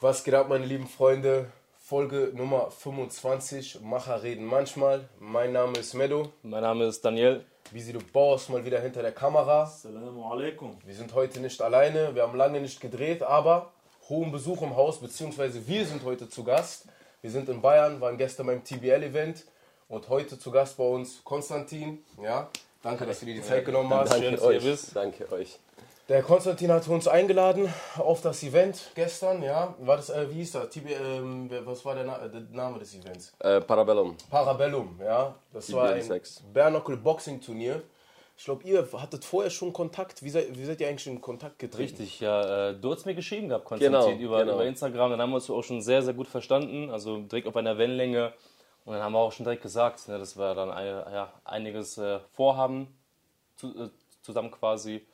Was geht ab, meine lieben Freunde? Folge Nummer 25, Macher reden manchmal. Mein Name ist Medo. Mein Name ist Daniel. Visi du Boss mal wieder hinter der Kamera. Assalamu alaikum. Wir sind heute nicht alleine, wir haben lange nicht gedreht, aber hohen Besuch im Haus, beziehungsweise wir sind heute zu Gast. Wir sind in Bayern, waren gestern beim TBL-Event und heute zu Gast bei uns Konstantin. Ja, danke, dass du dir die Zeit genommen hast. Schön, Danke dass ihr euch. Danke euch. Der Konstantin hat uns eingeladen auf das Event gestern, ja. War das, äh, wie hieß das? TB, ähm, was war der, Na der Name des Events? Äh, Parabellum. Parabellum, ja. Das TBL war ein 6. Bare-Knuckle Boxing Turnier. Ich glaube, ihr hattet vorher schon Kontakt. Wie seid, wie seid ihr eigentlich in Kontakt getreten? Richtig, ja. Äh, du hast mir geschrieben gehabt, Konstantin, Genau, über, genau. über Instagram. Dann haben wir uns auch schon sehr, sehr gut verstanden. Also direkt auf einer Wellenlänge. Und dann haben wir auch schon direkt gesagt, ne, dass wir dann eine, ja, einiges äh, vorhaben, zu, äh, zusammen quasi.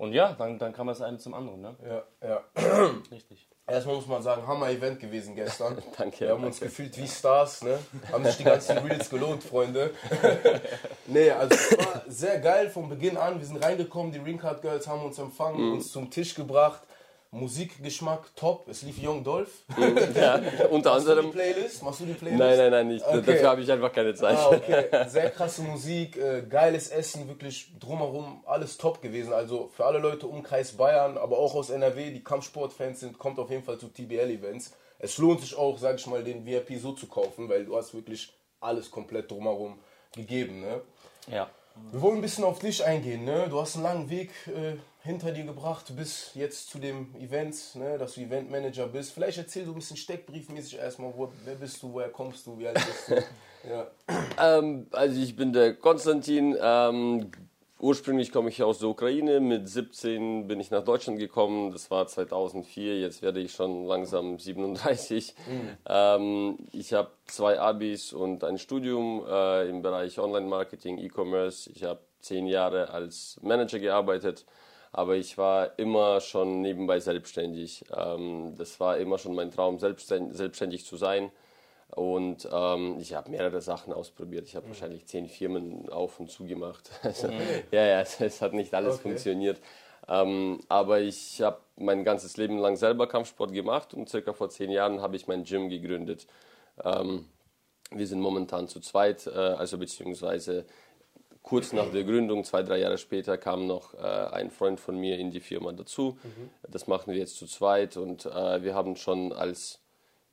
Und ja, dann, dann kam das eine zum anderen. Ne? Ja, ja. Richtig. Erstmal muss man sagen, Hammer-Event gewesen gestern. Danke, Wir haben uns danke. gefühlt wie Stars, ne? Haben sich die ganzen Reels gelohnt, Freunde. nee, also es war sehr geil von Beginn an. Wir sind reingekommen, die Ringcard Girls haben uns empfangen, Mhm. uns zum Tisch gebracht. Musikgeschmack top. Es lief Young Dolph. Ja, unter Machst du die anderem. Playlist? Machst du die Playlist? Nein, nein, nein, nicht. Okay. Dafür habe ich einfach keine Zeit. Ah, okay. Sehr krasse Musik, äh, geiles Essen, wirklich drumherum alles top gewesen. Also für alle Leute Umkreis Bayern, aber auch aus NRW, die Kampfsportfans sind, kommt auf jeden Fall zu TBL-Events. Es lohnt sich auch, sag ich mal, den VIP so zu kaufen, weil du hast wirklich alles komplett drumherum gegeben. Ne? Ja. Wir wollen ein bisschen auf dich eingehen. Ne? Du hast einen langen Weg äh, hinter dir gebracht bis jetzt zu dem Event, ne? dass du Eventmanager bist. Vielleicht erzähl du ein bisschen steckbriefmäßig erstmal, wo, wer bist du, woher kommst du, wie alt bist du? ja. Ähm, also ich bin der Konstantin. Ähm, ursprünglich komme ich aus der Ukraine. Mit 17 bin ich nach Deutschland gekommen. Das war 2004. Jetzt werde ich schon langsam 37. Ähm, ich habe zwei Abis und ein Studium äh, im Bereich Online-Marketing, E-Commerce. Ich habe zehn Jahre als Manager gearbeitet. Aber ich war immer schon nebenbei selbstständig. Ähm, das war immer schon mein Traum, selbstständig, selbstständig zu sein. Und ähm, ich habe mehrere Sachen ausprobiert. Ich habe wahrscheinlich zehn Firmen auf und zu gemacht. Also, Ja, ja, es, es hat nicht alles Okay. funktioniert. Ähm, aber ich habe mein ganzes Leben lang selber Kampfsport gemacht und circa vor zehn Jahren habe ich mein Gym gegründet. Ähm, wir sind momentan zu zweit, äh, also beziehungsweise kurz nach der Gründung, zwei, drei Jahre später, kam noch äh, ein Freund von mir in die Firma dazu. Das machen wir jetzt zu zweit und äh, wir haben schon als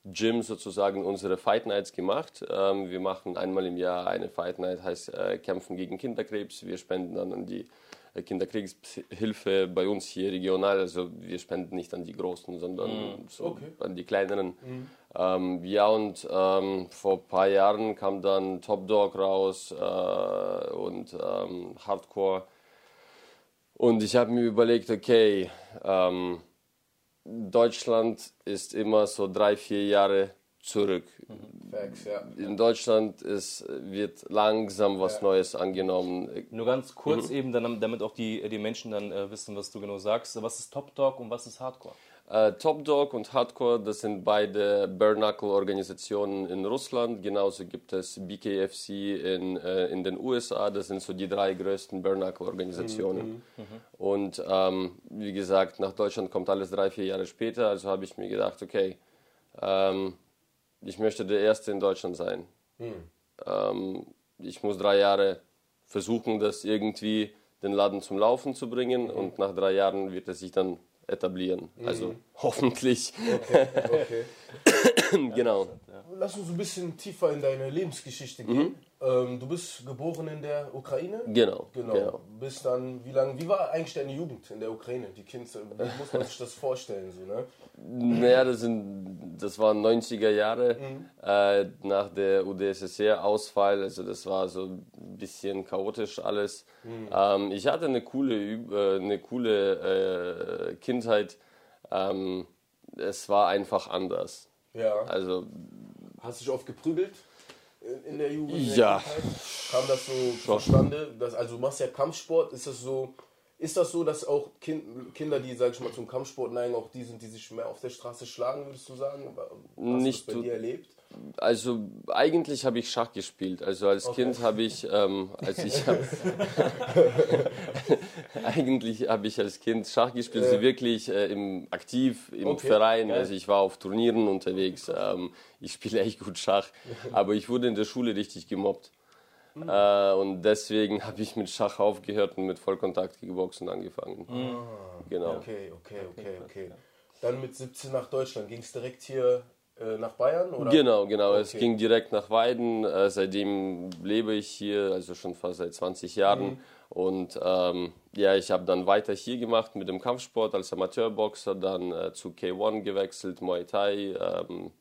Gym sozusagen unsere Fight Nights gemacht. Ähm, wir machen einmal im Jahr eine Fight Night, heißt äh, Kämpfen gegen Kinderkrebs. Wir spenden dann an die äh, Kinderkrebshilfe bei uns hier regional. Also wir spenden nicht an die Großen, sondern so Okay. an die kleineren. Ähm, ja, und ähm, vor ein paar Jahren kam dann Top Dog raus äh, und ähm, Hardcore. Und ich habe mir überlegt, okay, ähm, Deutschland ist immer so drei, vier Jahre zurück. Facts, ja. In Deutschland ist, wird langsam was Ja. Neues angenommen. Nur ganz kurz eben, dann, damit auch die, die Menschen dann äh, wissen, was du genau sagst. Was ist Top Dog und was ist Hardcore? Äh, Top Dog und Hardcore, das sind beide Bare-Knuckle-Organisationen in Russland. Genauso gibt es BKFC in, äh, in den USA. Das sind so die drei größten Bare-Knuckle-Organisationen. Und ähm, wie gesagt, nach Deutschland kommt alles drei, vier Jahre später. Also habe ich mir gedacht, okay, ähm, ich möchte der Erste in Deutschland sein. Ähm, ich muss drei Jahre versuchen, das irgendwie den Laden zum Laufen zu bringen und nach drei Jahren wird es sich dann etablieren. Also hoffentlich. Okay. genau. Lass uns ein bisschen tiefer in deine Lebensgeschichte gehen. Ähm, du bist geboren in der Ukraine? Genau. Genau. genau. Bis dann, wie lange, wie war eigentlich deine Jugend in der Ukraine? Die Kinder, wie muss man sich das vorstellen? So, ne? Naja, das, sind, das waren 90er Jahre äh, nach der UdSSR-Ausfall. Also das war so ein bisschen chaotisch alles. Ähm, ich hatte eine coole, äh, eine coole äh, Kindheit. Ähm, es war einfach anders. Ja. Also Hast du dich oft geprügelt in, der Jugend? Ja. Kam das so zustande? Dass, also du machst ja Kampfsport, ist das so, ist das so, dass auch kind, Kinder, die, sag ich mal, zum Kampfsport neigen, auch die sind, die sich mehr auf der Straße schlagen, würdest du sagen? Hast Nicht du das bei dir erlebt? Also eigentlich habe ich Schach gespielt. Also als Okay. Kind habe ich, ähm, als ich hab, eigentlich habe ich als Kind Schach gespielt, also wirklich äh, im, aktiv im Okay, Verein. Also ich war auf Turnieren unterwegs. Ähm, ich spiele echt gut Schach, aber ich wurde in der Schule richtig gemobbt. Hm. Äh, und deswegen habe ich mit Schach aufgehört und mit Vollkontakt-Kickboxen angefangen. Genau. Hm. Okay, okay, okay, okay. Dann mit 17 nach Deutschland. Ging es direkt hier nach Bayern? Oder? Genau, genau. Es Okay. ging direkt nach Weiden. Äh, seitdem lebe ich hier, also schon fast seit 20 Jahren. Mhm. Und ähm, ja, ich habe dann weiter hier gemacht mit dem Kampfsport als Amateurboxer, dann äh, zu K1 gewechselt, Muay Thai. Ähm,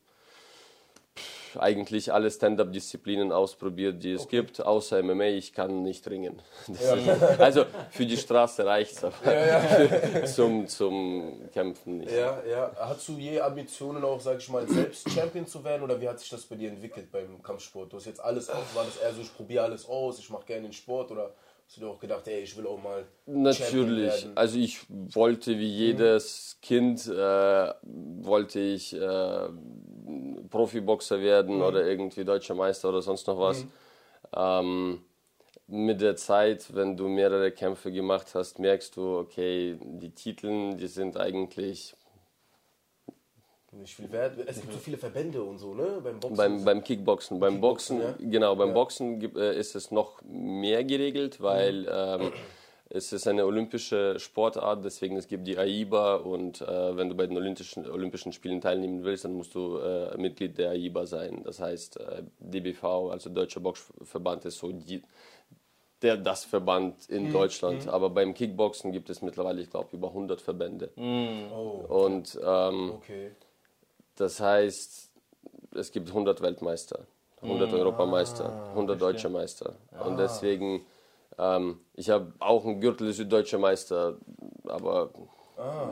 eigentlich alle Stand-up-Disziplinen ausprobiert, die es gibt, außer MMA. Ich kann nicht ringen. Das ist, also für die Straße reicht es, aber zum, zum Kämpfen nicht. Ja, ja. Hast du je Ambitionen auch, sag ich mal, selbst Champion zu werden oder wie hat sich das bei dir entwickelt beim Kampfsport? Du hast jetzt alles auf, war das eher so, ich probiere alles aus, ich mache gerne den Sport oder hast du dir auch gedacht, ey, ich will auch mal Natürlich. Also ich wollte wie jedes Kind, äh, wollte ich äh, Profiboxer werden oder irgendwie deutscher Meister oder sonst noch was. Ähm, mit der Zeit, wenn du mehrere Kämpfe gemacht hast, merkst du, okay, die Titel, die sind eigentlich Nicht viel wert. Es gibt so viele Verbände und so, ne? Beim Boxen. beim, beim Kickboxen. Beim Boxen, Kickboxen, genau, beim Ja. Boxen äh, ist es noch mehr geregelt, weil ähm, es ist eine olympische Sportart, deswegen es gibt die AIBA und äh, wenn du bei den Olympischen, Olympischen Spielen teilnehmen willst, dann musst du äh, Mitglied der AIBA sein. Das heißt, äh, DBV, also Deutscher Boxverband, ist so die, der, das Verband in Deutschland. Aber beim Kickboxen gibt es mittlerweile, ich glaube, über 100 Verbände. oh, Und ähm, okay. das heißt, es gibt 100 Weltmeister, 100 Europameister, 100 deutsche Meister. Und deswegen, ähm, ich habe auch einen Gürtel süddeutscher Meister, aber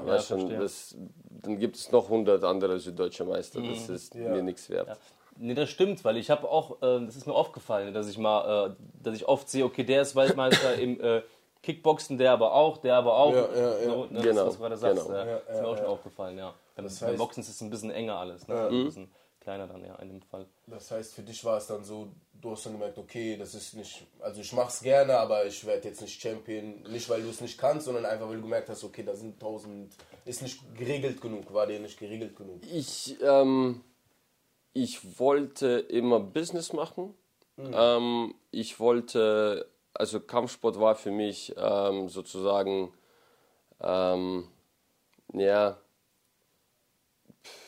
ja, schon, das, dann gibt es noch 100 andere süddeutsche Meister. Das ist Ja. mir nichts wert. Nee, das stimmt, weil ich habe auch, äh, das ist mir aufgefallen, dass ich mal, äh, dass ich oft sehe, okay, der ist Weltmeister im äh, Kickboxen, der aber auch, der aber auch. Ja, ja, ja. So, ne, Genau, das, was du gerade sagst, genau. äh, Ja, ist mir ja, auch schon ja. aufgefallen, ja. Beim, Das beim heißt- Boxen ist es ein bisschen enger alles, ne? Ein bisschen kleiner dann, ja, in dem Fall. Das heißt, für dich war es dann so, du hast dann gemerkt, okay, das ist nicht, also ich mach's gerne, aber ich werde jetzt nicht Champion, nicht weil du es nicht kannst, sondern einfach weil du gemerkt hast, okay, da sind tausend, ist nicht geregelt genug, war dir nicht geregelt genug. Ich, ähm, ich wollte immer Business machen. Ähm, ich wollte, also Kampfsport war für mich ähm, sozusagen, ähm, ja,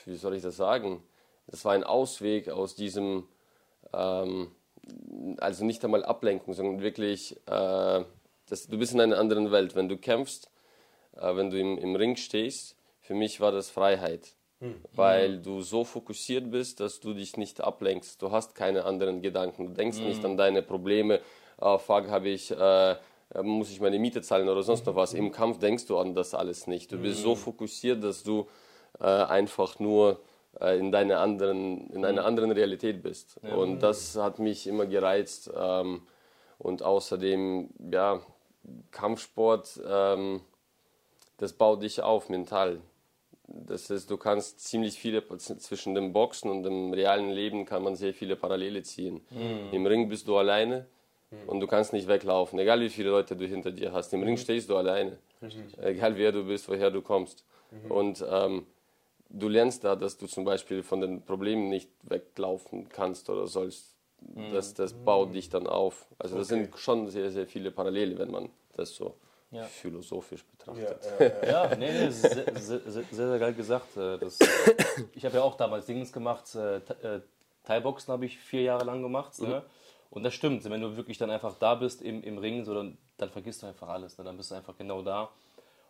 wie soll ich das sagen? Das war ein Ausweg aus diesem, ähm, also nicht einmal Ablenkung, sondern wirklich, äh, das, du bist in einer anderen Welt. Wenn du kämpfst, äh, wenn du im, im Ring stehst, für mich war das Freiheit. Weil du so fokussiert bist, dass du dich nicht ablenkst. Du hast keine anderen Gedanken. Du denkst nicht an deine Probleme. Oh, fuck, habe ich, äh, muss ich meine Miete zahlen oder sonst noch was. Im Kampf denkst du an das alles nicht. Du bist so fokussiert, dass du äh, einfach nur in, deiner anderen, in einer anderen Realität bist. Und das hat mich immer gereizt. Ähm, und außerdem, ja, Kampfsport, ähm, das baut dich auf mental. Das ist, du kannst ziemlich viele zwischen dem Boxen und dem realen Leben kann man sehr viele Parallele ziehen. Im Ring bist du alleine und du kannst nicht weglaufen, egal wie viele Leute du hinter dir hast. Im Ring stehst du alleine, egal wer du bist, woher du kommst. Und ähm, du lernst da, dass du zum Beispiel von den Problemen nicht weglaufen kannst oder sollst. Das, das baut dich dann auf. Also das sind schon sehr, sehr viele Parallele, wenn man das so Ja. philosophisch betrachtet. ja, ja. Ja, nee, nee, sehr, sehr, sehr, sehr, geil gesagt. äh, Das, ich habe ja auch damals Dings gemacht, äh, Thai- äh, Thai-Boxen habe ich vier Jahre lang gemacht. Ne? Und das stimmt, wenn du wirklich dann einfach da bist im, im Ring, so, dann, dann vergisst du einfach alles. Ne? Dann bist du einfach genau da.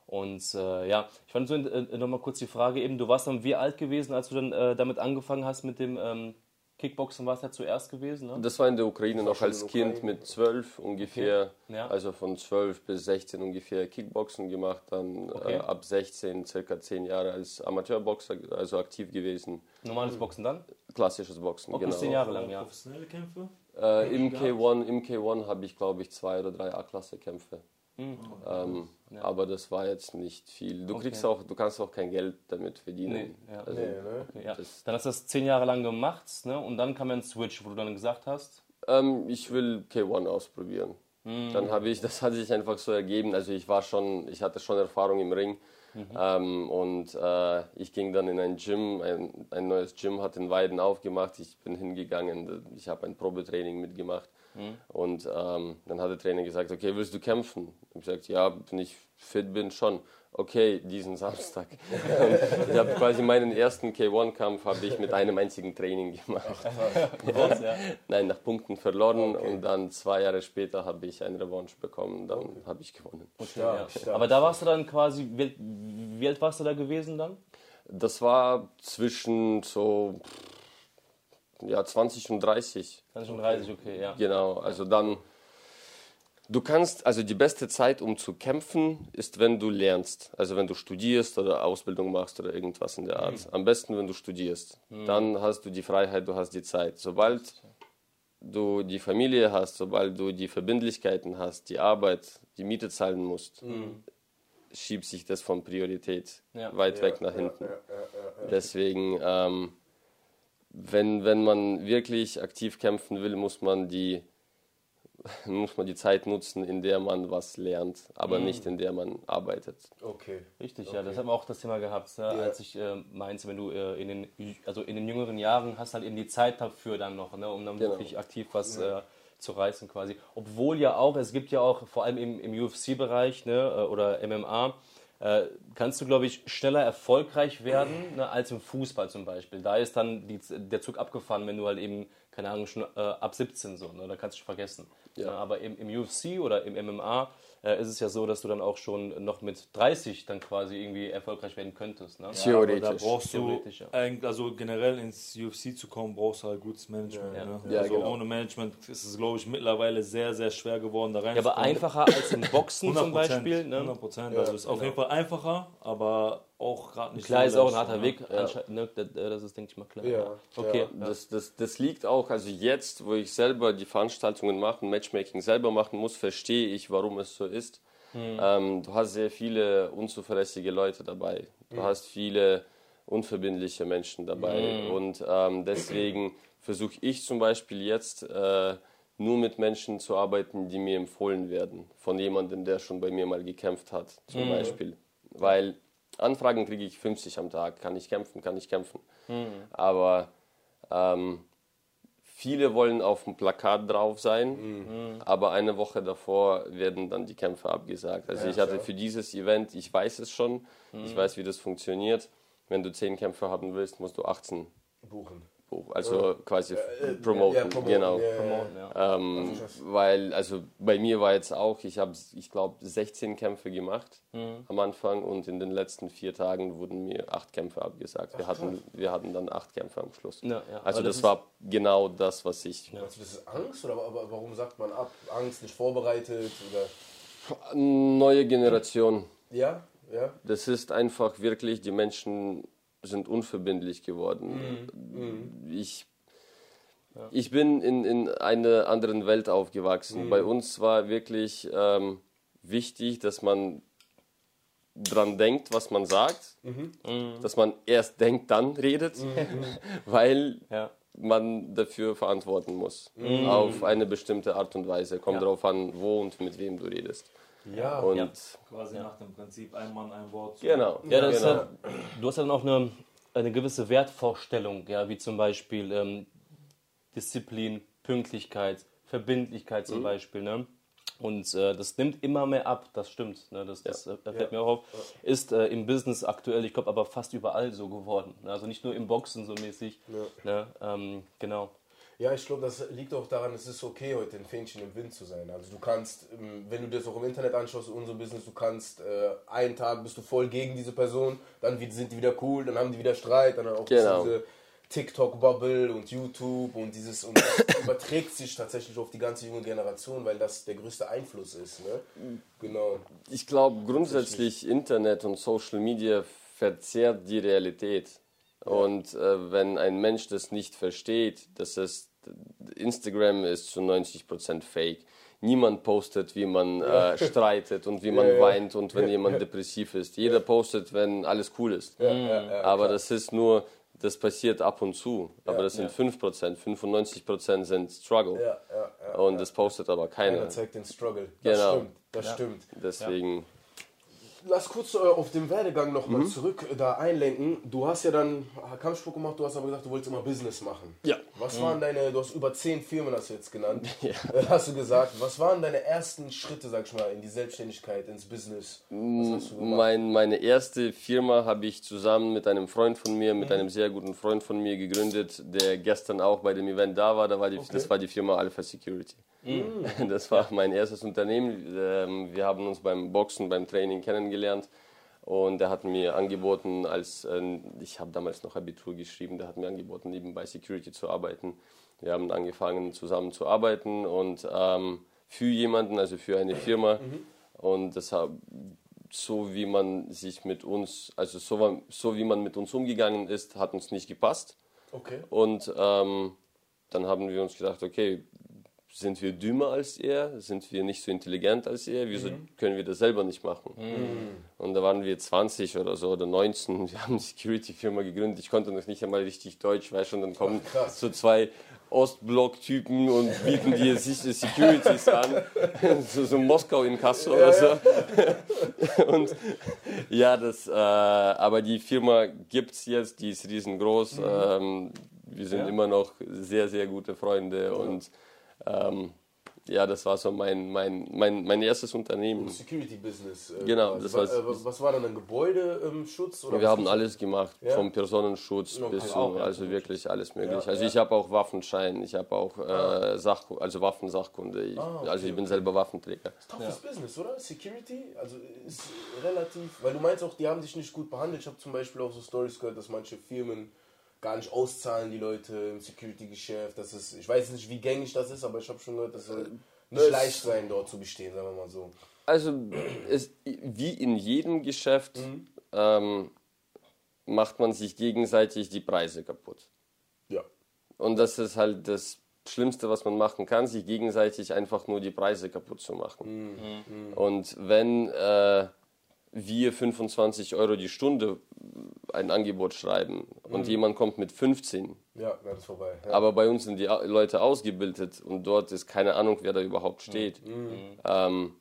Und äh, ja, ich fand so äh, nochmal kurz die Frage eben, du warst dann wie alt gewesen, als du dann äh, damit angefangen hast mit dem ähm, Kickboxen, warst ja zuerst gewesen, ne? Das war in der Ukraine noch als in der Kind Ukraine. mit zwölf ungefähr. Ja. Also von 12 bis 16 ungefähr Kickboxen gemacht, dann Okay. äh, ab 16 circa 10 Jahre als Amateurboxer, also aktiv gewesen. Normales Boxen dann? Klassisches Boxen, Auch bis genau. zehn Jahre lang, ja. Professionelle Kämpfe? Äh, Im K1, im K1 habe ich glaube ich zwei oder drei A-Klasse-Kämpfe. Ähm, Aber das war jetzt nicht viel. Du kriegst auch, du kannst auch kein Geld damit verdienen. Nee, ja. also, Nee, ne? Okay, ja. Das- Dann hast du das zehn Jahre lang gemacht, ne? Und dann kam ein Switch, wo du dann gesagt hast, ähm, ich will K1 ausprobieren. Mhm. Dann habe ich, das hat sich einfach so ergeben. Also ich war schon, ich hatte schon Erfahrung im Ring. Mhm. Ähm, und äh, ich ging dann in ein Gym, ein, ein neues Gym hat in Weiden aufgemacht. Ich bin hingegangen, ich habe ein Probetraining mitgemacht. Mhm. Und ähm, dann hat der Trainer gesagt, okay, willst du kämpfen? Ich habe gesagt, ja, wenn ich fit bin, schon. Okay, diesen Samstag. Und ich habe quasi meinen ersten K1-Kampf habe ich mit einem einzigen Training gemacht. ja. Nein, nach Punkten verloren und dann zwei Jahre später habe ich eine Revanche bekommen, dann habe ich gewonnen. Stark, ja. Aber da warst du dann quasi, wie alt warst du da gewesen dann? Das war zwischen so ja, 20 und 30. 20 und 30, okay, ja. Genau, also dann, du kannst, also die beste Zeit, um zu kämpfen, ist, wenn du lernst. Also wenn du studierst oder Ausbildung machst oder irgendwas in der Art. Am besten, wenn du studierst. Dann hast du die Freiheit, du hast die Zeit. Sobald du die Familie hast, sobald du die Verbindlichkeiten hast, die Arbeit, die Miete zahlen musst, schiebt sich das von Priorität Ja. weit weg nach hinten. Deswegen, ähm, wenn, wenn man wirklich aktiv kämpfen will, muss man die muss man die Zeit nutzen, in der man was lernt, aber nicht in der man arbeitet. Okay. Richtig, ja, das haben wir auch das Thema gehabt, ne? als ich äh, meinte, wenn du äh, in, den, also in den jüngeren Jahren hast halt eben die Zeit dafür dann noch, ne? um dann Genau. wirklich aktiv was äh, zu reißen quasi. Obwohl ja auch, es gibt ja auch vor allem im, im UFC-Bereich ne? äh, oder MMA, kannst du, glaube ich, schneller erfolgreich werden ne? als im Fußball zum Beispiel. Da ist dann die, der Zug abgefahren, wenn du halt eben, keine Ahnung, schon äh, ab 17 so, ne? da kannst du vergessen. Ja. Ne? Aber im, im UFC oder im MMA äh, ist es ja so, dass du dann auch schon noch mit 30 dann quasi irgendwie erfolgreich werden könntest. Ne? Ja. Aber da Theoretisch. brauchst du, Theoretisch, ja. eigentlich- also generell ins UFC zu kommen, brauchst du halt gutes Management. Ja. Ne? Ja, also genau. ohne Management ist es, glaube ich, mittlerweile sehr, sehr schwer geworden, da Ja, reinzukommen. aber einfacher als im Boxen 100 zum Beispiel. Ne? 100 Prozent. Also ist auf jeden Fall einfacher, aber auch gerade nicht Klar, so ist auch ein harter ne? Weg. Ne? Das, das ist, denke ich mal, klar. Ja, Okay. ja. Das, das, das liegt auch, also jetzt, wo ich selber die Veranstaltungen mache, Matchmaking selber machen muss, verstehe ich, warum es so ist. Ähm, du hast sehr viele unzuverlässige Leute dabei. Du hast viele unverbindliche Menschen dabei. Und ähm, deswegen versuche ich zum Beispiel jetzt äh, nur mit Menschen zu arbeiten, die mir empfohlen werden. Von jemandem, der schon bei mir mal gekämpft hat, zum Beispiel. Weil Anfragen kriege ich 50 am Tag. Kann ich kämpfen, kann ich kämpfen. Aber ähm, viele wollen auf dem Plakat drauf sein, aber eine Woche davor werden dann die Kämpfe abgesagt. Also ich hatte für dieses Event, ich weiß es schon, ich weiß, wie das funktioniert. Wenn du 10 Kämpfe haben willst, musst du 18 Buchen. Buchen. Also quasi Äh, promoten. ja, promoten, genau. ja. Promoten, ja. Ähm, weil, also bei mir war jetzt auch, ich habe, ich glaube, 16 Kämpfe gemacht am Anfang und in den letzten vier Tagen wurden mir acht Kämpfe abgesagt. Wir, hatten, wir hatten dann acht Kämpfe am Schluss. Ja, ja. Also Aber das, das war genau das, was ich. Du, das ist Angst oder aber warum sagt man ab? Angst, nicht vorbereitet oder? Neue Generation. Ja, ja. Das ist einfach wirklich, die Menschen sind unverbindlich geworden. Ich, ich bin in, in einer anderen Welt aufgewachsen. Bei uns war wirklich ähm, wichtig, dass man dran denkt, was man sagt, dass man erst denkt, dann redet, weil Ja. man dafür verantworten muss. Auf eine bestimmte Art und Weise. Kommt Ja. darauf an, wo und mit wem du redest. Ja, Und Ja. Quasi nach dem Prinzip ein Mann, ein Wort. genau. Ja, das genau. halt, du hast ja dann auch eine, eine gewisse Wertvorstellung, ja, wie zum Beispiel ähm, Disziplin, Pünktlichkeit, Verbindlichkeit Mhm. zum Beispiel. Ne? Und äh, das nimmt immer mehr ab, das stimmt. Ne? Das, das äh, fällt mir auch auf. Ist äh, im Business aktuell, ich glaube, aber fast überall so geworden. Ne? Also nicht nur im Boxen so mäßig. Ne? Ähm, genau. Ja, ich glaube, das liegt auch daran, es ist okay, heute ein Fähnchen im Wind zu sein. Also du kannst, ähm, wenn du das auch im Internet anschaust, unser Business, du kannst, äh, einen Tag bist du voll gegen diese Person, dann sind die wieder cool, dann haben die wieder Streit, dann auch Genau. diese TikTok-Bubble und YouTube und dieses, und das überträgt sich tatsächlich auf die ganze junge Generation, weil das der größte Einfluss ist. Ne? Genau. Ich glaube grundsätzlich Internet und Social Media verzerrt die Realität. Und äh, wenn ein Mensch das nicht versteht, dass es Instagram ist zu 90% fake, niemand postet, wie man äh, streitet und wie man Ja, ja. weint und wenn jemand depressiv ist. Jeder postet, wenn alles cool ist. Aber das ist nur, das passiert ab und zu. Aber das sind 5%, 95% sind Struggle. Ja, ja, ja. Und das postet aber keiner. Keiner zeigt den Struggle. Das Genau. stimmt, das stimmt. Deswegen, Lass kurz äh, auf den Werdegang nochmal Mhm. zurück äh, da einlenken. Du hast ja dann Kampfsport gemacht, du hast aber gesagt, du wolltest immer Business machen. Ja. Was waren deine, du hast über zehn Firmen hast du jetzt genannt, äh, hast du gesagt. Was waren deine ersten Schritte, sag ich mal, in die Selbstständigkeit, ins Business? Mein, meine erste Firma habe ich zusammen mit einem Freund von mir, mit einem sehr guten Freund von mir gegründet, der gestern auch bei dem Event da war. Da war die, Das war die Firma Alpha Security. Das war mein erstes Unternehmen. Ähm, Wir haben uns beim Boxen, beim Training kennengelernt. Und er hat mir angeboten, als äh, ich habe damals noch Abitur geschrieben, der hat mir angeboten, nebenbei Security zu arbeiten. Wir haben angefangen zusammen zu arbeiten und ähm, für jemanden, also für eine Firma. Und deshalb so wie man sich mit uns, also so, so wie man mit uns umgegangen ist, hat uns nicht gepasst. Okay. Und ähm, dann haben wir uns gedacht, okay, sind wir dümmer als er? Sind wir nicht so intelligent als er? Wieso können wir das selber nicht machen? Und da waren wir 20 oder so oder 19. Wir haben eine Security-Firma gegründet. Ich konnte noch nicht einmal richtig Deutsch, weißt schon, dann kommen Ach, so zwei Ostblock-Typen und bieten dir Securities an. so, so Moskau in Kassel oder so. und ja, das, äh, aber die Firma gibt es jetzt, die ist riesengroß. Ähm, wir sind immer noch sehr, sehr gute Freunde und ähm, ja, das war so mein, mein, mein, mein erstes Unternehmen. Security Business. Äh, Genau, quasi. das Wa- war's. äh, was, war dann ein Gebäudeschutz? oder Wir haben ist- alles gemacht, Ja? vom Personenschutz Okay. bis zu, also wirklich alles möglich. Ja, also ja. ich habe auch Waffenschein, ich habe auch äh, Sach, also Waffensachkunde, ich, Ah, okay, also ich bin okay. selber Waffenträger. Toughes Business, oder? Security? Also ist relativ. Weil du meinst auch, die haben dich nicht gut behandelt. Ich habe zum Beispiel auch so Stories gehört, dass manche Firmen gar nicht auszahlen, die Leute im Security-Geschäft. Das ist, ich weiß nicht, wie gängig das ist, aber ich habe schon gehört, das soll nicht Das- leicht sein, dort zu bestehen, sagen wir mal so. Also es, wie in jedem Geschäft ähm, macht man sich gegenseitig die Preise kaputt. Ja. Und das ist halt das Schlimmste, was man machen kann, sich gegenseitig einfach nur die Preise kaputt zu machen. Und wenn äh, wir 25 Euro die Stunde ein Angebot schreiben und jemand kommt mit 15, Ja, dann ist vorbei. Ja. aber bei uns sind die Au- Leute ausgebildet und dort ist keine Ahnung, wer da überhaupt steht. Ähm,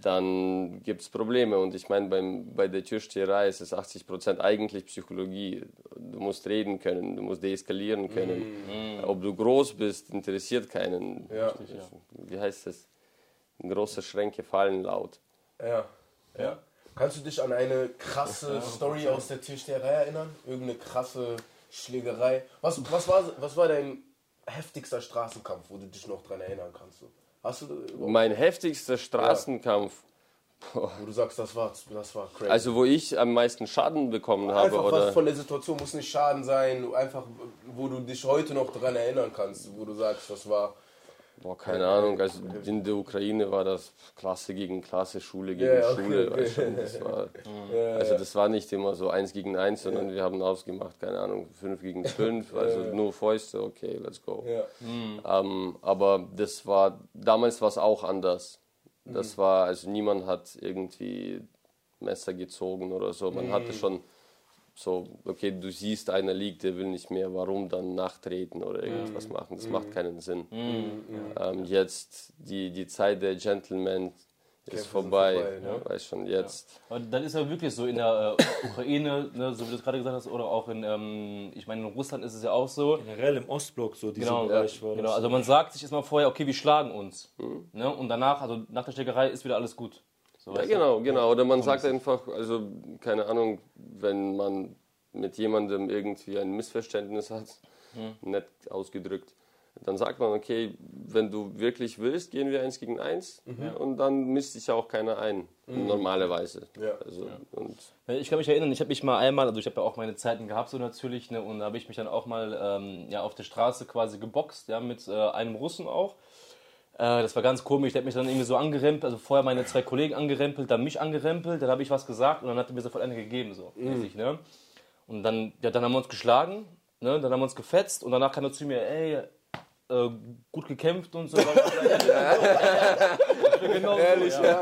dann gibt es Probleme. Und ich meine, beim- bei der Türsteherei ist es 80% eigentlich Psychologie. Du musst reden können, du musst deeskalieren können. Ob du groß bist, interessiert keinen. Ja. Wie heißt das? Große Schränke fallen laut. Ja. ja. Kannst du dich an eine krasse Story aus der Tischlerei erinnern? Irgendeine krasse Schlägerei? Was, was, war, was war dein heftigster Straßenkampf, wo du dich noch dran erinnern kannst? So? Hast du Mein heftigster Straßenkampf, wo du sagst, das war, das war crazy? also wo ich am meisten Schaden bekommen habe, einfach oder? was von der Situation muss nicht Schaden sein, einfach wo du dich heute noch dran erinnern kannst, wo du sagst, das war Boah, keine Ahnung, also in der Ukraine war das Klasse gegen Klasse, Schule gegen Ja, ja, okay, Schule. okay. Weißt schon, das war, also das war nicht immer so eins gegen eins, sondern wir haben ausgemacht, keine Ahnung, fünf gegen fünf, also nur Fäuste, okay, let's go. ja, Ähm, aber das war, damals war es auch anders. Das war, also niemand hat irgendwie Messer gezogen oder so. Man hatte schon so, okay, du siehst, einer liegt, der will nicht mehr, warum dann nachtreten oder irgendwas machen? Das macht keinen Sinn. Ähm, jetzt, die, die Zeit der Gentlemen ist vorbei. vorbei, ne? Weiß schon, jetzt. Aber dann ist ja wirklich so in der äh, Ukraine, ne, so wie du es gerade gesagt hast, oder auch in, ähm, ich meine, in Russland ist es ja auch so. Generell im Ostblock, so dieser Genau, Bereich war genau. Also man sagt sich erstmal vorher, okay, wir schlagen uns. Ne? Und danach, also nach der Schlägerei ist wieder alles gut. So, Ja, genau, genau. Oder man sagt einfach, also, keine Ahnung, wenn man mit jemandem irgendwie ein Missverständnis hat, nett ausgedrückt, dann sagt man, okay, wenn du wirklich willst, gehen wir eins gegen eins und dann misst sich auch keiner ein, normalerweise. Ja. Also, und Ich kann mich erinnern, ich habe mich mal einmal, also ich habe ja auch meine Zeiten gehabt so natürlich, ne, und da habe ich mich dann auch mal ähm, ja, auf der Straße quasi geboxt, ja, mit äh, einem Russen auch. Äh, das war ganz komisch, der hat mich dann irgendwie so angerempelt, also vorher meine zwei Kollegen angerempelt, dann mich angerempelt, dann habe ich was gesagt und dann hat er mir sofort eine gegeben, so mäßig, ne. Und dann, ja, dann haben wir uns geschlagen, ne, dann haben wir uns gefetzt und danach kam er zu mir, ey, äh, gut gekämpft und so weiter. genau Ehrlich, so, ja.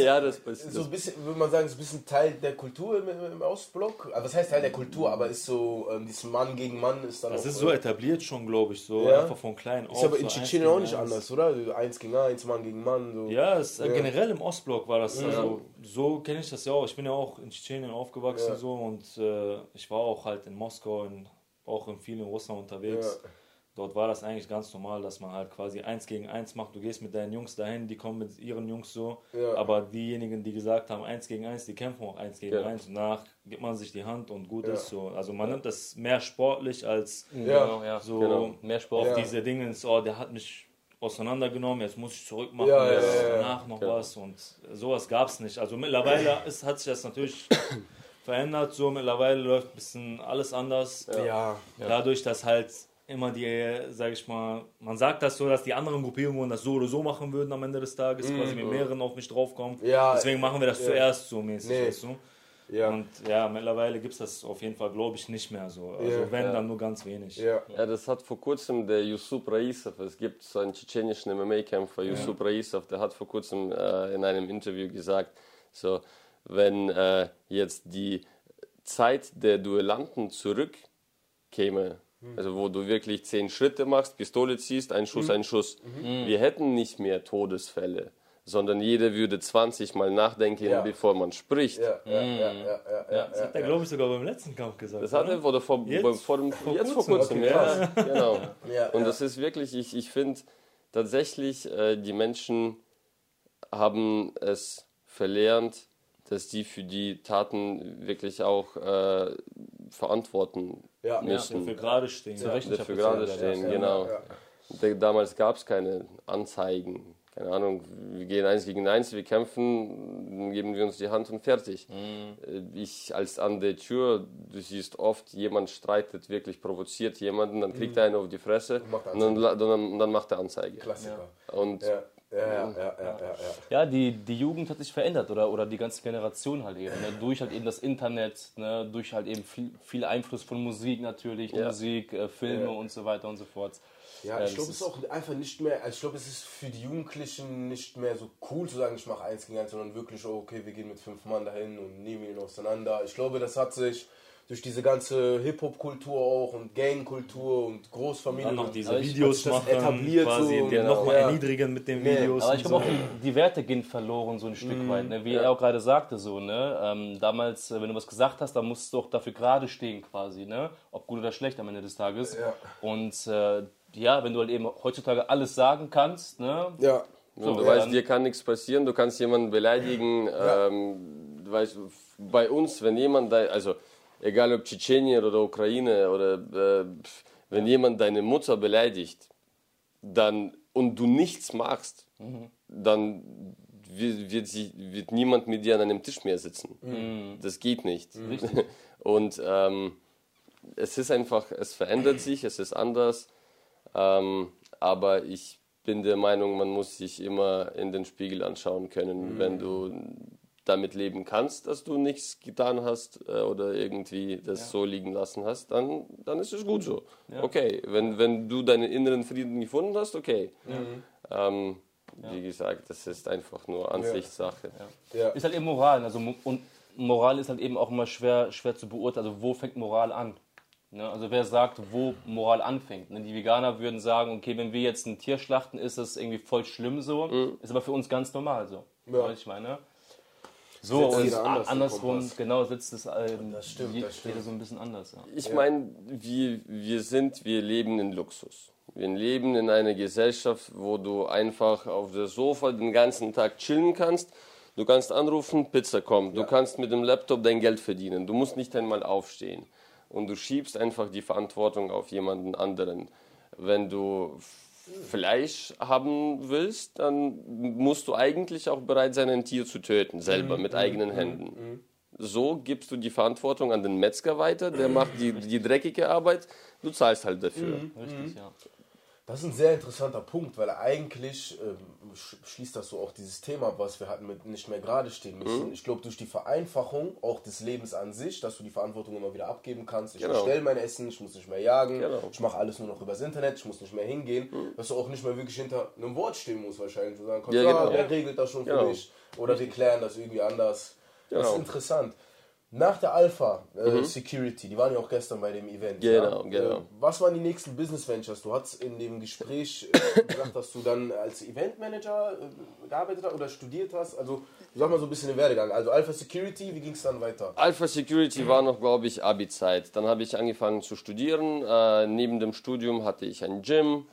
ja, das passiert. So ein bisschen, würde man sagen, ist ein bisschen Teil der Kultur im, im Ostblock. Aber was heißt Teil der Kultur? Aber ist so, ähm, dieses Mann gegen Mann ist dann Das auch, ist so äh, etabliert schon, glaube ich, so Ja. einfach von klein auf. Ist aber so in eins Tschetschenien auch nicht eins. anders, oder? Also Eins gegen eins, Mann gegen Mann. So. Ja, es, äh, Ja. generell im Ostblock war das, also so kenne ich das ja auch. Ich bin ja auch in Tschetschenien aufgewachsen Ja. so und äh, ich war auch halt in Moskau, in, auch in vielen Russland unterwegs. Ja. Dort war das eigentlich ganz normal, dass man halt quasi eins gegen eins macht. Du gehst mit deinen Jungs dahin, die kommen mit ihren Jungs so. Ja. Aber diejenigen, die gesagt haben eins gegen eins, die kämpfen auch eins gegen Ja. eins. Und danach gibt man sich die Hand und gut Ja. ist so. Also man nimmt das mehr sportlich als Ja. Genau, so Genau. Mehr Sport. auf diese Dinge, ins, oh, der hat mich auseinandergenommen, jetzt muss ich zurückmachen, Ja, ja, jetzt ja, ja. danach noch Genau. was und sowas gab es nicht. Also mittlerweile ist, hat sich das natürlich verändert, so mittlerweile läuft ein bisschen alles anders. Ja. Dadurch, dass halt immer die, sag ich mal, man sagt das so, dass die anderen Gruppierungen das so oder so machen würden am Ende des Tages, quasi mit mehreren auf mich draufkommen. Ja, Deswegen machen wir das ja. zuerst so mäßig, Nee. weißt du? Ja. Und ja, mittlerweile gibt es das auf jeden Fall, glaube ich, nicht mehr so. Also Ja. wenn, Ja. dann nur ganz wenig. Ja. Ja, das hat vor kurzem der Yusuf Raisov, es gibt so einen tschetschenischen MMA-Kämpfer, Yusuf Raisov, der hat vor kurzem äh, in einem Interview gesagt, so, wenn äh, jetzt die Zeit der Duellanten zurückkäme, also wo du wirklich zehn Schritte machst, Pistole ziehst, ein Schuss, ein Schuss, wir hätten nicht mehr Todesfälle, sondern jeder würde 20 Mal nachdenken, Ja. bevor man spricht. Ja, ja, ja, ja, ja, ja, Das hat er, glaube ich, sogar beim letzten Kampf gesagt. Das hat oder? er oder vor, Jetzt? vor, vor, dem, jetzt vor kurzem? Okay, ja, genau. Ja, Und ja. das ist wirklich, ich, ich finde tatsächlich, äh, die Menschen haben es verlernt, dass die für die Taten wirklich auch äh, verantworten Ja. müssen. Dafür gerade stehen. Zur Rechenschaft Dafür gezogen gerade stehen, ja. genau. ja. Da- Damals gab es keine Anzeigen. Keine Ahnung, wir gehen eins gegen eins, wir kämpfen, dann geben wir uns die Hand und fertig. Mhm. Äh, Ich als an der Tür, du siehst oft, jemand streitet, wirklich provoziert jemanden, dann kriegt er einen auf die Fresse macht und dann, dann, dann macht er Anzeige. Klassiker. Und Ja, ja, die, die Jugend hat sich verändert oder, oder die ganze Generation halt eben. Ne? Durch halt eben das Internet, ne? durch halt eben viel, viel Einfluss von Musik natürlich. Musik, äh, Filme und so weiter und so fort. Ja, Ja, ich glaube, es ist ist- auch einfach nicht mehr, also ich glaube, es ist für die Jugendlichen nicht mehr so cool zu sagen, ich mache eins gegen eins, sondern wirklich, oh, okay, wir gehen mit fünf Mann dahin und nehmen ihn auseinander. Ich glaube, das hat sich durch diese ganze Hip-Hop-Kultur auch und Gang-Kultur und Großfamilie. Dann noch diese Videos machen, etabliert quasi so, genau. nochmal Ja. erniedrigen mit den Nee, Videos. Aber und ich so. glaube auch, die, die Werte gehen verloren so ein Stück weit. Ne? Wie er auch gerade sagte, so, ne? Ähm, damals, äh, wenn du was gesagt hast, dann musst du auch dafür gerade stehen quasi, ne? Ob gut oder schlecht am Ende des Tages. Ja. Und äh, ja, wenn du halt eben heutzutage alles sagen kannst, ne? Ja. Und So, du ja, weißt, dir kann nichts passieren, du kannst jemanden beleidigen. Ähm, du weißt, bei uns, wenn jemand, da, also egal ob Tschetschenien oder Ukraine oder äh, wenn jemand deine Mutter beleidigt, dann und du nichts machst, dann wird, wird, sie, wird niemand mit dir an einem Tisch mehr sitzen. Das geht nicht. Und ähm, es ist einfach, es verändert sich, es ist anders. Ähm, aber ich bin der Meinung, man muss sich immer in den Spiegel anschauen können, wenn du damit leben kannst, dass du nichts getan hast äh, oder irgendwie das so liegen lassen hast, dann, dann ist es gut so. Okay, wenn, wenn du deinen inneren Frieden gefunden hast, okay. Ähm, Wie gesagt, das ist einfach nur Ansichtssache. Ja. Ist halt eben Moral. Also, und Moral ist halt eben auch immer schwer, schwer zu beurteilen. Also, wo fängt Moral an? Ne? Also, wer sagt, wo Moral anfängt? Ne? Die Veganer würden sagen, okay, wenn wir jetzt ein Tier schlachten, ist das irgendwie voll schlimm so. Ist aber für uns ganz normal so. Ja. Du, ich meine. So, und jeder anders andersrum, genau, setzt es ähm, Das stimmt, je- das stimmt. jeder so ein bisschen anders. Ja. Ich meine, wir, wir sind, wir leben in Luxus. Wir leben in einer Gesellschaft, wo du einfach auf der Sofa den ganzen Tag chillen kannst. Du kannst anrufen, Pizza kommt. Du kannst mit dem Laptop dein Geld verdienen. Du musst nicht einmal aufstehen. Und du schiebst einfach die Verantwortung auf jemanden anderen. Wenn du Fleisch haben willst, dann musst du eigentlich auch bereit sein, ein Tier zu töten, selber mit eigenen Händen. So gibst du die Verantwortung an den Metzger weiter, der macht die, die dreckige Arbeit, du zahlst halt dafür. Richtig, ja. Das ist ein sehr interessanter Punkt, weil eigentlich ähm, sch- schließt das so auch dieses Thema, was wir hatten mit nicht mehr gerade stehen müssen. Ich glaube, durch die Vereinfachung auch des Lebens an sich, dass du die Verantwortung immer wieder abgeben kannst. Ich Genau. bestelle mein Essen, ich muss nicht mehr jagen, Genau. ich mache alles nur noch übers Internet, ich muss nicht mehr hingehen, dass du auch nicht mehr wirklich hinter einem Wort stehen musst wahrscheinlich. Du sagen kannst, Ja, genau. der regelt das schon für Genau. mich oder wir klären das irgendwie anders. Das ist Genau. interessant. Nach der Alpha äh, Security, die waren ja auch gestern bei dem Event. Genau, ja? genau. Äh, Was waren die nächsten Business Ventures? Du hast in dem Gespräch äh, gesagt, dass du dann als Eventmanager äh, gearbeitet hast oder studiert hast. Also sag mal so ein bisschen den Werdegang. Also Alpha Security, wie ging es dann weiter? Alpha Security war noch, glaube ich, Abi-Zeit. Dann habe ich angefangen zu studieren. Äh, neben dem Studium hatte ich ein Gym.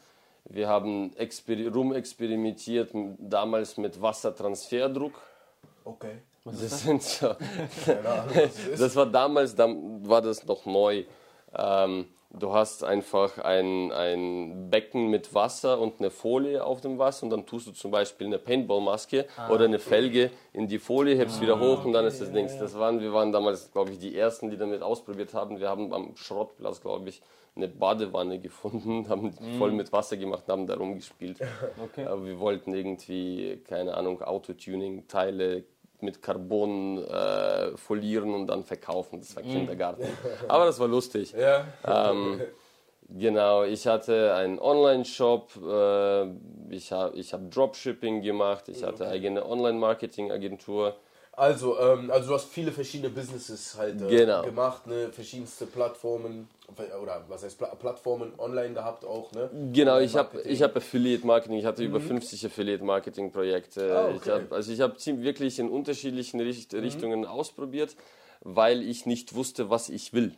Wir haben exper rumexperimentiert, damals mit Wassertransferdruck. Okay. Das, sind so, was das ist. das war damals, dann war das noch neu. Ähm, du hast einfach ein, ein Becken mit Wasser und eine Folie auf dem Wasser und dann tust du zum Beispiel eine Paintballmaske oder eine Felge in die Folie, hebst wieder hoch und dann ist das Dings. Das waren, wir waren damals, glaube ich, die ersten, die damit ausprobiert haben. Wir haben am Schrottplatz, glaube ich, eine Badewanne gefunden, haben die voll mit Wasser gemacht und haben da rumgespielt. Okay. Aber wir wollten irgendwie, keine Ahnung, Autotuning-Teile mit Carbon äh, folieren und dann verkaufen. Das war Kindergarten. Aber das war lustig. Ja. Ähm, genau, ich hatte einen Online-Shop, äh, ich habe ich hab Dropshipping gemacht, ich hatte eigene Online-Marketing-Agentur. Also, ähm, also du hast viele verschiedene Businesses halt äh, Genau. gemacht, ne? verschiedenste Plattformen oder was heißt Pla Plattformen online gehabt auch, ne? Genau, ich habe Marketing. ich hab Affiliate-Marketing, ich hatte über 50 Affiliate-Marketing-Projekte. Ah, ich okay. hab, also ich habe wirklich in unterschiedlichen Richt Richtungen ausprobiert, weil ich nicht wusste, was ich will.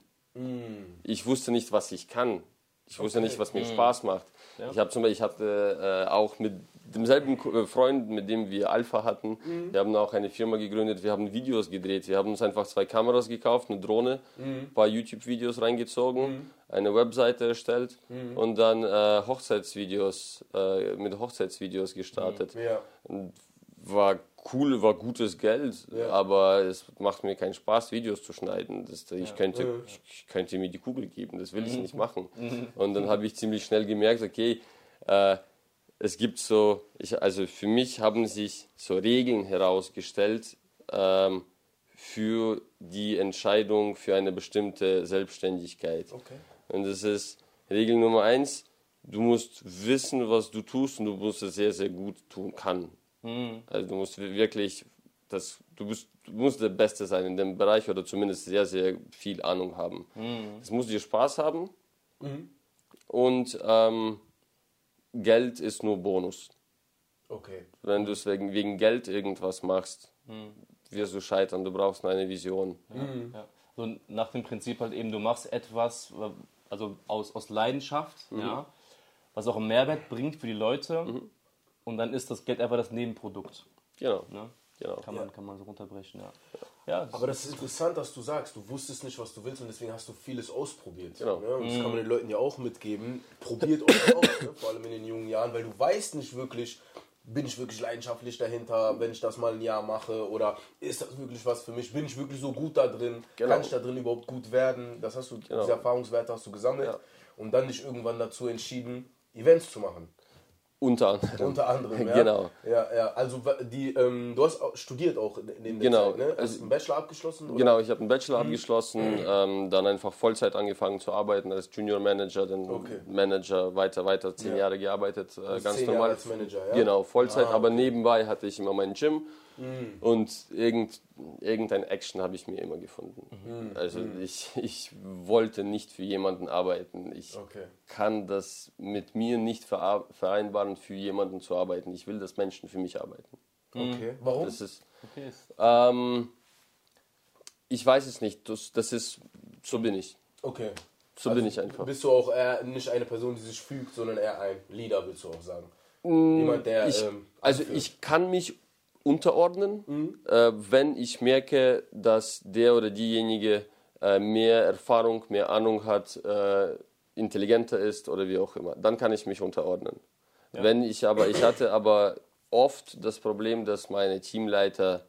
Ich wusste nicht, was ich kann. Ich wusste nicht, was mir Spaß macht. Ich habe zum Beispiel, ich hatte äh, auch mit demselben äh, Freund, mit dem wir Alpha hatten, wir haben auch eine Firma gegründet, wir haben Videos gedreht. Wir haben uns einfach zwei Kameras gekauft, eine Drohne, ein paar YouTube-Videos reingezogen, eine Webseite erstellt und dann äh, Hochzeitsvideos, äh, mit Hochzeitsvideos gestartet. Ja. War cool, war gutes Geld, Ja. aber es macht mir keinen Spaß, Videos zu schneiden. Das, ich, könnte, ich, ich könnte mir die Kugel geben, das will ich nicht machen. Und dann habe ich ziemlich schnell gemerkt, okay, äh, es gibt so, ich, also für mich haben sich so Regeln herausgestellt ähm, für die Entscheidung für eine bestimmte Selbstständigkeit. Okay. Und das ist Regel Nummer eins, du musst wissen, was du tust und du musst es sehr, sehr gut tun kann. Also du musst wi- wirklich, das, du, bist, du musst der Beste sein in dem Bereich oder zumindest sehr, sehr viel Ahnung haben. Es muss dir Spaß haben und ähm, Geld ist nur Bonus. Okay. Wenn du es wegen, wegen Geld irgendwas machst, wirst du scheitern. Du brauchst eine Vision. Ja. So nach dem Prinzip halt eben, du machst etwas, also aus, aus Leidenschaft, ja, was auch einen Mehrwert bringt für die Leute und dann ist das Geld einfach das Nebenprodukt. Genau. Ne? genau. Kann, man, kann man so runterbrechen, ja. ja Aber das ist interessant, dass du sagst, du wusstest nicht, was du willst und deswegen hast du vieles ausprobiert. Genau. Ne? Und das kann man den Leuten ja auch mitgeben. Probiert euch aus, ne? vor allem in den jungen Jahren, weil du weißt nicht wirklich, bin ich wirklich leidenschaftlich dahinter, wenn ich das mal ein Jahr mache oder ist das wirklich was für mich? Bin ich wirklich so gut da drin? Genau. Kann ich da drin überhaupt gut werden? Das hast du, diese Erfahrungswerte hast du gesammelt Ja. und dann dich irgendwann dazu entschieden, Events zu machen. Unter anderem. Unter anderem, ja. Genau. Ja, ja. Also die, ähm, du hast auch studiert auch neben der Genau. Zeit, ne? Hast Also- du einen Bachelor abgeschlossen? Oder? Genau, ich habe einen Bachelor abgeschlossen, ähm, dann einfach Vollzeit angefangen zu arbeiten als Junior Manager, dann Okay. Manager weiter, weiter, zehn Ja. Jahre gearbeitet, äh, ganz zehn Jahre normal. als Manager, ja? Genau, Vollzeit, Ah, Mhm. aber nebenbei hatte ich immer mein Gym und irgend, irgendein Action habe ich mir immer gefunden. Mhm. Also ich, ich wollte nicht für jemanden arbeiten. Ich Okay. kann das mit mir nicht vereinbaren, für jemanden zu arbeiten. Ich will, dass Menschen für mich arbeiten. Okay. Warum? Das ist, Okay, ähm, ich weiß es nicht. Das, das ist, so bin ich. Okay. So Also bin ich einfach. Bist du auch eher nicht eine Person, die sich fügt, sondern eher ein Leader, willst du auch sagen? Jemand, der. Mm, Ich, ähm, also ich kann mich unterordnen, Mhm. äh, wenn ich merke, dass der oder diejenige äh, mehr Erfahrung, mehr Ahnung hat, äh, intelligenter ist oder wie auch immer. Dann kann ich mich unterordnen. Wenn ich aber, ich hatte aber oft das Problem, dass meine Teamleiter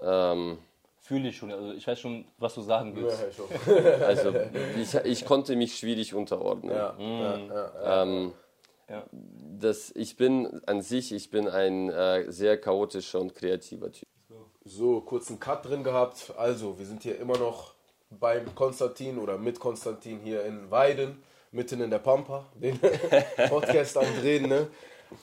ähm, fühle ich schon, also ich weiß schon, was du sagen Ja, willst. ja, schon. also ich, ich konnte mich schwierig unterordnen. ja, ja, ja, ja. Ähm, Ja. Das, ich bin an sich, ich bin ein äh, sehr chaotischer und kreativer Typ. So, kurzen Cut drin gehabt. Also, wir sind hier immer noch beim Konstantin oder mit Konstantin hier in Weiden, mitten in der Pampa, den Podcast am Drehen, ne?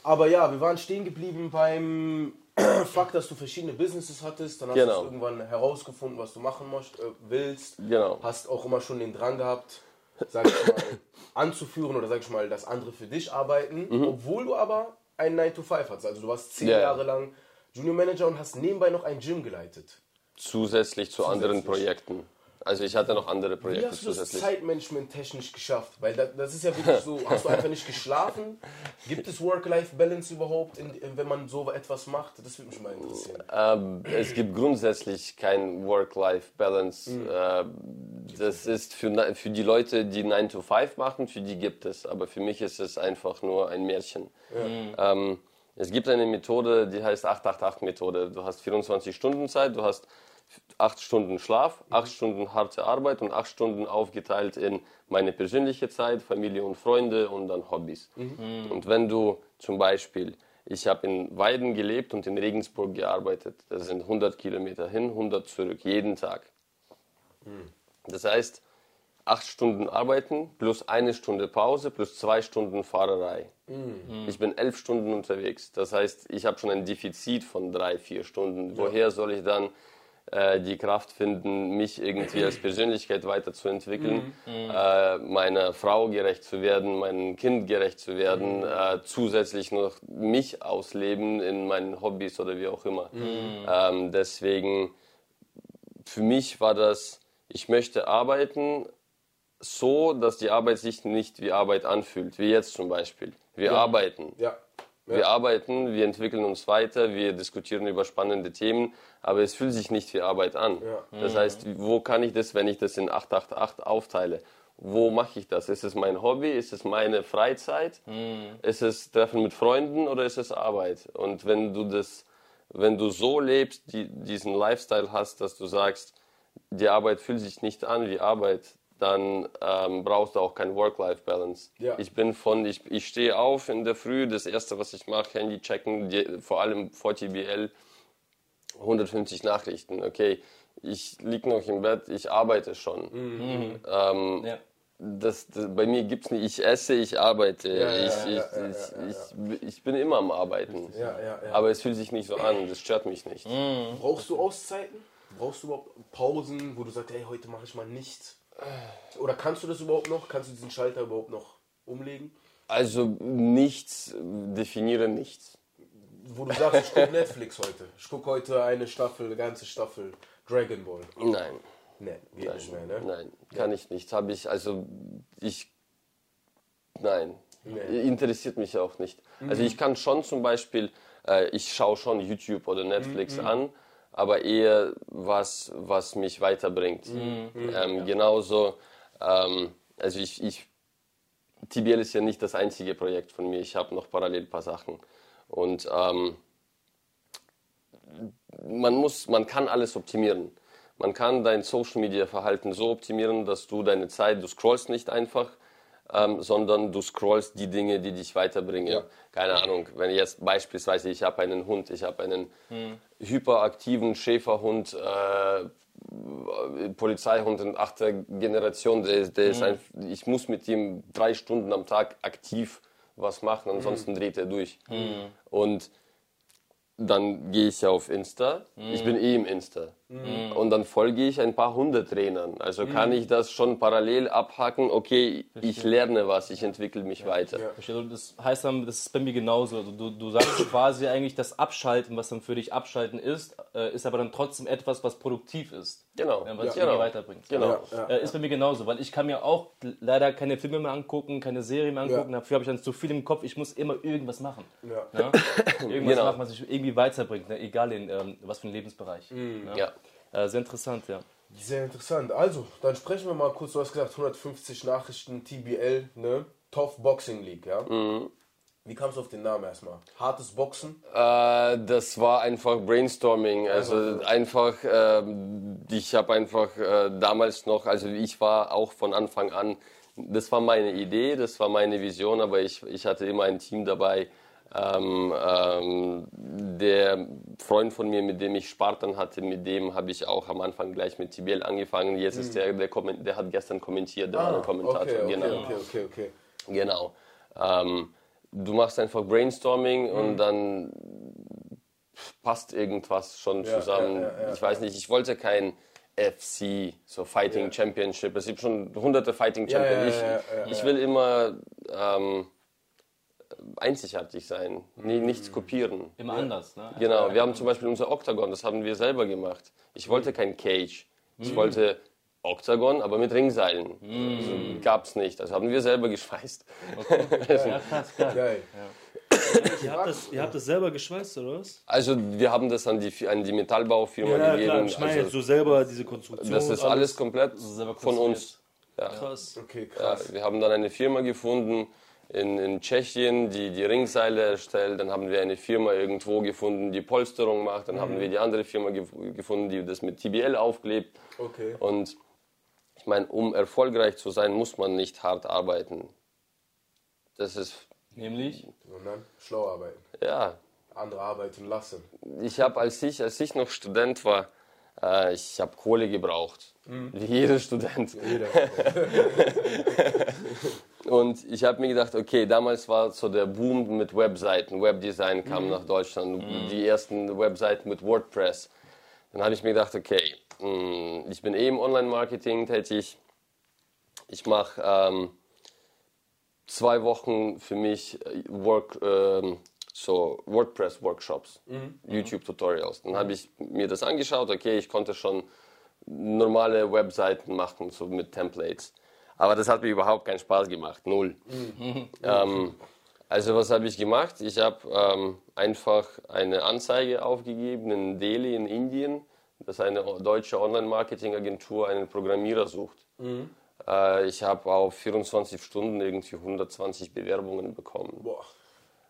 Aber ja, wir waren stehen geblieben beim Fakt, dass du verschiedene Businesses hattest. Dann hast Genau. du irgendwann herausgefunden, was du machen musst, äh, willst. Genau. Hast auch immer schon den Drang gehabt, sag ich mal, anzuführen oder sag ich mal, dass andere für dich arbeiten. Obwohl du aber einen 9 to 5 hattest. Also du warst zehn Mhm. Ja. Jahre lang Junior Manager und hast nebenbei noch ein Gym geleitet. Zusätzlich zu anderen Zusätzlich. Projekten. Also ich hatte noch andere Wie Projekte hast du das zusätzlich. Zeitmanagement technisch geschafft? Weil das, das ist ja wirklich so, hast du einfach nicht geschlafen? Gibt es Work-Life-Balance überhaupt, in, wenn man so etwas macht? Das würde mich mal interessieren. Ähm, es gibt grundsätzlich kein Work-Life-Balance. Mhm. Äh, das ist für, die Leute, die 9 to 5 machen, für die gibt es. Aber für mich ist es einfach nur ein Märchen. Ähm, es gibt eine Methode, die heißt 888-Methode. Du hast 24 Stunden Zeit, du hast 8 Stunden Schlaf, 8 Stunden harte Arbeit und 8 Stunden aufgeteilt in meine persönliche Zeit, Familie und Freunde und dann Hobbys. Und wenn du zum Beispiel, ich habe in Weiden gelebt und in Regensburg gearbeitet, das sind 100 Kilometer hin, 100 zurück, jeden Tag. Das heißt, 8 Stunden arbeiten plus eine Stunde Pause plus zwei Stunden Fahrerei. Ich bin elf Stunden unterwegs. Das heißt, ich habe schon ein Defizit von drei, vier Stunden. Woher soll ich dann äh, die Kraft finden, mich irgendwie als Persönlichkeit weiterzuentwickeln, äh, meiner Frau gerecht zu werden, meinem Kind gerecht zu werden, äh, zusätzlich noch mich ausleben in meinen Hobbys oder wie auch immer. Ähm, deswegen, für mich war das, ich möchte arbeiten, so, dass die Arbeit sich nicht wie Arbeit anfühlt, wie jetzt zum Beispiel. Wir arbeiten. Ja. Wir arbeiten, wir entwickeln uns weiter, wir diskutieren über spannende Themen, aber es fühlt sich nicht wie Arbeit an. Das heißt, wo kann ich das, wenn ich das in 888 aufteile? Wo mache ich das? Ist es mein Hobby? Ist es meine Freizeit? Ist es Treffen mit Freunden oder ist es Arbeit? Und wenn du das, wenn du so lebst, die, diesen Lifestyle hast, dass du sagst, die Arbeit fühlt sich nicht an wie Arbeit, dann ähm, brauchst du auch kein Work-Life-Balance. Ja. Ich bin von, ich, ich stehe auf in der Früh, das erste, was ich mache, Handy checken, die, vor allem vor TBL, 150 Nachrichten, okay, ich liege noch im Bett, ich arbeite schon. Mhm. Ähm, Ja. das, das, bei mir gibt es nicht, ich esse, ich arbeite, ich, bin immer am Arbeiten. Ja, ja, ja. Aber es fühlt sich nicht so an, das stört mich nicht. Brauchst du Auszeiten? Brauchst du überhaupt Pausen, wo du sagst, hey, heute mache ich mal nichts? Oder kannst du das überhaupt noch? Kannst du diesen Schalter überhaupt noch umlegen? Also nichts, definiere nichts. Wo du sagst, ich gucke Netflix heute. Ich gucke heute eine Staffel, eine ganze Staffel Dragon Ball. Nein. Ne, geht nicht mehr, ne? Nein, kann ich nicht. Habe ich, also ich, nein, interessiert mich auch nicht. Also ich kann schon zum Beispiel, äh, ich schaue schon YouTube oder Netflix an, aber eher was, was mich weiterbringt. Ähm, Genauso, ähm, also ich, ich, TBL ist ja nicht das einzige Projekt von mir. Ich habe noch parallel ein paar Sachen. Und ähm, man muss, man kann alles optimieren. Man kann dein Social Media Verhalten so optimieren, dass du deine Zeit, du scrollst nicht einfach, ähm, sondern du scrollst die Dinge, die dich weiterbringen. Ja. Keine Ahnung, wenn jetzt beispielsweise ich habe einen Hund, ich habe einen hyperaktiven Schäferhund, äh, Polizeihund in achter Generation, der, der ist ein, ich muss mit ihm drei Stunden am Tag aktiv was machen, ansonsten dreht er durch. Und dann gehe ich auf Insta. Ich bin eh im Insta. Und dann folge ich ein paar Hundetrainern. Also kann ich das schon parallel abhaken. Okay, ich lerne was, ich entwickle mich weiter. Verstehe. Also Das heißt dann, das ist bei mir genauso. Also du, du sagst quasi eigentlich, das Abschalten, was dann für dich Abschalten ist, äh, ist aber dann trotzdem etwas, was produktiv ist. Genau. Ja, was dich genau. irgendwie weiterbringt. Genau. Ja, Äh, ist bei mir genauso, weil ich kann mir auch leider keine Filme mehr angucken, keine Serien mehr angucken. Ja. Dafür habe ich dann zu viel im Kopf. Ich muss immer irgendwas machen. Ja. Ja? Irgendwas Genau. machen, was sich irgendwie weiterbringt, ne? egal in ähm, was für einen Lebensbereich. Ja. Äh, sehr interessant, ja. Sehr interessant. Also, dann sprechen wir mal kurz. Du hast gesagt, 150 Nachrichten, TBL, ne? Top Boxing League, ja? Wie kamst du auf den Namen erstmal? Hartes Boxen? Äh, das war einfach Brainstorming. Also einfach, ähm, ich habe einfach äh, damals noch, also ich war auch von Anfang an, das war meine Idee, das war meine Vision, aber ich, ich hatte immer ein Team dabei. Ähm, ähm, der Freund von mir, mit dem ich Spartan hatte, mit dem habe ich auch am Anfang gleich mit TBL angefangen. Jetzt ist der, der, kommen- der hat gestern kommentiert, der war der Kommentator. okay, okay, genau. okay, okay, okay. Genau. Ähm, du machst einfach Brainstorming Mhm. und dann passt irgendwas schon Ja, zusammen. ja, ja, ich weiß nicht, ich wollte kein FC, so Fighting. Championship. Es gibt schon hunderte Fighting Champions. ich, ich will immer ähm, einzigartig sein, nie, Mhm. nichts kopieren. Immer anders, ne? Genau, wir haben zum Beispiel unser Octagon, das haben wir selber gemacht. Ich wollte kein Cage, ich wollte Octagon, aber mit Ringseilen. Also, gab's nicht, das haben wir selber geschweißt. Ja, krass, geil. Geil. Ihr habt, das, ihr habt das selber geschweißt, oder was? Also wir haben das an die, an die Metallbaufirma Ja, klar. gegeben. Ich meine also, so selber diese Konstruktion. das ist alles komplett von uns. Ja. krass. Okay, Ja, krass. wir haben dann eine Firma gefunden in, in Tschechien, die die Ringseile erstellt. Dann haben wir eine Firma irgendwo gefunden, die Polsterung macht. Dann haben wir die andere Firma gef- gefunden, die das mit TBL aufklebt. Okay. Und ich meine, um erfolgreich zu sein, muss man nicht hart arbeiten. Das ist, Nämlich, dann schlau arbeiten. ja, Andere arbeiten lassen. ich habe, als ich, als ich noch Student war, äh, ich habe Kohle gebraucht. Wie jeder Student. Jeder. Und ich habe mir gedacht, okay, damals war so der Boom mit Webseiten. Webdesign kam nach Deutschland. Die ersten Webseiten mit WordPress. Dann habe ich mir gedacht, okay, mh, ich bin eh im Online-Marketing tätig. Ich mache ähm, zwei Wochen für mich äh, Work, ähm, so WordPress-Workshops, YouTube-Tutorials. Dann habe ich mir das angeschaut, okay, ich konnte schon normale Webseiten machen, so mit Templates. Aber das hat mir überhaupt keinen Spaß gemacht, null. ähm, also was habe ich gemacht? Ich habe ähm, einfach eine Anzeige aufgegeben in Delhi in Indien, dass eine deutsche Online-Marketing-Agentur einen Programmierer sucht. Äh, ich habe auf 24 Stunden irgendwie 120 Bewerbungen bekommen. Boah.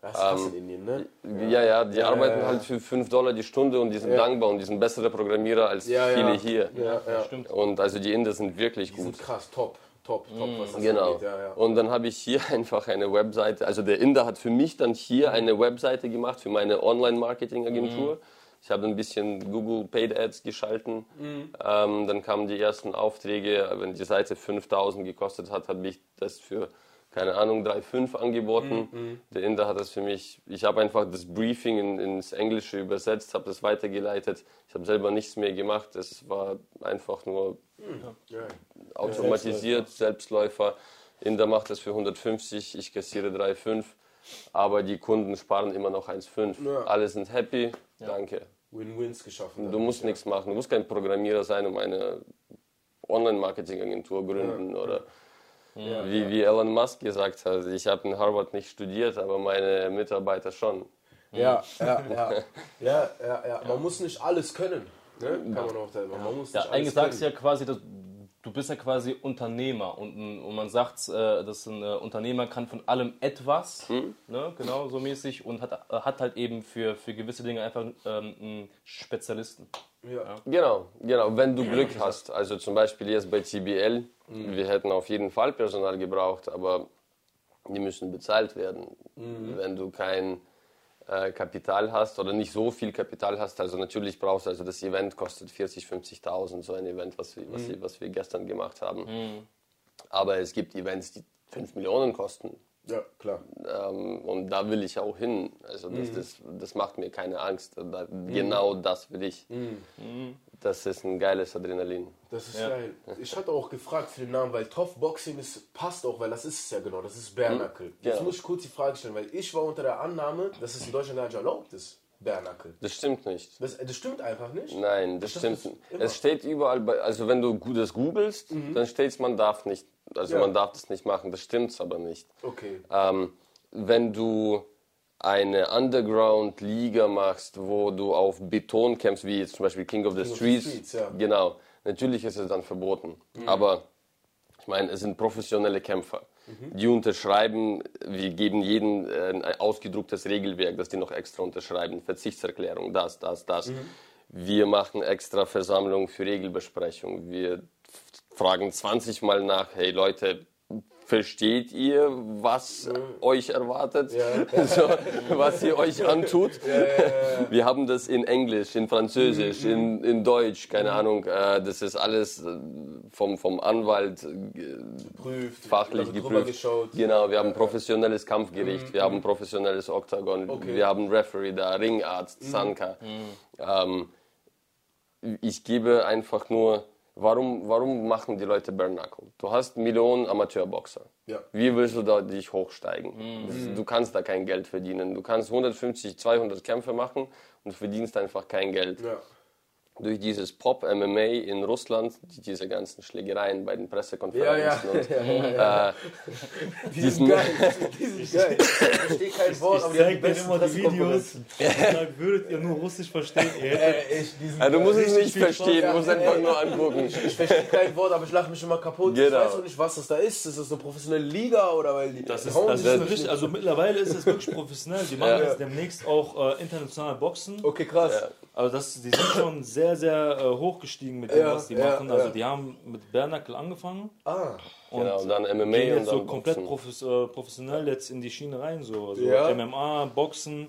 Das ist krass in Indien, ne? Ja, ja, die arbeiten ja. halt für 5 Dollar die Stunde und die sind dankbar und die sind bessere Programmierer als Ja, viele ja. hier. Ja, ja. stimmt. Und also die Inder sind wirklich Die gut. sind krass, top. Top, top, was das Genau. angeht. Ja, ja. Und dann habe ich hier einfach eine Webseite, also der Inder hat für mich dann hier eine Webseite gemacht für meine Online-Marketing-Agentur. Ich habe ein bisschen Google Paid Ads geschalten. Ähm, dann kamen die ersten Aufträge. Wenn die Seite 5000 gekostet hat, habe ich das für, keine Ahnung, 3,5 angeboten. Der Inder hat das für mich, ich habe einfach das Briefing in, ins Englische übersetzt, habe das weitergeleitet. Ich habe selber nichts mehr gemacht. Es war einfach nur Geil. automatisiert, Selbstläufer. Inder macht das für 150, ich kassiere 3,5. Aber die Kunden sparen immer noch 1,5. Ja. Alle sind happy, danke. Win-Wins geschaffen. Du musst nichts machen, du musst kein Programmierer sein, um eine Online-Marketing-Agentur gründen. Oder wie, wie Elon Musk gesagt hat, ich habe in Harvard nicht studiert, aber meine Mitarbeiter schon. Ja, ja, ja. Ja, ja, ja. Man muss nicht alles können. Ne? Kann man auch sagen. Man muss ja, nicht eigentlich alles sagst du ja quasi, dass du bist ja quasi Unternehmer und, und man sagt, äh, dass ein äh, Unternehmer kann von allem etwas, ne, genau so mäßig und hat, äh, hat halt eben für, für gewisse Dinge einfach ähm, einen Spezialisten. Ja. Genau, genau, wenn du Glück hast. Also zum Beispiel jetzt bei TBL, wir hätten auf jeden Fall Personal gebraucht, aber die müssen bezahlt werden. Wenn du kein äh, Kapital hast oder nicht so viel Kapital hast, also natürlich brauchst du, also das Event kostet 40, 50.000, so ein Event, was wir, was, wir- was wir gestern gemacht haben. Aber es gibt Events, die 5 Millionen kosten. ja, klar. Ähm, und da will ich auch hin. Also das, das, das macht mir keine Angst. Da, Genau das will ich. Das ist ein geiles Adrenalin. Das ist geil. Ich hatte auch gefragt für den Namen, weil Tough Boxing ist, passt auch, weil das ist es ja genau, das ist Bärnackel. Jetzt Ja. muss ich kurz die Frage stellen, weil ich war unter der Annahme, dass es in Deutschland gar nicht erlaubt ist, Bärnackel. Das stimmt nicht. Das, das stimmt einfach nicht. Nein, das stimmt das immer. Es steht überall, bei, also wenn du das googelst, dann steht es, man darf nicht. Also Ja. man darf das nicht machen. Das stimmt aber nicht. Okay. Ähm, wenn du eine Underground-Liga machst, wo du auf Beton kämpfst, wie jetzt zum Beispiel King of the of the Streets, Streets, ja. genau, natürlich ist es dann verboten. Aber Ich meine, es sind professionelle Kämpfer. Die unterschreiben, wir geben jedem äh, ein ausgedrucktes Regelwerk, das die noch extra unterschreiben. Verzichtserklärung, das, das, das. Wir machen extra Versammlungen für Regelbesprechung. Wir fragen 20 Mal nach, hey Leute, versteht ihr, was euch erwartet? So, was ihr euch antut? Wir haben das in Englisch, in Französisch, in, in Deutsch, keine Ahnung. Äh, das ist alles äh, vom, vom Anwalt äh, Prüft, fachlich drüber geprüft. Genau, wir haben professionelles Kampfgericht, wir haben professionelles Oktagon, wir haben Referee da, Ringarzt, Sanka. Ähm, ich gebe einfach nur, warum, warum machen die Leute Bare Knuckle? Du hast Millionen Amateurboxer. Ja. Wie willst du da dich hochsteigen? Das- Du kannst da kein Geld verdienen. Du kannst 150, 200 Kämpfe machen und verdienst einfach kein Geld Ja. Durch dieses Pop-MMA in Russland, die, diese ganzen Schlägereien bei den Pressekonferenzen ja. und ja, ja, ja. äh, Die diesen- sind geil. Die sind geil. Ich verstehe kein Wort, aber Ich die haben die zeig dir immer die Videos und würdet ihr nur Russisch verstehen, Äh, ich, ja, du musst es nicht verstehen, du musst Ja, einfach ey, nur angucken. Ich verstehe kein Wort, aber ich lache mich immer kaputt. Ich Genau. weiß auch nicht, was das da ist. Ist das eine professionelle Liga oder weil die Das ist, das ist nicht? richtig, also mittlerweile ist es wirklich professionell. Die machen Ja. jetzt demnächst auch äh, international Boxen. Okay, krass. Ja. Also das, die sind schon sehr, sehr äh, hochgestiegen mit dem, Ja, was die ja, machen. Also ja. die haben mit Bernackel angefangen Ah, und Genau, dann MMA gehen und jetzt so dann komplett Boxen. profes äh, professionell jetzt in die Schiene rein. So. Also Ja. MMA, Boxen,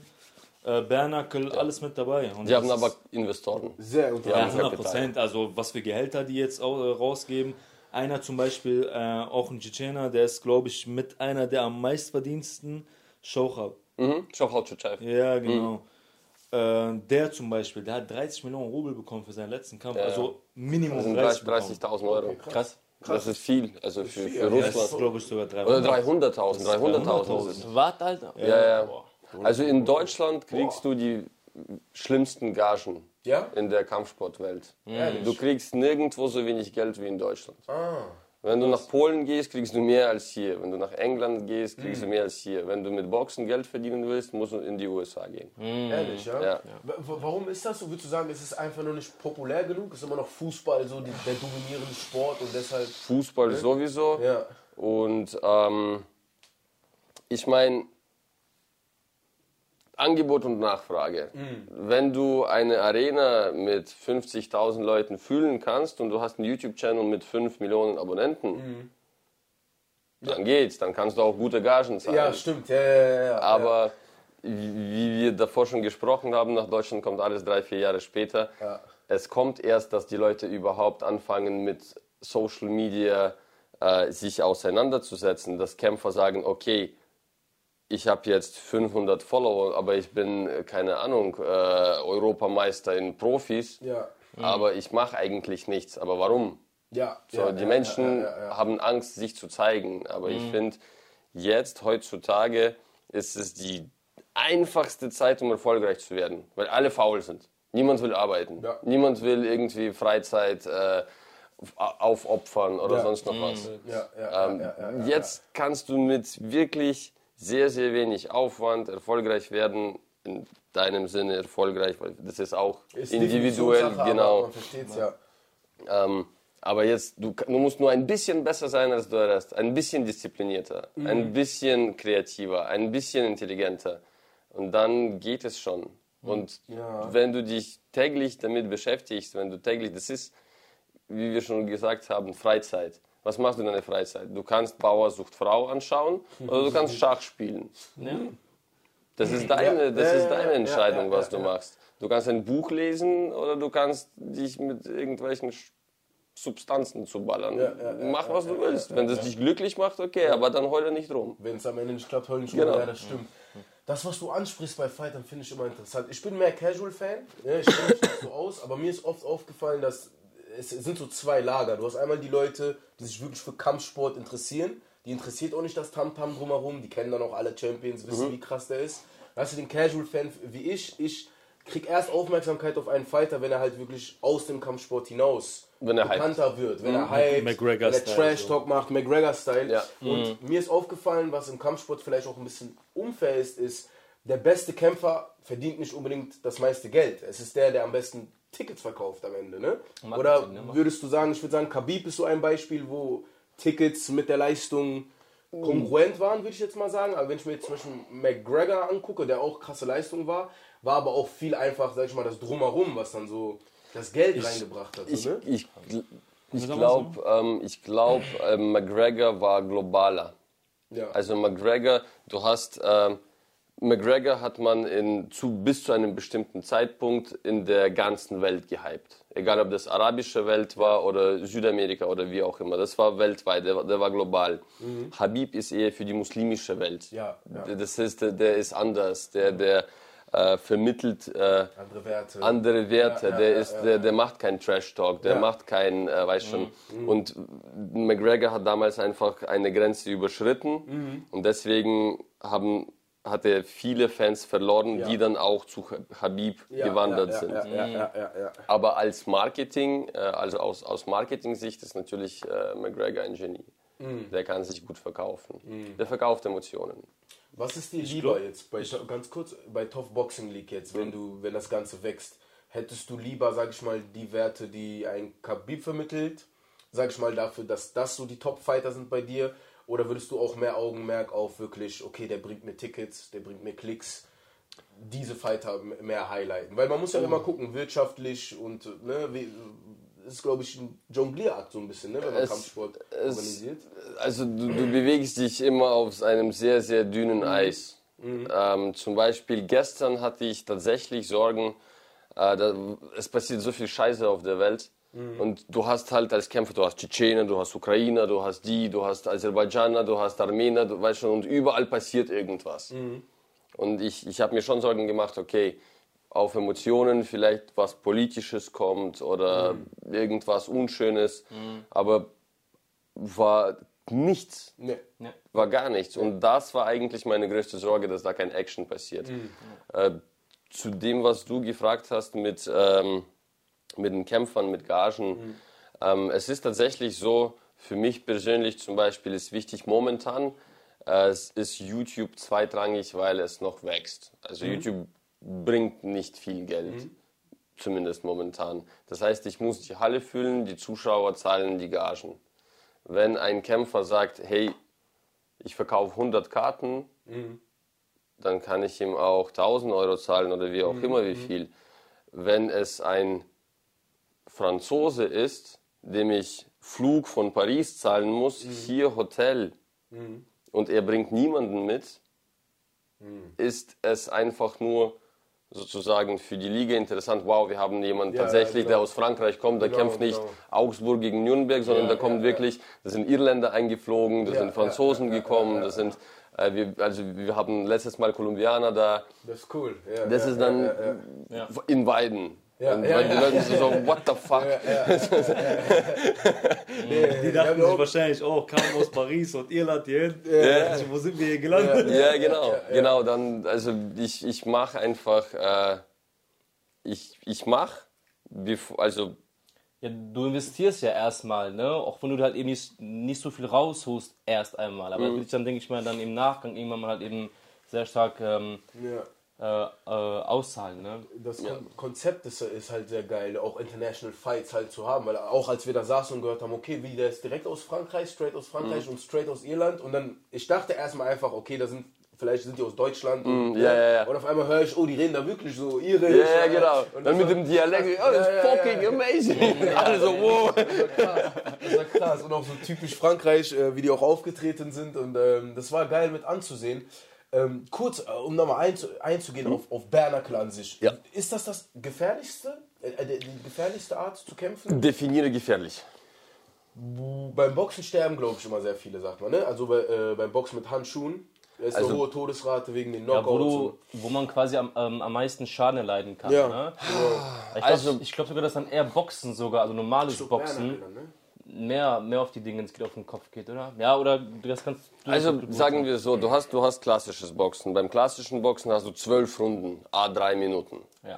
äh, Bernackel, alles mit dabei. Und Die haben aber Investoren. sehr Ja, unterhaltsam. 100 Prozent. Also was für Gehälter die jetzt auch äh, rausgeben. Einer zum Beispiel, äh, auch ein Tschetschener, der ist, glaube ich, mit einer der am meistverdiensten Shochab. Mhm. Chuchaev. Ja, genau. Äh, der zum Beispiel, der hat 30 Millionen Rubel bekommen für seinen letzten Kampf. Ja. Also Minimum Das sind 30 30 bekommen. 30.000 Euro. Krass. Das ist viel, also für, für viel, ja. Das ist, Russland. glaube ich, sogar Oder 300. 300.000, 300.000 ist es. Wart, Alter. Ja, ja. Also in Deutschland kriegst du die schlimmsten Gagen Ja? in der Kampfsportwelt. Ehrlich? Du kriegst nirgendwo so wenig Geld wie in Deutschland. Ah. Wenn du nach Polen gehst, kriegst du mehr als hier. Wenn du nach England gehst, kriegst Hm. du mehr als hier. Wenn du mit Boxen Geld verdienen willst, musst du in die USA gehen. Ehrlich, ja? Ja. Wa- wa- Warum ist das so? Würdest du sagen, es ist einfach nur nicht populär genug? Ist immer noch Fußball so die, der dominierende Sport und deshalb. Fußball sowieso. Ja. Und ähm, ich meine, Angebot und Nachfrage. Wenn du eine Arena mit 50.000 Leuten füllen kannst und du hast einen YouTube-Channel mit 5 Millionen Abonnenten, dann geht's. Dann kannst du auch gute Gagen zahlen. Ja, stimmt. Ja, ja, ja, ja. Aber wie wir davor schon gesprochen haben, nach Deutschland kommt alles drei, vier Jahre später. Ja. Es kommt erst, dass die Leute überhaupt anfangen mit Social Media äh, sich auseinanderzusetzen, dass Kämpfer sagen, okay, ich habe jetzt 500 Follower, aber ich bin, äh, keine Ahnung, äh, Europameister in Profis, Ja. aber ich mache eigentlich nichts. Aber warum? Ja. So, ja, die ja, Menschen ja, ja, ja. haben Angst, sich zu zeigen. Aber ich finde, jetzt, heutzutage, ist es die einfachste Zeit, um erfolgreich zu werden. Weil alle faul sind. Niemand will arbeiten. Ja. Niemand will irgendwie Freizeit äh, aufopfern oder Ja. sonst noch was. Ja, ja, Ähm, ja, ja, ja, jetzt kannst du mit wirklich sehr, sehr wenig Aufwand erfolgreich werden. In deinem Sinne erfolgreich, weil das ist auch Ist individuell, genau. Man versteht's ja. Ähm, aber jetzt, du, du musst nur ein bisschen besser sein als der Rest, ein bisschen disziplinierter, Mhm. ein bisschen kreativer, ein bisschen intelligenter. Und dann geht es schon. Und Mhm. Ja. wenn du dich täglich damit beschäftigst, wenn du täglich, das ist, wie wir schon gesagt haben, Freizeit. Was machst du in deiner Freizeit? Du kannst Bauer sucht Frau anschauen oder du kannst Schach spielen. Das ist deine, das Ja, ist ja, deine ja, Entscheidung, ja, was ja, du ja. machst. Du kannst ein Buch lesen oder du kannst dich mit irgendwelchen Substanzen zu ballern. Ja, ja, ja, Mach, was du willst. Wenn das dich glücklich macht, okay, aber dann heule nicht rum. Wenn es am Ende nicht klappt, heulen schon. Genau. Ja, das stimmt. Das, was du ansprichst bei Fightern, finde ich immer interessant. Ich bin mehr Casual-Fan. Ja, ich kenne mich nicht so aus, aber mir ist oft aufgefallen, dass es sind so zwei Lager. Du hast einmal die Leute, die sich wirklich für Kampfsport interessieren. Die interessiert auch nicht das Tamtam drumherum. Die kennen dann auch alle Champions, wissen, wie krass der ist. Dann hast du den Casual-Fan wie ich. Ich krieg erst Aufmerksamkeit auf einen Fighter, wenn er halt wirklich aus dem Kampfsport hinaus Wenn er bekannter wird. Wenn er hypt, wenn er Trash-Talk macht, McGregor-Style. Ja. Und mir ist aufgefallen, was im Kampfsport vielleicht auch ein bisschen unfair ist, ist, der beste Kämpfer verdient nicht unbedingt das meiste Geld. Es ist der, der am besten Tickets verkauft am Ende. Ne? Marketing, Oder ne? würdest du sagen, ich würde sagen, Khabib ist so ein Beispiel, wo Tickets mit der Leistung kongruent waren, würde ich jetzt mal sagen. Aber wenn ich mir jetzt zum Beispiel McGregor angucke, der auch krasse Leistung war, war aber auch viel einfach, sag ich mal, das Drumherum, was dann so das Geld reingebracht hat. Ich, so, ne? ich, ich glaube, ähm, ich glaub, ähm, McGregor war globaler. ja. Also McGregor, du hast, ähm, McGregor hat man in, zu, bis zu einem bestimmten Zeitpunkt in der ganzen Welt gehypt. Egal ob das arabische Welt war oder Südamerika oder wie auch immer. Das war weltweit, der, war- der war global. Habib ist eher für die muslimische Welt. Ja, ja. Das ist, der, der ist anders. Der, der äh, vermittelt äh, andere Werte. andere Werte. Ja, ja, der ist, der, der macht keinen Trash Talk, der macht keinen, äh, weiß schon. Und McGregor hat damals einfach eine Grenze überschritten und deswegen haben hat er viele Fans verloren, die dann auch zu Habib Ja, gewandert ja, sind. Ja, ja, ja, ja, ja. Aber als Marketing, äh, also aus, aus Marketing-Sicht ist natürlich äh, McGregor ein Genie. Der kann sich gut verkaufen. Der verkauft Emotionen. Was ist dir lieber jetzt, bei, ganz kurz, bei Top Boxing League jetzt, wenn du, wenn das Ganze wächst, hättest du lieber, sag ich mal, die Werte, die ein Khabib vermittelt, sag ich mal, dafür, dass das so die Top-Fighter sind bei dir, oder würdest du auch mehr Augenmerk auf wirklich, okay, der bringt mir Tickets, der bringt mir Klicks, diese Fighter mehr highlighten? Weil man muss ja immer gucken, wirtschaftlich und, ne, wie, das ist, glaube ich, ein Jonglierakt so ein bisschen, ne, wenn man Es- Kampfsport organisiert. Also du, du bewegst dich immer auf einem sehr, sehr dünnen Eis. Ähm, zum Beispiel gestern hatte ich tatsächlich Sorgen, äh, da, es passiert so viel Scheiße auf der Welt. Und du hast halt als Kämpfer, du hast Tschetschener, du hast Ukrainer, du hast die, du hast Aserbaidschaner, du hast Armenier, du weißt schon, und überall passiert irgendwas. Und ich, ich habe mir schon Sorgen gemacht, okay, auf Emotionen vielleicht was Politisches kommt oder irgendwas Unschönes, aber war nichts. Nee. War gar nichts. Und das war eigentlich meine größte Sorge, dass da kein Action passiert. Äh, zu dem, was du gefragt hast mit, ähm, mit den Kämpfern, mit Gagen. Ähm, es ist tatsächlich so, für mich persönlich zum Beispiel ist wichtig momentan, äh, es ist YouTube zweitrangig, weil es noch wächst. Also YouTube bringt nicht viel Geld. Zumindest momentan. Das heißt, ich muss die Halle füllen, die Zuschauer zahlen die Gagen. Wenn ein Kämpfer sagt, hey, ich verkaufe 100 Karten, dann kann ich ihm auch 1000 Euro zahlen oder wie auch immer wie viel. Wenn es ein Franzose ist, dem ich Flug von Paris zahlen muss, hier Hotel und er bringt niemanden mit, ist es einfach nur sozusagen für die Liga interessant. Wow, wir haben jemanden Ja, tatsächlich, genau. der aus Frankreich kommt. Der Genau, kämpft nicht genau. Augsburg gegen Nürnberg, sondern Ja, da kommt ja, wirklich, da sind Irländer eingeflogen, da Ja, sind Franzosen ja, ja, gekommen, ja, ja, das sind, äh, wir, also wir haben letztes Mal Kolumbianer da. Das ist cool. Ja, Das ja, ist dann ja, ja, ja. in Weiden. Ja, und ja, weil die ja, Leute so, what the fuck? Die dachten sich wahrscheinlich, oh, kam aus Paris und Irland hierhin. Also, wo sind wir hier gelandet? Ja, genau, genau. Dann, also ich, ich mache einfach, äh, ich, ich mache, also Ja, du investierst ja erstmal, ne? Auch wenn du halt eben nicht, nicht so viel rausholst, erst einmal. Aber mhm. dann denke ich mal, dann im Nachgang irgendwann mal halt eben sehr stark ähm, Ja. Äh, äh, auszahlen, ne? Das Kon Konzept ist, ist halt sehr geil, auch International Fights halt zu haben, weil auch als wir da saßen und gehört haben, okay, wie der ist direkt aus Frankreich, straight aus Frankreich Mhm. und straight aus Irland und dann, ich dachte erstmal einfach, okay, da sind, vielleicht sind die aus Deutschland und, Mhm, ja, ja, ja. und auf einmal höre ich, oh, die reden da wirklich so irisch. Ja, ja, genau. Und Dann das mit war- dem Dialekt, oh, Ja, ja, ja, fucking ja. amazing. Alle so, wow. Das war krass und auch so typisch Frankreich, äh, wie die auch aufgetreten sind und ähm, das war geil mit anzusehen. Ähm, kurz, äh, um nochmal einzu einzugehen auf, auf Bernacle an sich. Ja. Ist das das gefährlichste, äh, äh, die gefährlichste Art zu kämpfen? Definiere gefährlich. Beim Boxen sterben, glaube ich, immer sehr viele, sagt man. Ne? Also bei, äh, beim Boxen mit Handschuhen ist Also- eine hohe Todesrate wegen den Ja, wo, Knockouts. du, wo man quasi am, ähm, am meisten Schaden erleiden kann. Ja. Ne? Ich glaube Also- glaub sogar, dass dann eher Boxen sogar, also normales Boxen, Bernacle, ne? Mehr, mehr auf die Dinge ins geht, auf den Kopf geht, oder? Ja, oder du das kannst du Also sagen wir so, du hast, du hast klassisches Boxen. Beim klassischen Boxen hast du zwölf Runden, a drei Minuten. Ja.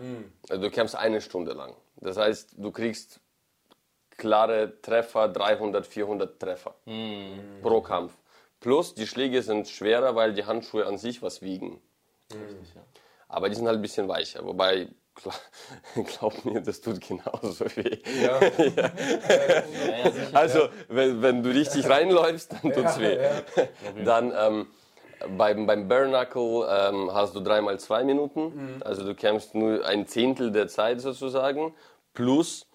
Also du kämpfst eine Stunde lang. Das heißt, du kriegst klare Treffer, 300, 400 Treffer pro Kampf. Plus die Schläge sind schwerer, weil die Handschuhe an sich was wiegen. Aber die sind halt ein bisschen weicher. Wobei glaub mir, das tut genauso weh. Ja. Ja. Also, wenn, wenn du richtig reinläufst, dann tut's weh. Dann ähm, beim, beim Bare Knuckle ähm, hast du dreimal zwei Minuten. Also du kämpfst nur ein Zehntel der Zeit sozusagen. Plus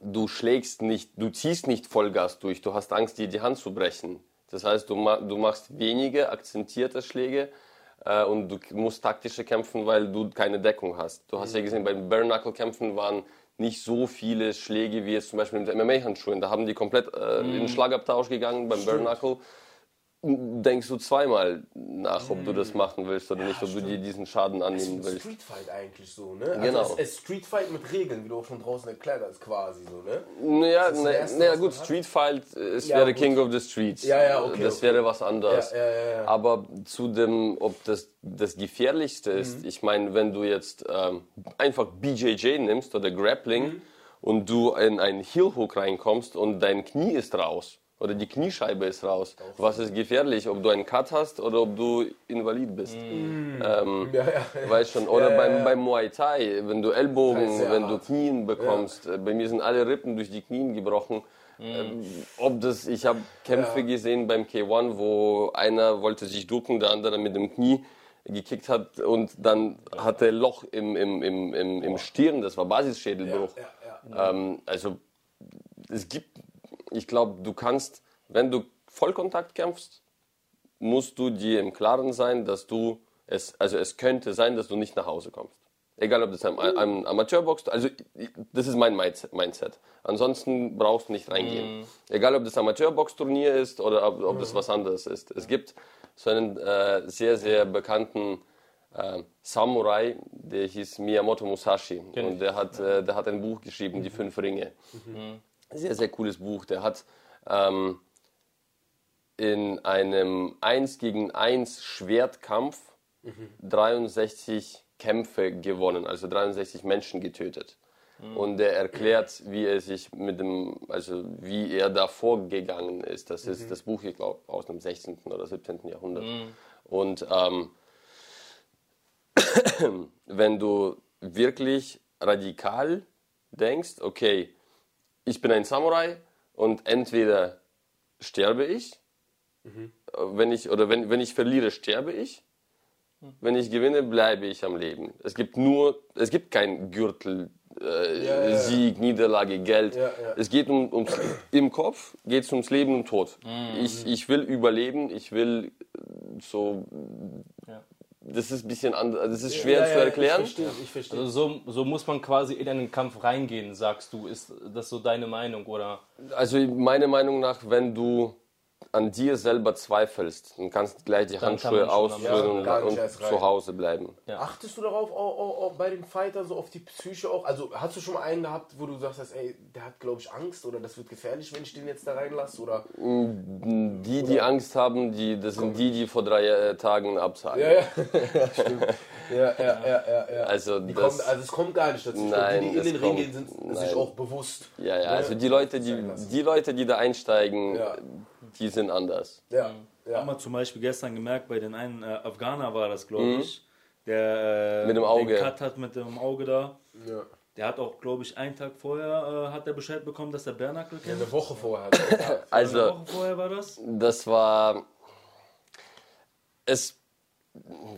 du schlägst nicht, du ziehst nicht Vollgas durch. Du hast Angst, dir die Hand zu brechen. Das heißt, du, ma du machst wenige akzentierte Schläge äh, und du musst taktische kämpfen, weil du keine Deckung hast. Du hast ja gesehen, beim Bare Knuckle Kämpfen waren nicht so viele Schläge wie jetzt zum Beispiel mit MMA-Handschuhen. Da haben die komplett äh, in den Schlagabtausch gegangen beim Bare Knuckle. Denkst du zweimal nach, ob du das machen willst oder nicht, ob du dir diesen Schaden annehmen ist ein willst. Streetfight eigentlich so, ne? Genau. Also es ist Streetfight mit Regeln, wie du auch schon draußen erklärt hast, quasi so, ne? Naja, naja was gut, man hat? Street Fight, es Ja, wäre gut. King of the Streets. Ja, ja, okay, Das okay. wäre was anderes. Ja, ja, ja, ja. Aber zu dem, ob das das Gefährlichste ist, Mhm. ich meine, wenn du jetzt ähm, einfach BJJ nimmst oder Grappling Mhm. und du in einen Heel Hook reinkommst und dein Knie ist raus oder die Kniescheibe ist raus, was ist gefährlich, ob du einen Cut hast oder ob du invalid bist. Ähm, Ja, ja. Weißt schon, oder Ja, beim, beim Muay Thai, wenn du Ellbogen, wenn du. Knien bekommst, äh, bei mir sind alle Rippen durch die Knien gebrochen. Ähm, ob das, ich habe Kämpfe gesehen beim K1, wo einer wollte sich ducken, der andere mit dem Knie gekickt hat und dann hatte Loch im, im, im, im, im Stirn, das war Basisschädelbruch. Ähm, also es gibt, ich glaube, du kannst, wenn du Vollkontakt kämpfst, musst du dir im Klaren sein, dass du es, also es könnte sein, dass du nicht nach Hause kommst. Egal, ob das ein, ein Amateurbox, also das ist mein Mindset. Ansonsten brauchst du nicht reingehen. Egal, ob das Amateurbox-Turnier ist oder ob, ob das was anderes ist. Es gibt so einen äh, sehr, sehr bekannten äh, Samurai, der hieß Miyamoto Musashi. Und der hat, äh, der hat ein Buch geschrieben, Die Fünf Ringe. Sehr, sehr cooles Buch. Der hat ähm, in einem 1 gegen 1 Schwertkampf 63 Kämpfe gewonnen, also 63 Menschen getötet. Und er erklärt, wie er sich mit dem, also wie er da vorgegangen ist. Das ist das Buch, ich glaube, aus dem 16. oder 17. Jahrhundert. Und ähm, wenn du wirklich radikal denkst, okay, ich bin ein Samurai und entweder sterbe ich, äh, wenn ich oder wenn, wenn ich verliere, sterbe ich. Wenn ich gewinne, bleibe ich am Leben. Es gibt nur, es gibt kein Gürtel, äh, Ja, ja, ja. Sieg, Niederlage, Geld. Es geht um, ums, im Kopf geht es ums Leben und Tod. Mhm. Ich, ich will überleben, ich will so. Das ist ein bisschen anders, das ist schwer Ja, zu ja, erklären. Ich verstehe, ich verstehe. Also so, so muss man quasi in einen Kampf reingehen, sagst du. Ist das so deine Meinung? Oder? Also meiner Meinung nach, wenn du an dir selber zweifelst, dann kannst du gleich die kann Handschuhe ausführen Ja, und zu Hause bleiben. Ja. Achtest du darauf auch, auch, auch bei den Fightern so auf die Psyche auch? Also hast du schon mal einen gehabt, wo du sagst, ey, der hat glaube ich Angst oder das wird gefährlich, wenn ich den jetzt da reinlasse? Oder? Die, die Angst haben, die, das sind die, die vor drei äh, Tagen absagen. Ja, ja. ja, stimmt. Ja, ja, ja, ja, ja. Also Die das- kommen, also es kommt gar nicht dazu. Nein, die, die in den Ring kommt- gehen, sind sich nein. auch bewusst. Ja, ja, Ne? also die Leute, die, die Leute, die da einsteigen, Ja. Die sind anders. Ja, Haben ja. wir zum Beispiel gestern gemerkt, bei den einen äh, Afghaner war das, glaube ich, der äh, Mit dem Auge. den Cut hat mit dem Auge da. ja. Der hat auch, glaube ich, einen Tag vorher äh, hat er Bescheid bekommen, dass der Bernackel kennt. Eine Woche vorher. hat er gesagt. Eine Also, Woche vorher war das. das war. Es.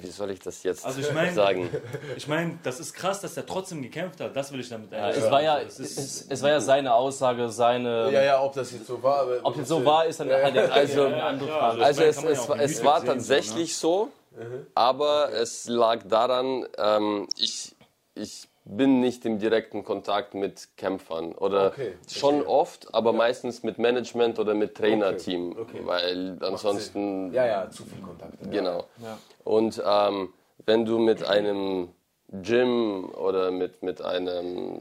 Wie soll ich das jetzt Also ich mein- sagen? Ich meine, das ist krass, dass er trotzdem gekämpft hat. Das will ich damit Ja, eigentlich es, sagen. war ja, Es ist- es, es war ja seine Aussage, seine. ja, ja, ob das jetzt so war. Ob jetzt so war, ist dann halt eine, Also- andere Ja, Frage. klar, Also meine, es, ja es, es war sehen, so, tatsächlich so, aber es lag daran, ähm, ich, ich bin nicht im direkten Kontakt mit Kämpfern oder Okay, schon verstehe. oft, aber meistens mit Management oder mit Trainerteam, Okay, okay. weil ansonsten Ja, ja, zu viel Kontakt. genau. Ja. Und ähm, wenn du mit einem Gym oder mit, mit einem,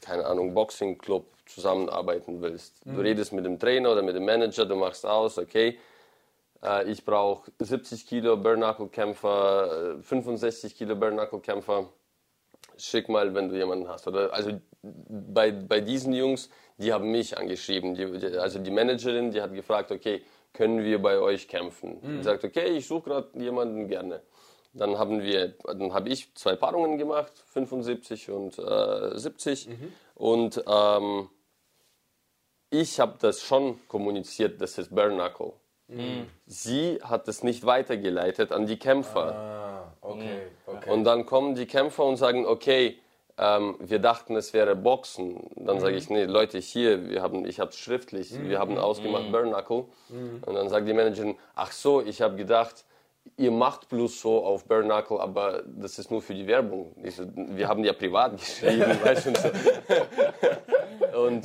keine Ahnung, Boxing-Club zusammenarbeiten willst, Mhm. du redest mit dem Trainer oder mit dem Manager, du machst aus, okay, äh, ich brauche 70 Kilo Bare-Knuckle-Kämpfer, äh, 65 Kilo Bare-Knuckle-Kämpfer, schick mal, wenn du jemanden hast. Oder, also bei, bei diesen Jungs, die haben mich angeschrieben. Die, die, also die Managerin, die hat gefragt, okay, können wir bei euch kämpfen? Mhm. Ich sagte, okay, ich suche gerade jemanden gerne. Dann haben wir, dann habe ich zwei Paarungen gemacht, 75 und äh, 70. Und ähm, ich habe das schon kommuniziert, das ist Bare Knuckle. Sie hat es nicht weitergeleitet an die Kämpfer. Ah, okay, okay. Und dann kommen die Kämpfer und sagen, okay, ähm, wir dachten, es wäre Boxen. Dann sage ich, nee, Leute, hier, wir haben, ich habe es schriftlich, wir haben ausgemacht Bare Knuckle. Und dann sagt die Managerin, ach so, ich habe gedacht, ihr macht bloß so auf Bare Knuckle, aber das ist nur für die Werbung. Ich so, wir haben ja privat geschrieben, weißt du. So. Und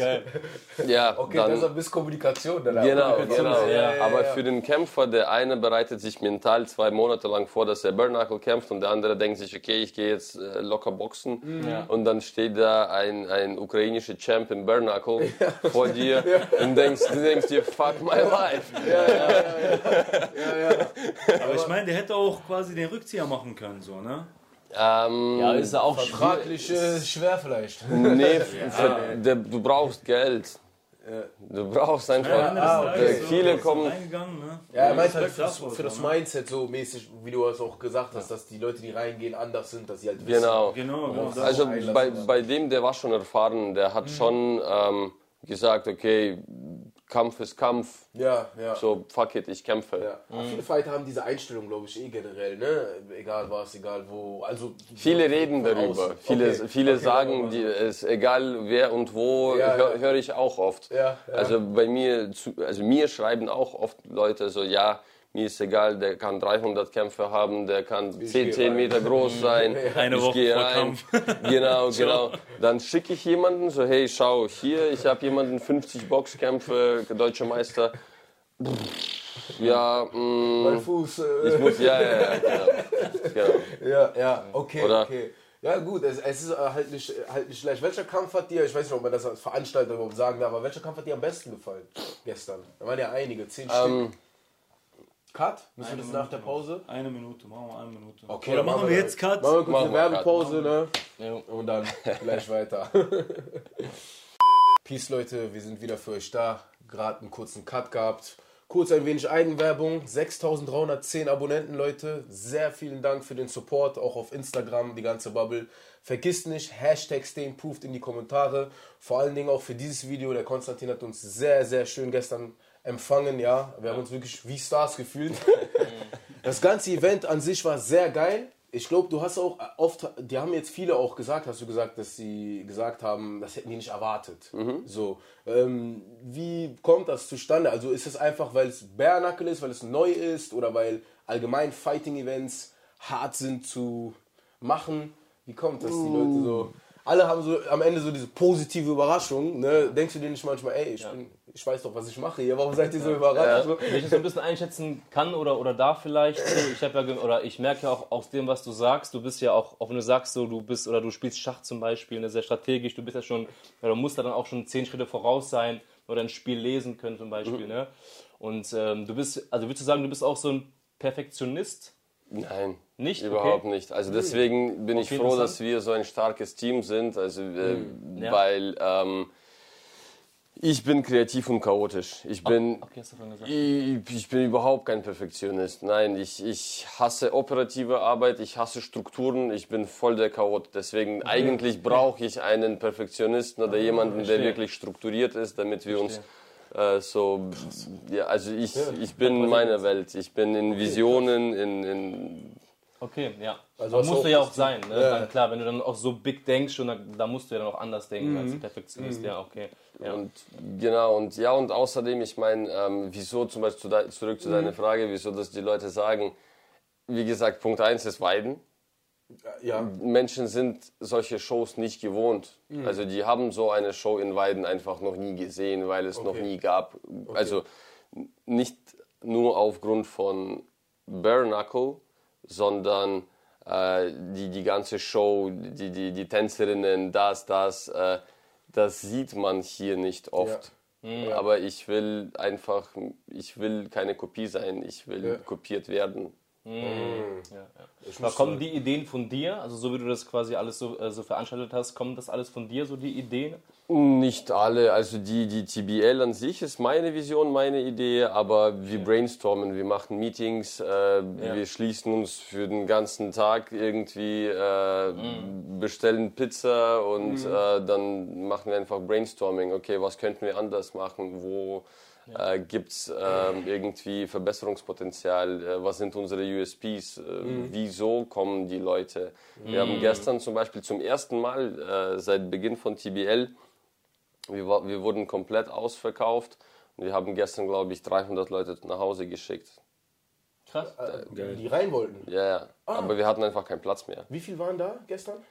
ja, okay, dann, das ist Kommunikation. Dann Genau, Kommunikation. genau. Ja, ja, Aber ja. für den Kämpfer, der eine bereitet sich mental zwei Monate lang vor, dass er Bare Knuckle kämpft und der andere denkt sich, okay, ich gehe jetzt äh, locker boxen und dann steht da ein, ein ukrainischer Champ im Bare Knuckle vor dir und denkst, du denkst dir, fuck my life. Aber ich meine, der hätte auch quasi den Rückzieher machen können, so, ne? Ähm, Ja, ist ja auch äh, schwer vielleicht. nee, der, du brauchst Geld. Du brauchst einfach. Des ah, Tages okay. so, Viele kommen- ne? Ja, er meint halt Respekt für, davor, für das ne? Mindset so mäßig, wie du es auch gesagt hast, dass die Leute, die reingehen, anders sind, dass sie halt wissen. Genau. Genau, genau. das- Also bei, ja. bei dem, der war schon erfahren, der hat schon ähm, gesagt, okay, Kampf ist Kampf, Ja, ja. so fuck it, ich kämpfe. ja. Aber viele Fighter haben diese Einstellung, glaube ich, eh generell, ne? Egal was, egal wo. Also Viele reden darüber, außen. viele, Okay. viele Okay, sagen, die, es egal wer und wo, Ja, hö- ja. höre ich auch oft. Ja. Also bei mir, also mir schreiben auch oft Leute so, ja, mir ist egal, der kann 300 Kämpfe haben, der kann 10, gehe 10 rein. Meter groß sein. Eine ich Woche gehe rein. Kampf. Genau, genau. Dann schicke ich jemanden so, hey, schau, hier, ich habe jemanden 50 Boxkämpfe, deutscher Meister. Ja, mein mh, Fuß. ich Äh, muss, ja, ja, ja, genau. genau. ja, ja, okay, Oder- okay. Ja gut, es, es ist halt nicht, halt nicht leicht. Welcher Kampf hat dir, ich weiß nicht, ob man das als Veranstalter überhaupt sagen darf, aber welcher Kampf hat dir am besten gefallen gestern? Da waren ja einige, zehn Ähm, Stück. Cut? Müssen wir das nach der Pause? Eine Minute, machen wir eine Minute. Okay, Oder dann machen wir jetzt Cut? Machen wir kurz Machen eine. Werbepause, ne? Ja. Und dann gleich weiter. Peace, Leute, wir sind wieder für euch da. Gerade einen kurzen Cut gehabt. Kurz ein wenig Eigenwerbung. 6310 Abonnenten, Leute. Sehr vielen Dank für den Support, auch auf Instagram, die ganze Bubble. Vergisst nicht, Hashtag StayImproved in die Kommentare. Vor allen Dingen auch für dieses Video. Der Konstantin hat uns sehr, sehr schön gestern empfangen, ja. Wir haben uns wirklich wie Stars gefühlt. Das ganze Event an sich war sehr geil. Ich glaube, du hast auch oft, die haben jetzt viele auch gesagt, hast du gesagt, dass sie gesagt haben, das hätten die nicht erwartet. So, ähm, wie kommt das zustande? Also ist es einfach, weil es Knuckle ist, weil es neu ist oder weil allgemein Fighting-Events hart sind zu machen? Wie kommt das, die Leute so? Alle haben so am Ende so diese positive Überraschung. Ne? Denkst du dir nicht manchmal, ey, ich, bin, ich weiß doch, was ich mache hier, warum seid ihr so überrascht? So? Wenn ich das so ein bisschen einschätzen kann oder, oder darf vielleicht, so, ich habe ja oder ich merke ja auch aus dem, was du sagst, du bist ja auch, auch wenn du sagst, so du bist oder du spielst Schach zum Beispiel, ne, sehr strategisch, du bist ja schon, ja, du musst da dann auch schon zehn Schritte voraus sein oder ein Spiel lesen können zum Beispiel, ne? Und ähm, du bist, also würdest du sagen, du bist auch so ein Perfektionist? Nein, Nicht? überhaupt Okay. nicht. Also deswegen bin ich Okay, froh, interessant. dass wir so ein starkes Team sind. Also äh, Ja. weil ähm, ich bin kreativ und chaotisch. Ich bin Okay, ich, ich bin überhaupt kein Perfektionist. Nein, ich, ich hasse operative Arbeit, ich hasse Strukturen, ich bin voll der Chaot. Deswegen eigentlich brauche ich einen Perfektionisten oder jemanden, der wirklich strukturiert ist, damit wir uns äh, so ja, also ich, ich bin in meiner Welt. Ich bin in Visionen, in, in Okay, ja. Also Also du musst du ja auch sein. Ne? Ja. Dann, klar, wenn du dann auch so big denkst, schon, dann, dann musst du ja dann auch anders denken Mhm. als Perfektionist. Ja, okay. Ja. Und genau, und ja, und außerdem, ich meine, ähm, wieso zum Beispiel zu de- zurück zu deiner Frage, wieso dass die Leute sagen, wie gesagt, Punkt 1 ist Weiden. Ja, Menschen sind solche Shows nicht gewohnt. Mhm. Also die haben so eine Show in Weiden einfach noch nie gesehen, weil es noch Okay. nie gab. Also n- nicht nur aufgrund von Bare Knuckle, sondern äh, die, die ganze Show, die, die, die Tänzerinnen, das, das, äh, das sieht man hier nicht oft. Aber ich will einfach, ich will keine Kopie sein, ich will Ja. kopiert werden. Ja, ja. Ich Aber muss kommen sagen- die Ideen von dir? Also so wie du das quasi alles so, äh, so veranstaltet hast, kommen das alles von dir, so die Ideen? Nicht alle, also die, die TBL an sich ist meine Vision, meine Idee, aber wir brainstormen, wir machen Meetings, äh, wir schließen uns für den ganzen Tag irgendwie, äh, bestellen Pizza und äh, dann machen wir einfach Brainstorming, okay, was könnten wir anders machen, wo äh, gibt es irgendwie Verbesserungspotenzial, äh, was sind unsere USPs, äh, wieso kommen die Leute. Wir haben gestern zum Beispiel zum ersten Mal seit Beginn von TBL wir, wir wurden komplett ausverkauft und wir haben gestern, glaube ich, 300 Leute nach Hause geschickt. Krass. Äh, die rein wollten. Ja, ja. Aber wir hatten einfach keinen Platz mehr. Wie viel waren da gestern?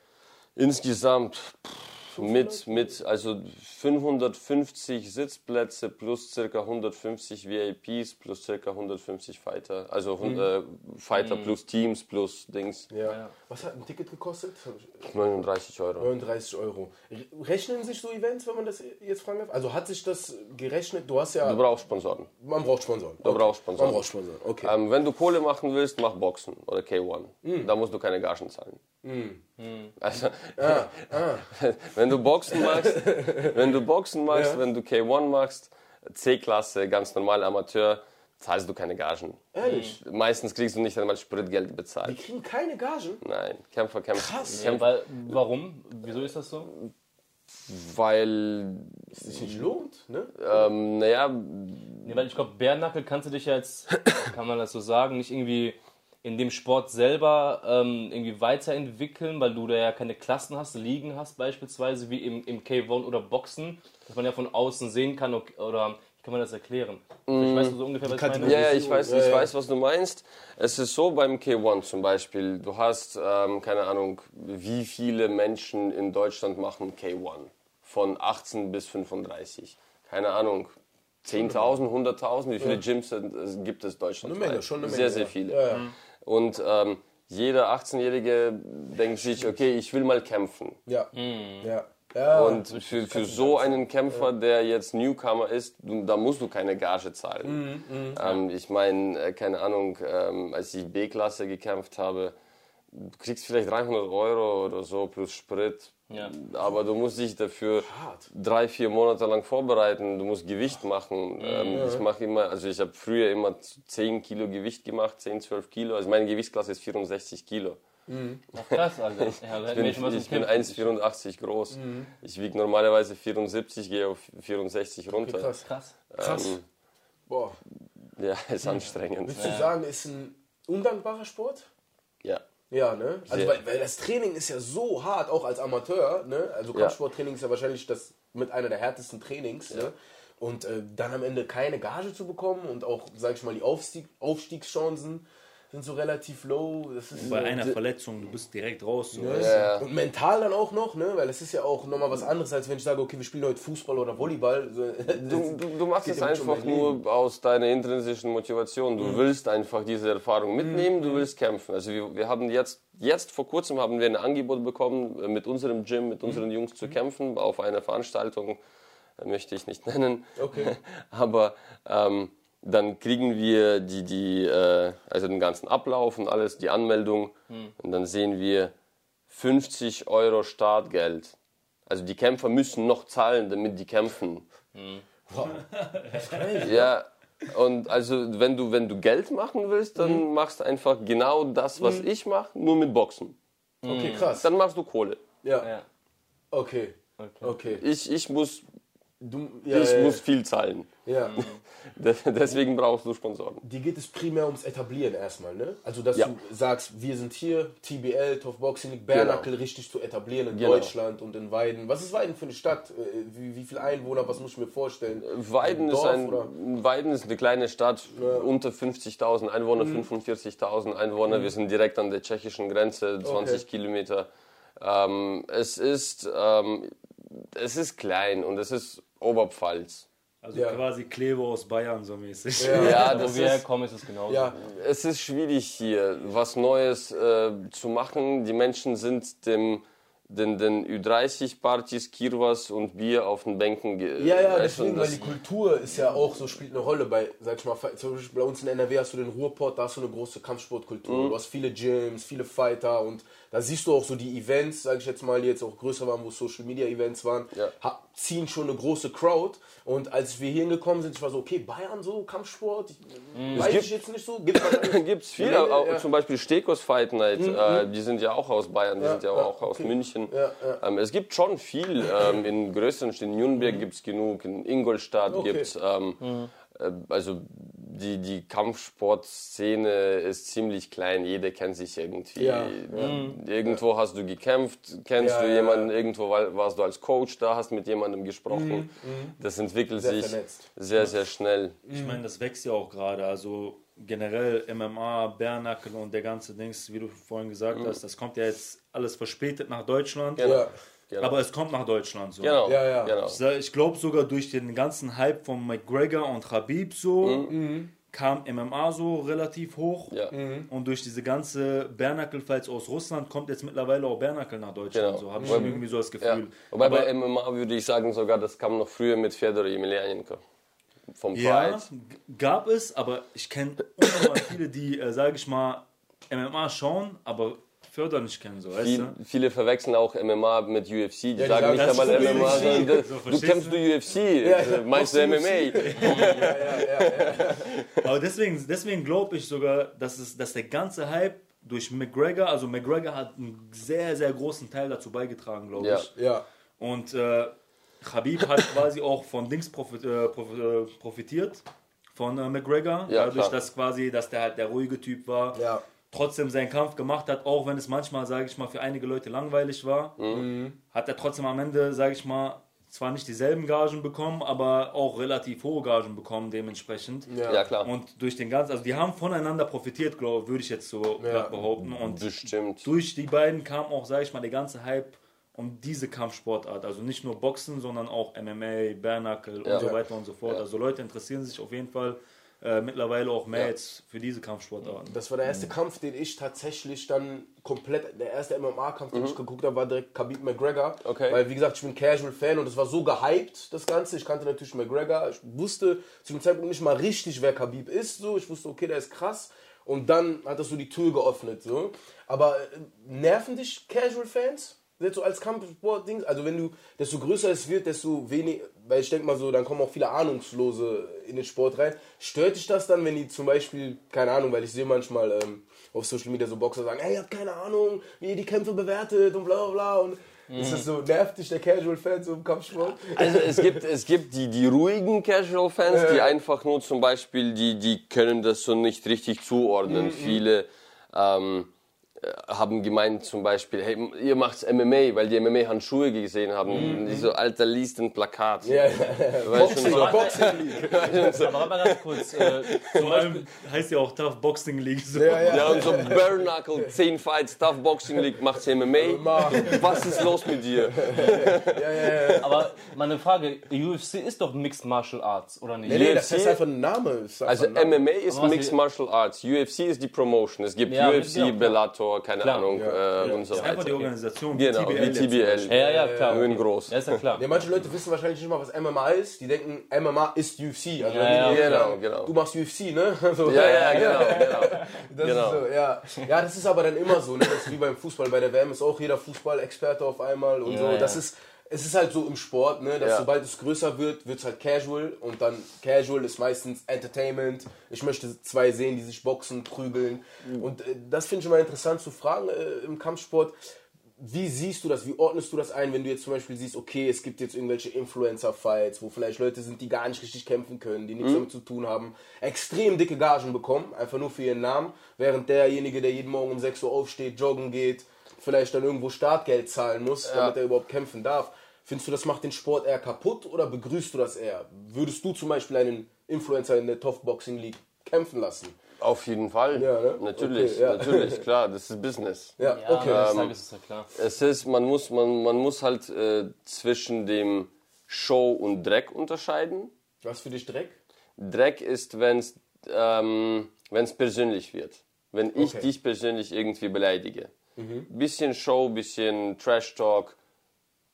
Insgesamt pff, mit, mit also 550 Sitzplätze plus circa 150 VIPs plus circa 150 Fighter. Also hund- äh, Fighter plus Teams plus Dings. Ja. Was hat ein Ticket gekostet? Hab ich- 39 Euro. 39 Euro. Re- Rechnen sich so Events, wenn man das jetzt fragen darf? Also hat sich das gerechnet? Du hast ja. Du brauchst Sponsoren. man braucht Sponsoren. Du brauchst Sponsoren. Man braucht Sponsoren. Okay. Ähm, wenn du Kohle machen willst, mach Boxen oder K1. Da musst du keine Gagen zahlen. Also, wenn du Boxen machst, wenn du Boxen machst, Ja. wenn du K1 machst, C-Klasse, ganz normal Amateur, zahlst du keine Gagen. Ehrlich? Meistens kriegst du nicht einmal Spritgeld Die bezahlt. kriegen keine Gagen. Nein, Kämpfer kämpfen. Krass. Ja, weil, warum? Wieso ist das so? Weil, Das sich nicht lohnt, ne? ähm, naja, Nee, weil ich glaube, Bärnackel kannst du dich ja jetzt, kann man das so sagen, nicht irgendwie in dem Sport selber ähm, irgendwie weiterentwickeln, weil du da ja keine Klassen hast, Ligen hast beispielsweise, wie im, im K1 oder Boxen, dass man ja von außen sehen kann, okay, oder wie kann man das erklären? Ich weiß so ungefähr, was ich meine. Ja, ja, ich weiß, Ja, ich ja. weiß, was du meinst. Es ist so beim K1 zum Beispiel, du hast, ähm, keine Ahnung, wie viele Menschen in Deutschland machen K1? Von 18 bis 35. Keine Ahnung. 10.000, 100.000, wie viele Gyms sind- es gibt es deutschlandweit? Eine Menge, schon eine Menge. Sehr, sehr ja. viele. Ja, ja. Und ähm, jeder 18-Jährige denkt sich, okay, ich will mal kämpfen. Ja. ja. ja. Und für, für so einen Kämpfer, der jetzt Newcomer ist, du, da musst du keine Gage zahlen. ähm, ich meine, äh, keine Ahnung, ähm, als ich B-Klasse gekämpft habe, du kriegst vielleicht 300 Euro oder so plus Sprit. Ja. Aber du musst dich dafür Hart. drei, vier Monate lang vorbereiten. Du musst Gewicht machen. Ähm, Ich mache immer, also ich habe früher immer 10 Kilo Gewicht gemacht, 10, 12 Kilo. Also meine Gewichtsklasse ist 64 Kilo. Ach, krass, Alter. Ja, Ich bin, ich bin kämpfen. 1,84 groß. Ich wiege normalerweise 74, gehe auf 64 runter. Krass. Krass. Krass. Ähm, Boah. ja, ist anstrengend. Würdest du sagen, ist ein undankbarer Sport? Ja. Ja, ne? Also, weil, weil das Training ist ja so hart, auch als Amateur, ne? Also. Kampfsporttraining ist ja wahrscheinlich das mit einer der härtesten Trainings, ne? Und äh, dann am Ende keine Gage zu bekommen und auch, sag ich mal, die Aufstieg Aufstiegschancen sind so relativ low. Das ist Bei so, einer Verletzung, du bist direkt raus. So. Ja. Und mental dann auch noch, ne? Weil es ist ja auch nochmal was anderes, als wenn ich sage, okay, wir spielen heute Fußball oder Volleyball. Du, du, machst es einfach nur aus deiner intrinsischen Motivation. Du willst einfach diese Erfahrung mitnehmen, du willst kämpfen. Also wir, wir haben jetzt, jetzt vor kurzem haben wir ein Angebot bekommen, äh, mit unserem Gym, mit unseren Jungs zu kämpfen auf einer Veranstaltung, äh, möchte ich nicht nennen. Okay. Aber ähm, dann kriegen wir die, die, äh, also den ganzen Ablauf und alles, die Anmeldung. Und dann sehen wir 50 Euro Startgeld. Also die Kämpfer müssen noch zahlen, damit die kämpfen. Ja, und also wenn du, wenn du Geld machen willst, dann machst du einfach genau das, was ich mache, nur mit Boxen. okay, krass. Dann machst du Kohle. Ja, Ja. okay. Okay. Okay. Ich, ich, muss, Du, ja, ich ja, muss viel zahlen. ja. De- Deswegen brauchst du Sponsoren. Dir geht es primär ums Etablieren erstmal, ne? Also, dass Ja. du sagst, wir sind hier, TBL, Top Boxing League, Bernackel richtig zu etablieren in Genau. Deutschland und in Weiden. Was ist Weiden für eine Stadt? Äh, Wie, wie viele Einwohner? Was muss ich mir vorstellen? Weiden ist, Dorf ein, oder? Weiden ist eine kleine Stadt, unter 50.000 Einwohner, Mhm. 45.000 Einwohner. Wir sind direkt an der tschechischen Grenze, 20 Okay. Kilometer. Ähm, es, ist, ähm, es ist klein und es ist Oberpfalz. Also Ja. quasi Kleber aus Bayern so mäßig. Ja. Ja, Wo das wir ist, herkommen, ist es genauso. Ja, es ist schwierig hier, was Neues äh, zu machen. Die Menschen sind dem, den, den Ü30-Partys, Kirwas und Bier auf den Bänken. ge- Ja, ja, deswegen, weil die Kultur ist ja auch so, spielt eine Rolle bei, sag ich mal, zum Beispiel bei uns in NRW hast du den Ruhrpott, da hast du eine große Kampfsportkultur. Mhm. Du hast viele Gyms, viele Fighter und da siehst du auch so die Events, sag ich jetzt mal, die jetzt auch größer waren, wo Social Media Events waren, Ja. ziehen schon eine große Crowd. Und als wir hier hingekommen sind, ich war so, okay, Bayern so, Kampfsport, ich, weiß gibt- ich jetzt nicht so, gibt es viele, Ja, auch, ja. zum Beispiel Stekos Fight Night, äh, die sind ja auch aus Bayern, die sind ja ja, auch aus okay. München. Ja, Ähm, es gibt schon viel, ähm, in größeren Städten, in Nürnberg gibt es genug, in Ingolstadt Okay. gibt es, ähm, äh, also die, die Kampfsportszene ist ziemlich klein, jeder kennt sich irgendwie. Ja, Irgendwo hast du gekämpft, kennst Ja, du ja, jemanden, irgendwo war- warst du als Coach da, hast mit jemandem gesprochen. Das entwickelt Sehr sich vernetzt. sehr, sehr schnell. Ich meine, das wächst ja auch gerade. Also generell MMA, Bärnackel und der ganze Dings, wie du vorhin gesagt hast, das kommt ja jetzt alles verspätet nach Deutschland. Genau. Ja, Genau. Aber es kommt nach Deutschland so. genau. Ja, ja. genau. Ich glaube sogar durch den ganzen Hype von McGregor und Khabib so kam MMA so relativ hoch. Ja. Und durch diese ganze Bärnackel-Fights aus Russland kommt jetzt mittlerweile auch Bärnackel nach Deutschland. Genau. So habe ich irgendwie so das Ja. Gefühl. Wobei Aber- bei MMA würde ich sagen, sogar das kam noch früher mit Fedor Emelianenko. Vom Ja, Fight. g- gab es, aber ich kenne viele, die, äh, sage ich mal, MMA schauen, aber Förder nicht kennen, so, weißt Die, du? viele verwechseln auch MMA mit UFC. Die die sagen sagen, nicht das einmal ist MMA, UFC. sondern So, du kämpfst du? UFC, ja, äh, meinst du machst du MMA? Aber deswegen, deswegen glaube ich sogar, dass, es, dass der ganze Hype durch McGregor, also McGregor hat einen sehr, sehr großen Teil dazu beigetragen, glaube Ja. ich. ja. Und äh, Khabib hat quasi auch von Dings profit, äh, äh, profitiert, von äh, McGregor, Ja, dadurch, klar. dass quasi, dass der halt der ruhige Typ war. Ja. Trotzdem seinen Kampf gemacht hat, auch wenn es manchmal, sage ich mal, für einige Leute langweilig war, Mhm. hat er trotzdem am Ende, sage ich mal, zwar nicht dieselben Gagen bekommen, aber auch relativ hohe Gagen bekommen dementsprechend. Ja, klar. Und durch den ganzen, also die haben voneinander profitiert, glaube würde ich jetzt so glatt behaupten. Und Bestimmt. durch die beiden kam auch, sage ich mal, der ganze Hype um diese Kampfsportart. Also nicht nur Boxen, sondern auch MMA, Bärnackel Ja. und so weiter und so fort. Also Leute interessieren sich auf jeden Fall äh, mittlerweile auch mehr Ja. jetzt für diese Kampfsportarten. Das war der erste Kampf, den ich tatsächlich dann komplett, der erste MMA-Kampf, den ich geguckt habe, war direkt Khabib McGregor. Mhm. Okay. Weil, wie gesagt, ich bin Casual-Fan und es war so gehypt, das Ganze. Ich kannte natürlich McGregor. Ich wusste zu dem Zeitpunkt nicht mal richtig, wer Khabib ist. So. Ich wusste, okay, der ist krass. Und dann hat das so die Tür geöffnet. So. Aber äh, nerven dich Casual-Fans? Jetzt so als Kampfsport-Ding? Also, wenn du, desto größer es wird, desto weniger, weil ich denke mal so, dann kommen auch viele Ahnungslose in den Sport rein. Stört dich das dann, wenn die zum Beispiel, keine Ahnung, weil ich sehe manchmal ähm, auf Social Media so Boxer sagen, hey, ihr habt keine Ahnung, wie ihr die Kämpfe bewertet und bla bla bla. Und ist das so, nervt dich der Casual-Fan so im Kampfsport? Also es gibt, es gibt die, die ruhigen Casual-Fans, die einfach nur zum Beispiel, die, die können das so nicht richtig zuordnen. Viele ähm, äh, haben gemeint zum Beispiel, hey, ihr macht's MMA, weil die MMA-Handschuhe gesehen haben. Und Die so, Alter, liest ein Plakat. Ja, ja, du, Boxing, so, Boxing League. Aber warte mal ganz kurz. Äh, zum Vor allem heißt ja auch Tough Boxing League. So. Ja, ja. ja, und so Bare Knuckle, 10 Fights, Tough Boxing League, macht's MMA. Was ist los mit dir? aber meine Frage: UFC ist doch Mixed Martial Arts, oder nicht? Nee, nee, das UFC ist einfach ein Name. Das ist Also einfach ein Name. MMA ist Mixed Martial Arts, UFC ist die Promotion. Es gibt Ja, UFC, genau, Bellator, keine Klar. Ahnung äh, und so Das ist einfach die Organisation. Genau, wie TBL. Ja, ja, klar. Nur in groß. Ja, ist ja klar. Ja, manche Leute wissen wahrscheinlich nicht mal, was MMA ist. Die denken, MMA ist UFC. Also Ja, ja, genau, genau. Du machst UFC, ne? So, Ja, ja, genau, genau. Das genau. ist so, ja. ja, das ist aber dann immer so. Ne? Das ist wie beim Fußball. Bei der WM ist auch jeder Fußball-Experte auf einmal und so. ja. Das ist, es ist halt so im Sport, ne? dass Ja. sobald es größer wird, wird es halt casual. Und dann casual ist meistens Entertainment. Ich möchte zwei sehen, die sich boxen, prügeln. Und äh, das finde ich immer interessant zu fragen äh, im Kampfsport. Wie siehst du das? Wie ordnest du das ein, wenn du jetzt zum Beispiel siehst, okay, es gibt jetzt irgendwelche Influencer-Fights, wo vielleicht Leute sind, die gar nicht richtig kämpfen können, die nichts damit zu tun haben, extrem dicke Gagen bekommen, einfach nur für ihren Namen, während derjenige, der jeden Morgen um 6 Uhr aufsteht, joggen geht, vielleicht dann irgendwo Startgeld zahlen muss, damit er überhaupt kämpfen darf. Findest du, das macht den Sport eher kaputt oder begrüßt du das eher? Würdest du zum Beispiel einen Influencer in der Top Boxing League kämpfen lassen? Auf jeden Fall. Ja, ne? Natürlich, Okay, ja. natürlich, klar, das ist Business. Ja, Ja, okay. Tages ist ja klar. Es ist, man muss, man, man muss halt äh, zwischen dem Show und Dreck unterscheiden. Was für dich Dreck? Dreck ist, wenn es ähm, wenn's persönlich wird. Wenn ich Okay. dich persönlich irgendwie beleidige. bisschen Show, bisschen Trash Talk,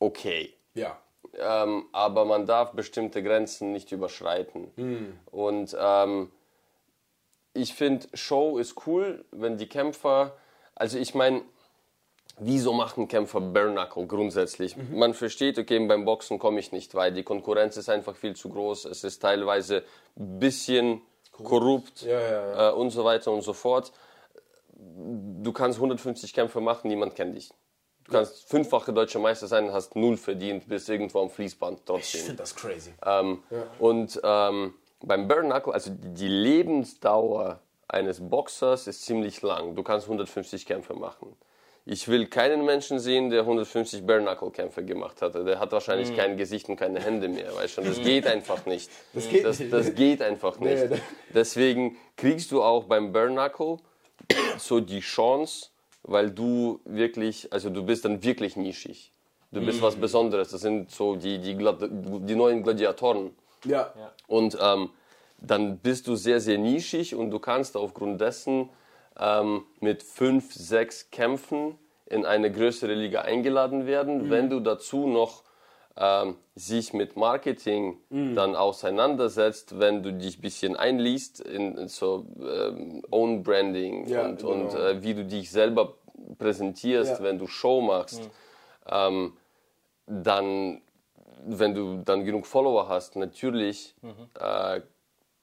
okay. Ja. Ähm, aber man darf bestimmte Grenzen nicht überschreiten. Und ähm, ich finde, Show ist cool, wenn die Kämpfer, also ich meine, wieso machen Kämpfer Bare Knuckle grundsätzlich? Man versteht, okay, beim Boxen komme ich nicht weit, die Konkurrenz ist einfach viel zu groß, es ist teilweise ein bisschen korrupt, Ja, ja, Äh, und so weiter und so fort. Du kannst 150 Kämpfe machen, niemand kennt dich. Du kannst fünffache deutsche Meister sein, hast null verdient, bist irgendwo am Fließband Ich trotzdem. finde das crazy. Ähm, Und ähm, beim Bare Knuckle, also die Lebensdauer eines Boxers ist ziemlich lang. Du kannst 150 Kämpfe machen. Ich will keinen Menschen sehen, der 150 Bare Knuckle Kämpfe gemacht hat. Der hat wahrscheinlich kein Gesicht und keine Hände mehr, weißt du? Das geht einfach nicht. Das geht das, nicht. Das geht einfach nicht. Deswegen kriegst du auch beim Bare Knuckle so die Chance, weil du wirklich, also du bist dann wirklich nischig. Du bist was Besonderes. Das sind so die, die, Gladi- die neuen Gladiatoren. Ja. Und ähm, dann bist du sehr, sehr nischig und du kannst aufgrund dessen ähm, mit fünf, sechs Kämpfen in eine größere Liga eingeladen werden. Wenn du dazu noch ähm, sich mit Marketing dann auseinandersetzt, wenn du dich ein bisschen einliest in, in so ähm, Own Branding Ja, und, genau. und äh, wie du dich selber präsentierst, Ja. wenn du Show machst, ähm, dann, wenn du dann genug Follower hast, natürlich äh,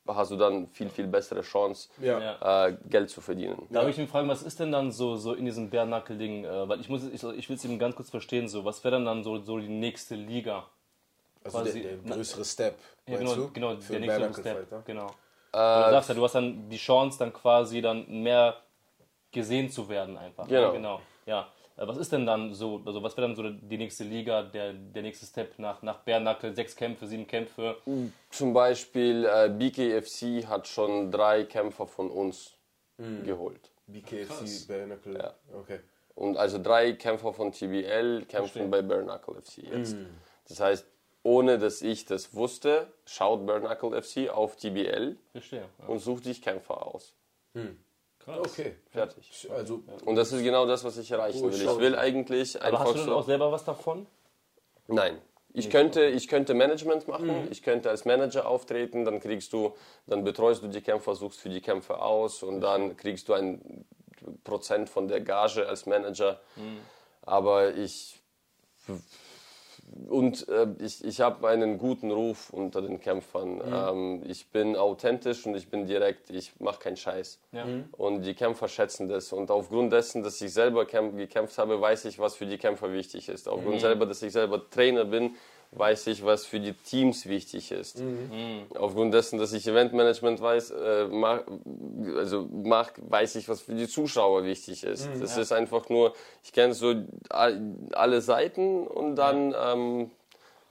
hast du dann viel, viel bessere Chance, Ja. äh, Geld zu verdienen. Darf ich mich fragen, was ist denn dann so, so in diesem Bärnackel-Ding? Äh, weil ich muss, ich, ich will es eben ganz kurz verstehen, so, was wäre dann dann so, so die nächste Liga? Also Quasi- der, der größere Step. Ja, genau, du? genau Für der nächste? Step. Genau. du sagst ja, du hast dann die Chance, dann quasi dann mehr gesehen zu werden einfach. Genau. Ja, genau. Ja. Äh, Was ist denn dann so, also was wäre dann so die nächste Liga, der, der nächste Step nach, nach Bärnackel, sechs Kämpfe, sieben Kämpfe? Zum Beispiel äh, BKFC hat schon drei Kämpfer von uns geholt. BKFC, Knuckle. Ja. Okay. Und also drei Kämpfer von TBL kämpfen bei Knuckle FC jetzt. Das heißt, ohne dass ich das wusste, schaut Knuckle FC auf TBL Verstehe. Ja. und sucht sich Kämpfer aus. Krass. Okay. Fertig. Also, Und das ist genau das, was ich erreichen will. Ich will eigentlich Aber einfach hast du denn auch selber was davon? Nein. Ich könnte, ich könnte Management machen, ich könnte als Manager auftreten, dann kriegst du, dann betreust du die Kämpfer, suchst für die Kämpfer aus und dann kriegst du ein Prozent von der Gage als Manager. Aber ich und äh, ich, ich habe einen guten Ruf unter den Kämpfern. Ähm, ich bin authentisch und ich bin direkt, ich mache keinen Scheiß. Ja. Und die Kämpfer schätzen das. Und aufgrund dessen, dass ich selber kämp gekämpft habe, weiß ich, was für die Kämpfer wichtig ist. Aufgrund selber, dass ich selber Trainer bin, weiß ich, was für die Teams wichtig ist. Aufgrund dessen, dass ich Eventmanagement weiß, äh, mach, also mach, weiß ich, was für die Zuschauer wichtig ist. das ist einfach nur, ich kenne so all- alle Seiten und dann ähm,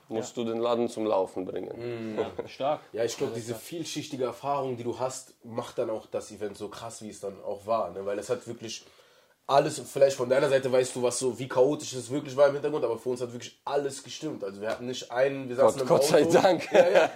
musst du den Laden zum Laufen bringen. Ja, stark. ja, ich glaube, diese vielschichtige Erfahrung, die du hast, macht dann auch das Event so krass, wie es dann auch war. Ne? Weil es hat wirklich alles, vielleicht von deiner Seite weißt du, was so, wie chaotisch es wirklich war im Hintergrund, aber für uns hat wirklich alles gestimmt. Also wir hatten nicht einen, wir saßen Gott, im Gott Auto. sei Dank. Ja, ja.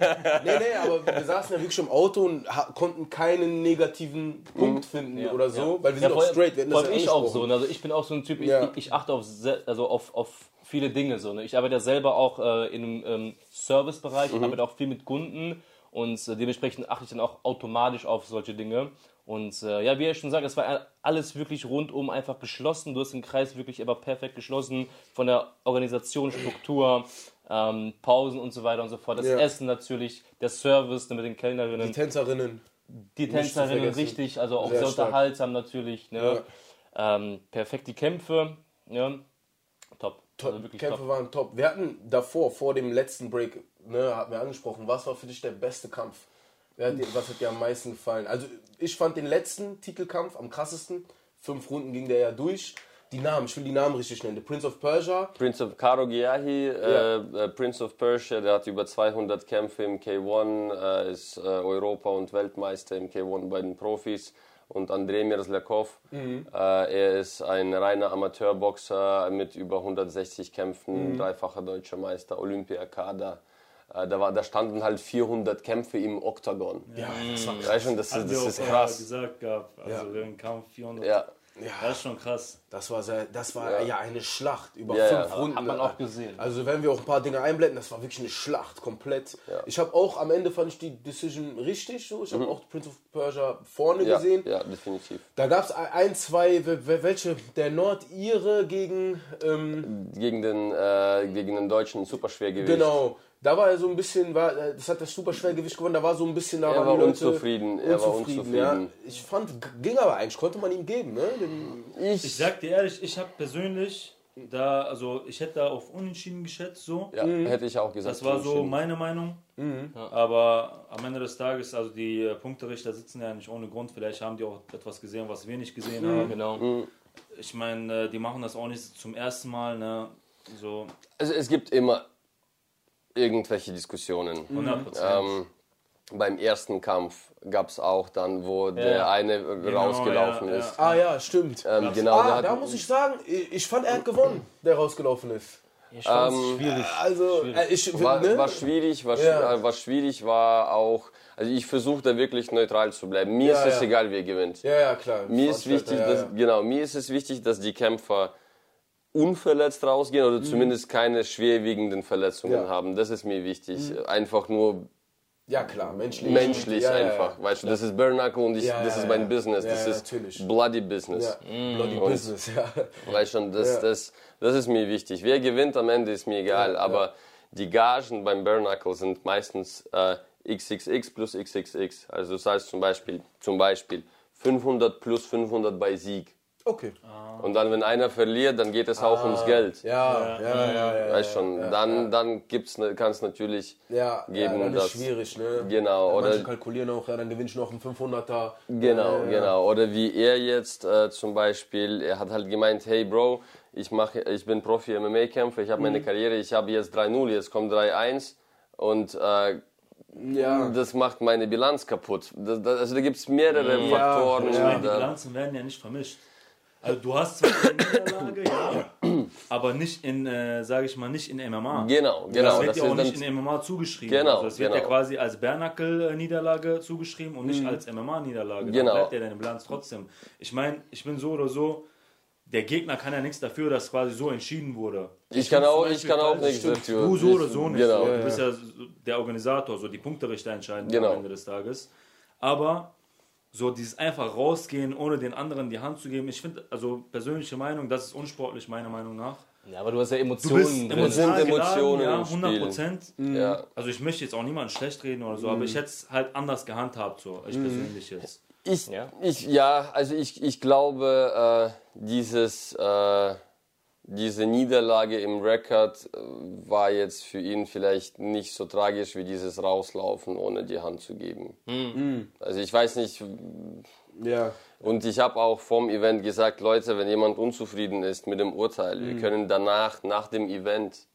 Nee, nee, aber wir saßen ja wirklich im Auto und konnten keinen negativen Punkt finden oder so, weil wir sind Ja, auch straight. Wir hatten vor das ja ich auch so. ne? Also ich bin auch so ein Typ, ich, Ja. ich, achte auf, also auf, auf viele Dinge. So, ne? Ich arbeite ja selber auch äh, im ähm, Servicebereich, ich arbeite auch viel mit Kunden und äh, dementsprechend achte ich dann auch automatisch auf solche Dinge. Und äh, ja, wie ihr schon sagt, es war alles wirklich rundum einfach geschlossen. Du hast den Kreis wirklich immer perfekt geschlossen von der Organisation, Struktur, ähm, Pausen und so weiter und so fort. Das Ja. Essen natürlich, der Service ne, mit den Kellnerinnen Die Tänzerinnen. die Nicht Tänzerinnen richtig, also auch Sehr sehr, unterhaltsam natürlich. Ne? Ähm, perfekt die Kämpfe. Ja. Top. Top, Also Kämpfe top. waren top. Wir hatten davor, vor dem letzten Break, ne, hatten wir angesprochen, was war für dich der beste Kampf? Wer hat dir, was hat dir am meisten gefallen? Also ich fand den letzten Titelkampf am krassesten. Fünf Runden ging der ja durch. Die Namen, ich will die Namen richtig nennen. The Prince of Persia. Prince of Karo Giahi, äh, äh, Prince of Persia, der hat über 200 Kämpfe im K1, äh, ist äh, Europa- und Weltmeister im K1 bei den Profis. Und Andrei Merzlakov, äh, er ist ein reiner Amateurboxer mit über 160 Kämpfen, dreifacher deutscher Meister, Olympiakader. Äh, da, war, da standen halt 400 Kämpfe im Oktagon. Ja, das war Weißt du, das, Haben ist- wir das ist krass. gesagt gehabt. Also während Kampf 400. Ja. Das ist schon krass. Das war, sehr, das war ja. eine Schlacht über Ja, fünf ja. Runden. Hat man auch gesehen. Also wenn wir auch ein paar Dinge einblenden, das war wirklich eine Schlacht komplett. Ich habe auch am Ende fand ich die Decision richtig so. Ich habe auch Prince of Persia vorne Mhm. Ja, gesehen. ja, definitiv. Da gab es ein, zwei, wel- wel- welche, der Nordire gegen, ähm, Gegen den, äh, gegen den deutschen Superschwergewicht. genau, da war er so ein bisschen, war, äh, das hat das Superschwergewicht gewonnen, da war so ein bisschen, da Er war Leute unzufrieden, er war unzufrieden. Ja. Ich fand, ging aber eigentlich, konnte man ihm geben, ne? Den, Ich sag dir ehrlich, ich habe persönlich da, also ich hätte da auf Unentschieden geschätzt, so. Ja, hätte ich auch gesagt. Das war so meine Meinung. Aber am Ende des Tages, also die äh, Punkterichter sitzen ja nicht ohne Grund. Vielleicht haben die auch etwas gesehen, was wir nicht gesehen haben. Genau. Ich meine, äh, die machen das auch nicht zum ersten Mal. Ne? So Also es gibt immer irgendwelche Diskussionen. 100 Prozent. Ähm, beim ersten Kampf gab es auch dann, wo der eine rausgelaufen ja, ja. ist. ah ja, stimmt. Ähm, genau, ah, da muss ich sagen, ich fand, er hat gewonnen, der rausgelaufen ist. Ich fand's Ähm, schwierig. Also, äh, ich, war, ne? war schwierig, war, Ja. schw- war schwierig, war auch. Also ich versuche da wirklich neutral zu bleiben. Mir Ja, ist es ja. egal, wer gewinnt. ja, ja, klar. Mir ist wichtig, ja, dass, ja. genau, mir ist es wichtig, dass die Kämpfer unverletzt rausgehen oder zumindest keine schwerwiegenden Verletzungen Mhm. Ja. haben. Das ist mir wichtig. Einfach nur Ja, klar, menschlich. menschlich ja, ja, einfach. Weißt du, das ist Burnacle und ich, Ja, das ja, ist mein ja. Business. Ja, das ja, ist natürlich. bloody Business. Ja, bloody Und- Business, ja. Weißt schon, das, Ja. das, das ist mir wichtig. Wer gewinnt am Ende ist mir egal, Ja, aber die Gagen beim Burnacle sind meistens äh, XXX plus XXX. Also das heißt zum Beispiel, zum Beispiel 500 plus 500 bei Sieg. Okay. Und dann, wenn einer verliert, dann geht es auch ums Geld. Ja, ja, ja, ja. ja, Weißt schon, dann, dann gibt's, ne, kann es natürlich ja, geben, ja, dann ist dass- schwierig, ne? Genau, Ja, oder- Manche kalkulieren auch, ja, dann gewinne ich noch einen 500er. Genau, Ja, ja. genau. Oder wie er jetzt äh, zum Beispiel, er hat halt gemeint, hey Bro, ich, mache, ich bin Profi-MMA-Kämpfer, ich habe Mhm. meine Karriere, ich habe jetzt 3-0, jetzt kommt 3-1 und äh, Ja, das macht meine Bilanz kaputt. Das, das, also da gibt es mehrere Faktoren. Ich meine, die da- Bilanzen werden ja nicht vermischt. Also du hast zwar eine Niederlage, ja, aber nicht in, äh, sage ich mal, nicht in MMA. Genau, Das genau. wird Das ja auch nicht in MMA zugeschrieben. Genau, also es wird ja genau. quasi als Bernackel-Niederlage zugeschrieben und nicht als MMA-Niederlage. Genau. Dann bleibt ja deine Bilanz trotzdem. Ich meine, ich bin so oder so, der Gegner kann ja nichts dafür, dass quasi so entschieden wurde. ich kann auch, ich kann auch nichts dafür. Du so oder so nicht. Genau. Du bist ja der Organisator, so die Punkterichter entscheiden Genau. am Ende des Tages. Aber so dieses einfach rausgehen, ohne den anderen die Hand zu geben, ich finde, also persönliche Meinung, das ist unsportlich, meiner Meinung nach. Ja, aber du hast ja Du Emotionen bist drin. emotional sind Emotionen ja, im Spiel. 100 Prozent. Ja. Also ich möchte jetzt auch niemanden schlecht reden oder so, aber ich hätte es halt anders gehandhabt, so, ich persönlich jetzt. Ich, Ja. ich, ja, also ich, ich glaube, äh, dieses, äh, diese Niederlage im Rekord äh, war jetzt für ihn vielleicht nicht so tragisch wie dieses Rauslaufen, ohne die Hand zu geben. Also ich weiß nicht, ja. und ich habe auch vorm Event gesagt, Leute, wenn jemand unzufrieden ist mit dem Urteil, wir können danach, nach dem Event,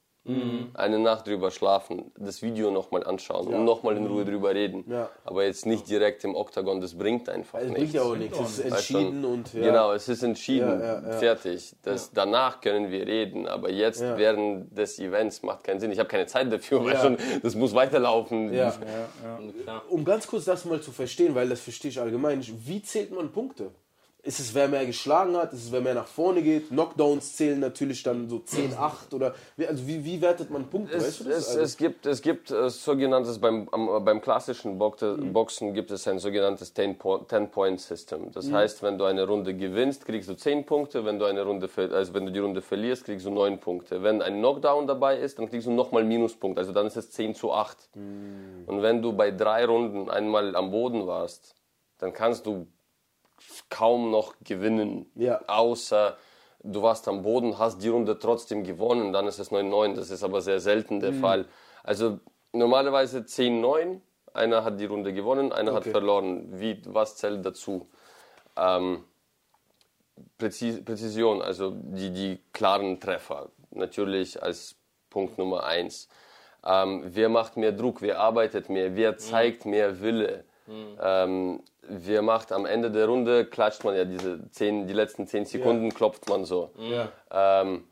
eine Nacht drüber schlafen, das Video nochmal anschauen und nochmal in Ruhe drüber reden. Ja. Aber jetzt nicht direkt im Oktagon, das bringt einfach Es nichts. bringt ja auch nichts. Es ist Weißt entschieden und ja. Genau, es ist entschieden, Ja, ja, ja. fertig. Das, Danach können wir reden, aber jetzt Ja. während des Events macht keinen Sinn. Ich habe keine Zeit dafür, Ja. weil schon, das muss weiterlaufen. Ja. Klar. Um ganz kurz das mal zu verstehen, weil das verstehe ich allgemein nicht. Wie zählt man Punkte? Ist es, wer mehr geschlagen hat? Ist es, wer mehr nach vorne geht? Knockdowns zählen natürlich dann so 10-8 oder wie, also wie, wie wertet man Punkte? Es, weißt du das? es, Also- es gibt, es gibt äh, sogenanntes, beim, beim klassischen Mhm. Boxen gibt es ein sogenanntes 10-Point-System. Das Mhm. heißt, wenn du eine Runde gewinnst, kriegst du 10 Punkte, wenn du, eine Runde, also wenn du die Runde verlierst, kriegst du 9 Punkte. Wenn ein Knockdown dabei ist, dann kriegst du nochmal Minuspunkte, also dann ist es 10 zu 8. Mhm. Und wenn du bei drei Runden einmal am Boden warst, dann kannst du kaum noch gewinnen, Ja. außer du warst am Boden, hast die Runde trotzdem gewonnen, dann ist es 9-9. Das ist aber sehr selten Mhm. der Fall. Also normalerweise 10-9, einer hat die Runde gewonnen, einer Okay. hat verloren. Wie, was zählt dazu? Ähm, Präzis Präzision, also die, die klaren Treffer, natürlich als Punkt Nummer eins. Ähm, wer macht mehr Druck, wer arbeitet mehr, wer zeigt mehr Wille. Ähm, wer macht am Ende der Runde, klatscht man ja diese zehn, die letzten zehn Sekunden, klopft man so. ja. Ähm,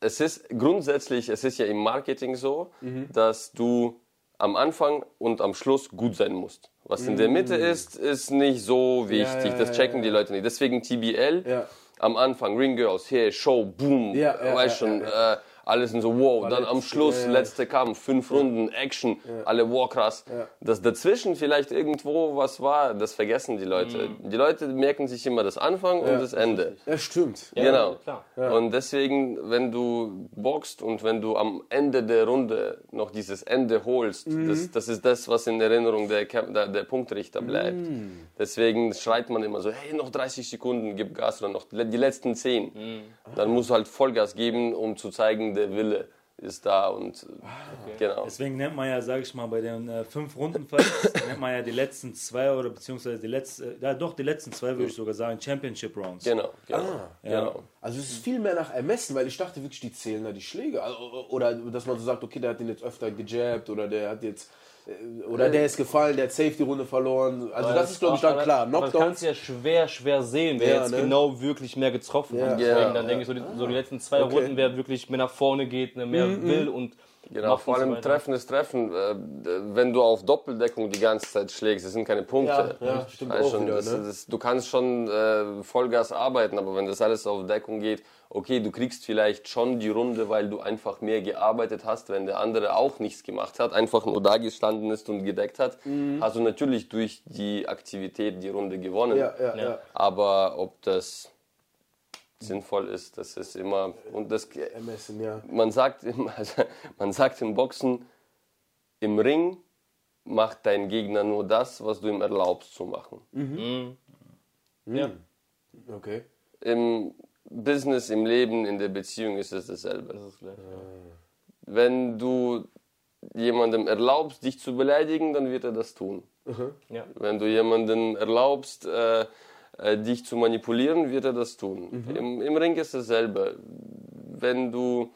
es ist grundsätzlich, es ist ja im Marketing so, dass du am Anfang und am Schluss gut sein musst. Was in der Mitte ist, ist nicht so wichtig. ja, das ja, checken ja. die Leute nicht. Deswegen TBL. Ja. Am Anfang Ring Girls, hey, Show, boom, Ja, ja, weißt ja, schon, ja, Äh, alles sind so wow. Dann am Schluss, ja, ja. letzter Kampf, fünf Runden, Action, alle wow, krass. Dass dazwischen vielleicht irgendwo was war, das vergessen die Leute. Mhm. Die Leute merken sich immer das Anfang und das Ende. Ja, stimmt. Genau. klar. Und deswegen, wenn du boxt und wenn du am Ende der Runde noch dieses Ende holst, Mhm. das, das ist das, was in Erinnerung der, der, der Punktrichter bleibt. Mhm. Deswegen schreit man immer so, hey, noch 30 Sekunden, gib Gas oder noch die letzten 10. Mhm. Dann musst du halt Vollgas geben, um zu zeigen, der Wille ist da und Ah, genau. Deswegen nennt man ja, sage ich mal, bei den äh, fünf Runden-Fights, nennt man ja die letzten zwei oder beziehungsweise die letzten, ja doch, die letzten zwei würde ich sogar sagen, Championship Rounds. Genau, genau. Ah, genau. Also es ist viel mehr nach Ermessen, weil ich dachte wirklich, die zählen da die Schläge. Also, Oder dass man so sagt, okay, der hat den jetzt öfter gejabbt oder der hat jetzt äh, oder der ist gefallen, der hat safe die Runde verloren. Also das ist glaube ich dann Aber- klar. aber Das kannst Knockdowns. du ja schwer, schwer sehen, wer Ja, jetzt ne? genau wirklich mehr getroffen Ja. hat. Deswegen, Ja. dann denke ich, so die, so die letzten zwei Okay. Runden, wer wirklich mehr nach vorne geht, ne, mehr will und Genau, vor so allem weiter. Treffen ist Treffen. Äh, wenn du auf Doppeldeckung die ganze Zeit schlägst, das sind keine Punkte. Ja, ja, stimmt Weißt auch schon, wieder, das, ne? das, du kannst schon äh, Vollgas arbeiten, aber wenn das alles auf Deckung geht, okay, du kriegst vielleicht schon die Runde, weil du einfach mehr gearbeitet hast, wenn der andere auch nichts gemacht hat, einfach nur da gestanden ist und gedeckt hat, hast du natürlich durch die Aktivität die Runde gewonnen. Ja, ja, ja. Aber ob das sinnvoll ist, das ist immer und das Ermessen, ja. man sagt, im, also man sagt im Boxen, im Ring macht dein Gegner nur das, was du ihm erlaubst zu machen. Ja. Okay. Im Business, im Leben, in der Beziehung ist es dasselbe. Das ist gleich, Wenn du jemandem erlaubst, dich zu beleidigen, dann wird er das tun. ja. Wenn du jemandem erlaubst, äh, äh, dich zu manipulieren, wird er das tun. Im, Im Ring ist dasselbe. Wenn du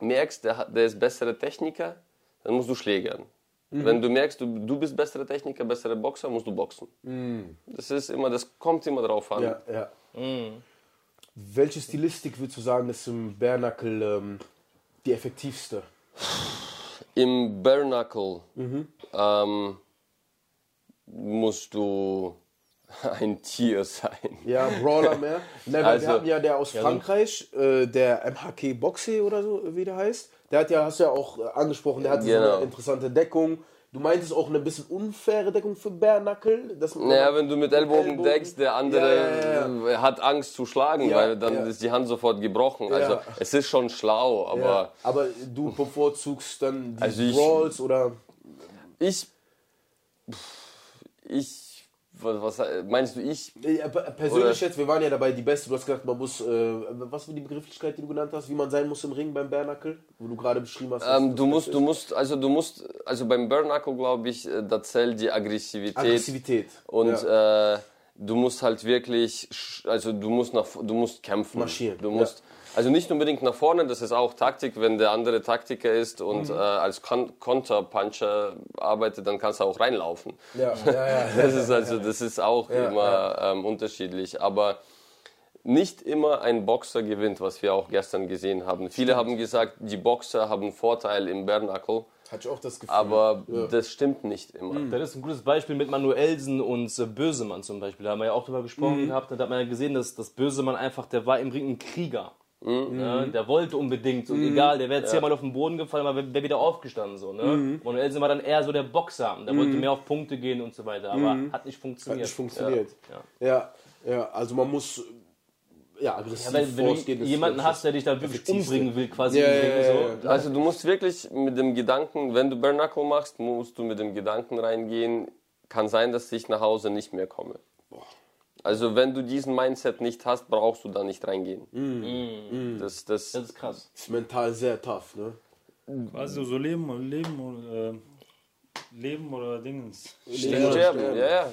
merkst, der, der ist bessere Techniker, dann musst du schlägern. Wenn du merkst, du, du bist bessere Techniker, bessere Boxer, musst du boxen. Das ist immer, das kommt immer drauf an. Ja, ja. Welche Stilistik würdest du sagen, ist im Bärnackel ähm, die effektivste? Im Bare Knuckle ähm, musst du ein Tier sein. Ja, Brawler mehr. Nein, Also- wir hatten ja der aus Frankreich, äh, der MHK Boxe oder so, wie der heißt. Der hat ja, hast du ja auch äh, angesprochen, der hat so Genau. eine interessante Deckung. Du meintest auch eine bisschen unfaire Deckung für Bärnackel. Naja, wenn du mit Ellbogen, Ellbogen- deckst, der andere Ja, ja, hat Angst zu schlagen, weil dann ist die Hand sofort gebrochen. Also es ist schon schlau, aber aber du bevorzugst dann die Also ich- oder. ich, ich, was, meinst du ich? Ja, per- persönlich Oder- jetzt, wir waren ja dabei die Beste. Du hast gesagt, man muss, äh, was war die Begrifflichkeit, die du genannt hast, wie man sein muss im Ring beim Bärnackel, wo du gerade beschrieben hast. Ähm, du musst, du musst, also du musst, also beim Knuckle glaube ich, äh, da zählt die Aggressivität. Aggressivität. Und ja. äh, du musst halt wirklich, also du musst nach, du musst kämpfen. Marschieren, Du musst, also nicht unbedingt nach vorne, das ist auch Taktik, wenn der andere Taktiker ist und Mhm. äh, als Kon Konterpuncher arbeitet, dann kannst du auch reinlaufen. ja, ja, ja. Das ist also, das ist auch Ja, immer Ähm, unterschiedlich, aber nicht immer ein Boxer gewinnt, was wir auch gestern gesehen haben. Viele haben gesagt, die Boxer haben Vorteil im Knuckle, Hatte ich auch das Gefühl. aber das stimmt nicht immer. Das ist ein gutes Beispiel mit Manuelsen und äh, Bösemann zum Beispiel. Da haben wir ja auch drüber gesprochen gehabt. Und da hat man ja gesehen, dass, dass Bösemann einfach, der war im Ring ein Krieger. Ja, der wollte unbedingt und egal, der wäre jetzt hier mal auf den Boden gefallen, aber wäre wieder aufgestanden. So, ne? Manuelsen war dann eher so der Boxer. Der wollte mehr auf Punkte gehen und so weiter, aber hat nicht Hat funktioniert. nicht funktioniert. Ja. Ja, ja, also man muss ja, aggressiv Ja, wenn, wenn du jemanden hast, der dich da wirklich umbringen will, quasi Ja, ja, ja, so, ja. Also du musst wirklich mit dem Gedanken, wenn du Bare Knuckle machst, musst du mit dem Gedanken reingehen, kann sein, dass ich nach Hause nicht mehr komme. Also wenn du diesen Mindset nicht hast, brauchst du da nicht reingehen. Das, das, Das ist krass. ist mental sehr tough, ne? Quasi so Leben und Leben und äh, Leben oder Dingens. Sterben, sterben. ja, ja.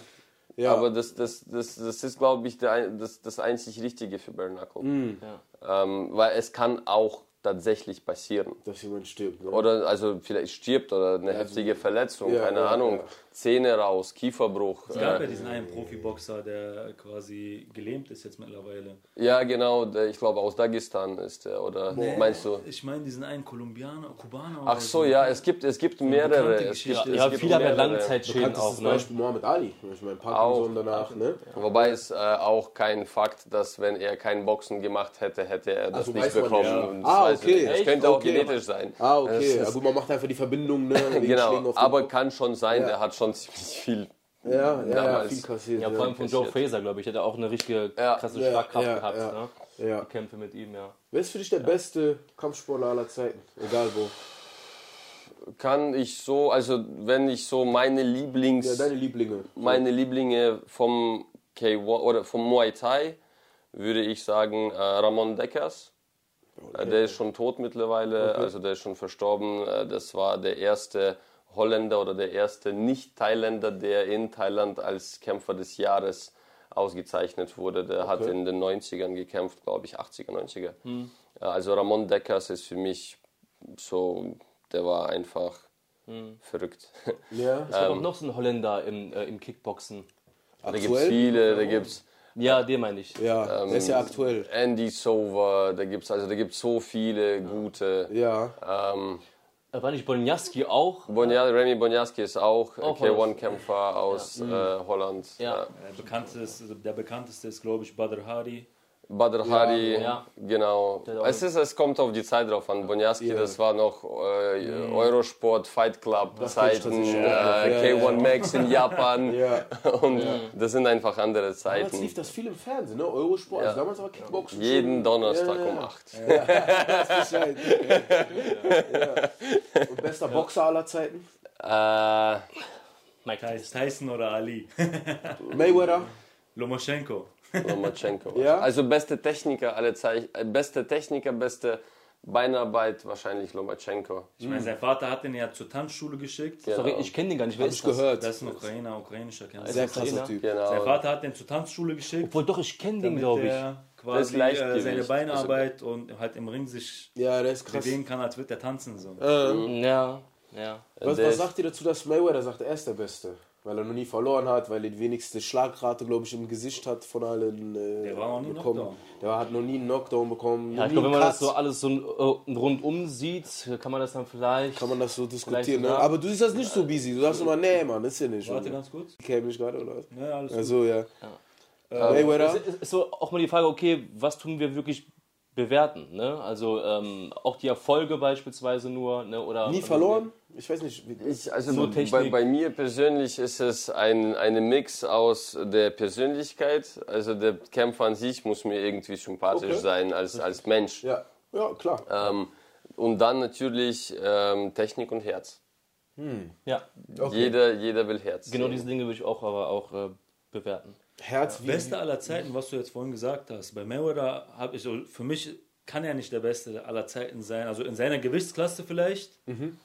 Ja. Aber das, das, das, das ist, glaube ich, der, das, das einzig Richtige für Bare Knuckle. Ja. Ähm, weil es kann auch tatsächlich passieren. dass jemand stirbt. Ne? Oder also vielleicht stirbt oder eine heftige Verletzung, Ja, keine ja, Ahnung. Ja. Zähne raus, Kieferbruch. Es gab Äh, ja diesen einen Profiboxer, der quasi gelähmt ist jetzt mittlerweile. ja, genau, der, ich glaube aus Dagestan ist der, oder meinst du? Ich meine diesen einen Kolumbianer, Kubaner. Ach so, ja, es gibt, es gibt mehrere. Es gibt, Geschichte. es Ja, gibt viele haben ja mehrere. Langzeitschäden auch, ne? Beispiel Muhammad Ali. Ich meine, Parkinson Auch. danach, ne? Wobei es äh, auch kein Fakt, dass wenn er kein Boxen gemacht hätte, hätte er das Also nicht bekommen. Und Ah, okay. Das Echt? könnte auch Okay. genetisch sein. Ah, okay. ist- Ja, gut, man macht einfach die Verbindung, ne? Genau, aber kann schon sein, Ja. der hat schon ziemlich viel. Ja, ja, ja, viel kassiert. Ja, vor allem von Joe Fraser, glaube ich. Der hat auch eine richtige Ja. krasse Ja, Schlagkraft ja, gehabt. ja. Ne? Ja. Die Kämpfe mit ihm, ja. Wer ist für dich der beste Kampfsportler aller Zeiten? Egal wo. Kann ich so, also wenn ich so meine Lieblings, Ja, deine Lieblinge. meine Lieblinge vom K1 oder vom Muay Thai, würde ich sagen äh, Ramon Deckers. Äh, Der ist schon tot mittlerweile, also der ist schon verstorben. Äh, Das war der erste Holländer oder der erste Nicht-Thailänder, der in Thailand als Kämpfer des Jahres ausgezeichnet wurde. Der hat in den 90ern gekämpft, glaube ich, 80er, 90er. Äh, Also Ramon Deckers ist für mich so, der war einfach verrückt. Ja. Es gab auch noch so einen Holländer im, äh, im Kickboxen. Da gibt es viele, da gibt es Ja, den meine ich. Ja, der ist ja aktuell. Andy Sover, da gibt es also da gibt's so viele gute. Ja. Ähm, Äh, War nicht Bonjaski auch? Bonja, Remy Bonjaski ist auch, äh, Auch K1-Kämpfer aus äh, Holland. Ja. Der bekannteste, der bekannteste ist, glaube ich, Badr Hari. Badr Hari, Ja. genau. hat auch- Es, ist, es kommt auf die Zeit drauf an. Bonjaski, das war noch äh, Eurosport, Fight Club Zeiten, äh, ja, ja, K1 Max in Japan. Ja. Und das sind einfach andere Damals Zeiten. lief das viel im Fernsehen, ne? Eurosport. Also damals war Kickboxen. Jeden schon- Donnerstag ja, ja, um ja. 8. Das ist halt- ja. Und bester Boxer aller Zeiten? Äh, Mike Tyson Tyson oder Ali. Mayweather. Lomachenko. Lomachenko. Ja? Also beste Techniker alle Zeichen, äh, beste Techniker, beste Beinarbeit wahrscheinlich Lomachenko. Ich meine, sein Vater hat ihn ja zur Tanzschule geschickt. Sorry, ich kenne den gar nicht. Wer ist ich das? gehört. Das ist ein Ukrainer, ukrainischer Kämpfer. Sehr Ukrainer. krasser Typ. Genau. Sein Vater hat ihn zur Tanzschule geschickt. Obwohl, doch, ich kenne den, glaube ich. er Das ist quasi äh, seine Beinarbeit und halt im Ring sich Ja, der ist krass. bewegen kann, als würde er tanzen. So. Ja, ja. Was, was sagt ihr dazu, dass Mayweather sagt, er ist der Beste? Weil er noch nie verloren hat, weil er die wenigste Schlagrate, glaube ich, im Gesicht hat von allen. Äh, Der war noch nie bekommen. Knockdown. Der hat noch nie einen Knockdown bekommen. Ja, ich glaube, wenn man einen das so Cut. alles so äh, rundum sieht, kann man das dann vielleicht. Kann man das so diskutieren, ne? Aber du siehst das nicht so busy. Du sagst immer, nee, Mann, ist ja nicht. Warte ganz kurz. Käme ich gerade, oder was? Ja, alles gut. Also, ja. Es Mayweather? ist- ist so auch mal die Frage, okay, was tun wir wirklich bewerten? Ne? Also ähm, auch die Erfolge beispielsweise nur, ne? oder Nie verloren? Ich weiß nicht. wie- Ich, also So bei, Technik. bei mir persönlich ist es ein eine Mix aus der Persönlichkeit. Also der Kämpfer an sich muss mir irgendwie sympathisch Okay. sein als, als Mensch. Ja, ja, klar. Ähm, und dann natürlich ähm, Technik und Herz. Ja, Jeder, jeder will Herz. genau diese Dinge würde ich auch aber auch äh, bewerten. Herz wie. Beste aller Zeiten, was du jetzt vorhin gesagt hast. Bei Mayweather habe ich so, für mich kann er nicht der Beste aller Zeiten sein. Also in seiner Gewichtsklasse vielleicht, Mhm.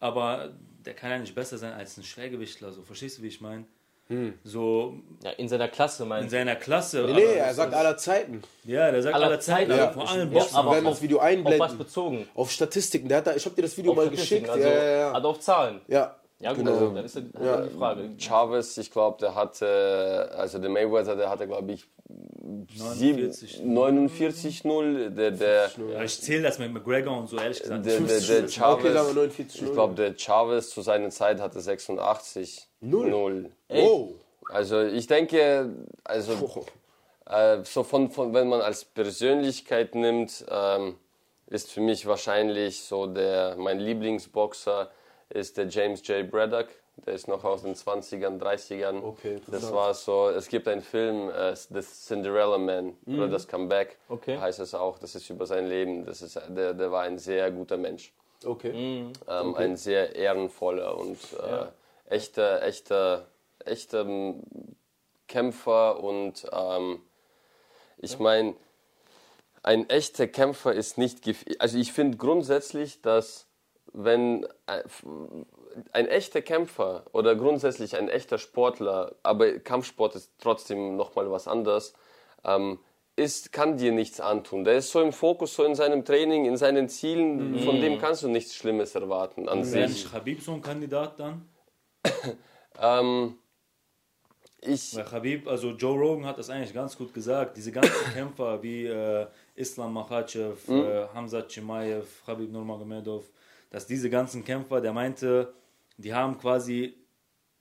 aber der kann ja nicht besser sein als ein Schwergewichtler. So, verstehst du, wie ich meine? Hm. So Ja, in seiner Klasse in meinst seiner Klasse. Nee, nee, er sagt aller Zeiten. Ja, der sagt Aller aller, Zeiten, Ja, vor ich- allen ja, Boxen. aber- werden auf, das Video auf was einblenden. bezogen? Auf Statistiken. Der hat da, ich habe dir das Video mal Statistiken, geschickt. Also, ja, ja, ja. Also auf Zahlen. ja. Ja, gut, Genau. also, dann ist dann Ja. die Frage. Chavez, ich glaube, der hatte, also der Mayweather, der hatte, glaube ich, 49. 49-0. Der, der, Ja, ich zähle das mit McGregor und so, ehrlich gesagt. der, der, der Okay, Chavez, 49 ich glaube, der Chavez zu seiner Zeit hatte 86 Null. 0. Oh. Also ich denke, also äh, so von, von, wenn man als Persönlichkeit nimmt, ähm, ist für mich wahrscheinlich so der, mein Lieblingsboxer ist der James J. Braddock. Der ist noch aus den 20ern, 30ern. Okay, das war so, es gibt einen Film, äh, The Cinderella Man oder das Comeback Okay. heißt es auch. Das ist über sein Leben. Das ist, der, der war ein sehr guter Mensch. Okay. Ähm, Ein sehr ehrenvoller und äh, echter, echter, echter ähm, Kämpfer und ähm, ich meine, ein echter Kämpfer ist nicht gef- Also ich finde grundsätzlich, dass wenn äh, ein echter Kämpfer oder grundsätzlich ein echter Sportler, aber Kampfsport ist trotzdem nochmal was anderes, ähm, ist, kann dir nichts antun. Der ist so im Fokus, so in seinem Training, in seinen Zielen, von dem kannst du nichts Schlimmes erwarten an Wäre sich. nicht Habib so ein Kandidat dann? Ähm, ich, Weil Khabib, also Joe Rogan hat das eigentlich ganz gut gesagt. Diese ganzen Kämpfer wie äh, Islam Makhachev, Hm? äh, Hamza Chimaev, Khabib Nurmagomedov, dass diese ganzen Kämpfer, der meinte, die haben quasi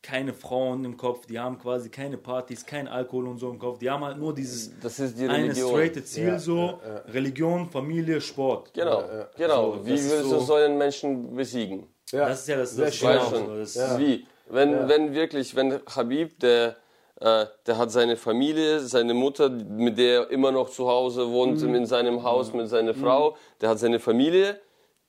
keine Frauen im Kopf, die haben quasi keine Partys, kein Alkohol und so im Kopf. Die haben halt nur dieses das ist die eine straighte Ziel so, Religion, Familie, Sport. Genau, genau. So, Wie willst du so- einen Menschen besiegen? Ja. Das ist ja das, das genau schon. Das, Wie? Wenn, wenn wirklich, wenn Habib, der, äh, der hat seine Familie, seine Mutter, mit der er immer noch zu Hause wohnt, Mhm. in seinem Haus mit seiner Frau, der hat seine Familie,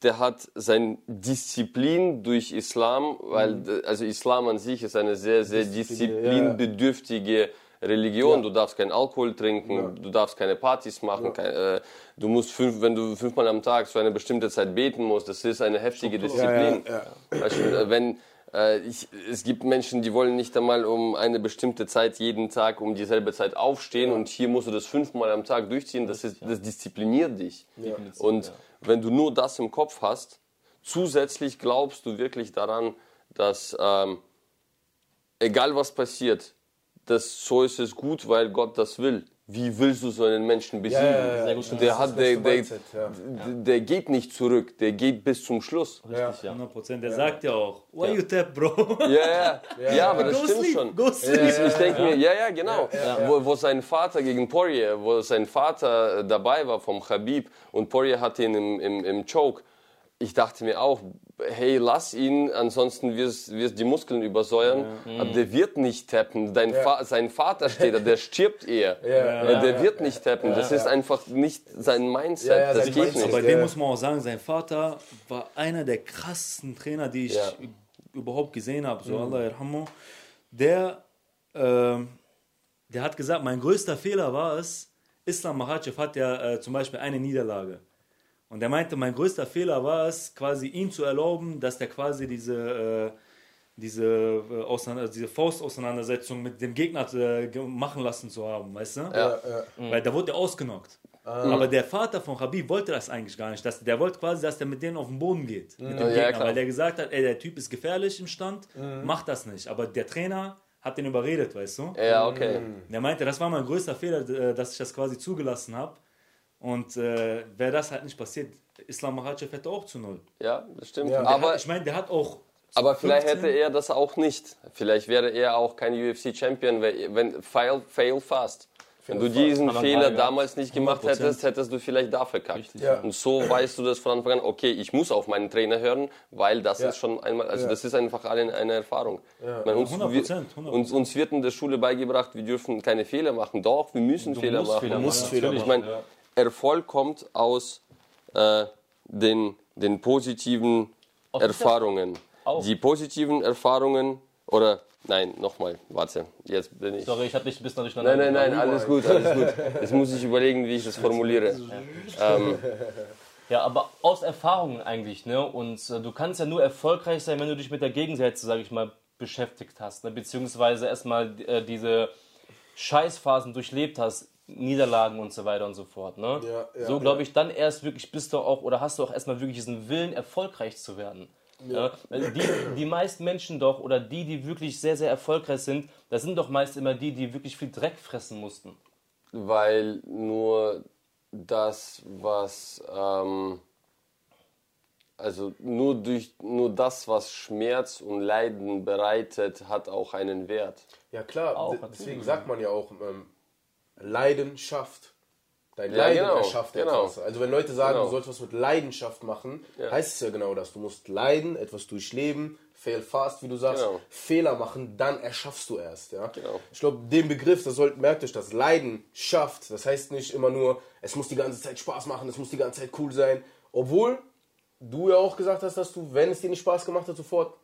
der hat sein Disziplin durch Islam, weil Mhm. also Islam an sich ist eine sehr, sehr disziplinbedürftige Religion. Du darfst keinen Alkohol trinken, du darfst keine Partys machen, kein, äh, du musst fünf, wenn du fünfmal am Tag zu einer bestimmten Zeit beten musst, das ist eine heftige Disziplin. Ja, du, äh, wenn äh, ich, es gibt Menschen, die wollen nicht einmal um eine bestimmte Zeit jeden Tag um dieselbe Zeit aufstehen und hier musst du das fünfmal am Tag durchziehen. Das, ist, das diszipliniert dich. Und wenn du nur das im Kopf hast, zusätzlich glaubst du wirklich daran, dass ähm, egal was passiert, das so ist es gut, weil Gott das will. Wie willst du so einen Menschen besiegen? ja, ja. Gut. Der hat, der, der, Mindset, ja. der, der geht nicht zurück, der geht bis zum Schluss. Richtig, ja. 100 Prozent. Der sagt ja auch, why you tap, bro? Ja, ja, ja, aber das Go stimmt sleep, schon. go sleep. Ich, ich denke mir, ja, ja, genau. Wo, wo sein Vater gegen Poirier, wo sein Vater dabei war vom Khabib und Poirier hatte ihn im, im, im Choke. Ich dachte mir auch, hey, lass ihn, ansonsten wirst du die Muskeln übersäuern. Aber der wird nicht tappen. Dein Fa sein Vater steht da, der stirbt eher. Äh, der wird nicht tappen. Das ist einfach nicht sein Mindset. Ja, ja, das geht Mindset. nicht. Bei Ja. dem muss man auch sagen, sein Vater war einer der krassesten Trainer, die ich Ja. überhaupt gesehen habe. So, Allah yarhamu. Der, ähm, der hat gesagt, mein größter Fehler war es, Islam Makhachev hat ja äh, zum Beispiel eine Niederlage. Und er meinte, mein größter Fehler war es, quasi ihm zu erlauben, dass der quasi diese, äh, diese, äh, auseinander, diese Faustauseinandersetzung mit dem Gegner äh, machen lassen zu haben, weißt du? Ja. Weil da wurde er ausgenockt. Aber der Vater von Habib wollte das eigentlich gar nicht. Dass, der wollte quasi, dass der mit denen auf den Boden geht. Mit dem Ja, Gegner, weil der gesagt hat, ey, der Typ ist gefährlich im Stand, macht das nicht. Aber der Trainer hat den überredet, weißt du? Ja, okay. Der meinte, das war mein größter Fehler, äh, dass ich das quasi zugelassen habe. Und äh, wäre das halt nicht passiert, Islam Makhachev hätte auch zu null. Ja, das stimmt. Ja. Aber hat, ich meine, der hat auch. Aber vielleicht 15 hätte er das auch nicht. Vielleicht wäre er auch kein UFC-Champion, wenn, wenn fail, fail fast. Wenn du diesen Fehler ja. damals nicht gemacht 100%. hättest, hättest du vielleicht da verkackt. Ja. Und so weißt du das von Anfang an, okay, ich muss auf meinen Trainer hören, weil das Ja. ist schon einmal, also das ist einfach eine, eine Erfahrung. Bei uns, 100%, wir- 100%. Uns, uns wird in der Schule beigebracht, wir dürfen keine Fehler machen. Doch, wir müssen Fehler machen. Fehler musst machen, Fehler natürlich. Ich meine, Erfolg kommt aus äh, den, den positiven Aus Erfahrungen. Die positiven Erfahrungen, oder nein, nochmal, warte, jetzt bin ich. Sorry, ich habe dich ein bisschen durcheinander Nein, nein, nein, alles gut, alles gut. Jetzt muss ich überlegen, wie ich das formuliere. Ähm, Ja, aber aus Erfahrungen eigentlich, ne? Und äh, du kannst ja nur erfolgreich sein, wenn du dich mit der Gegenseite, sage ich mal, beschäftigt hast, ne? beziehungsweise erstmal äh, diese Scheißphasen durchlebt hast, Niederlagen und so weiter und so fort, ne? Ja, ja, so glaube ja. ich, dann erst wirklich bist du auch oder hast du auch erstmal wirklich diesen Willen, erfolgreich zu werden. Ja. Die, die meisten Menschen doch oder die, die wirklich sehr, sehr erfolgreich sind, das sind doch meist immer die, die wirklich viel Dreck fressen mussten. weil nur das, was, ähm, also nur durch nur das, was Schmerz und Leiden bereitet, hat auch einen Wert. Ja klar, Auch, deswegen sagt man ja auch, ähm, Leidenschaft. Dein Ja, Leiden genau, erschafft genau. etwas. Also wenn Leute sagen, Genau. du sollst was mit Leidenschaft machen, heißt es ja genau das. Du musst leiden, etwas durchleben, fail fast, wie du sagst, Genau. Fehler machen, dann erschaffst du erst. Ja? Genau. Ich glaube, den Begriff, das sollt, merkt euch das, Leidenschaft, das heißt nicht immer nur, es muss die ganze Zeit Spaß machen, es muss die ganze Zeit cool sein. Obwohl du ja auch gesagt hast, dass du, wenn es dir nicht Spaß gemacht hat, sofort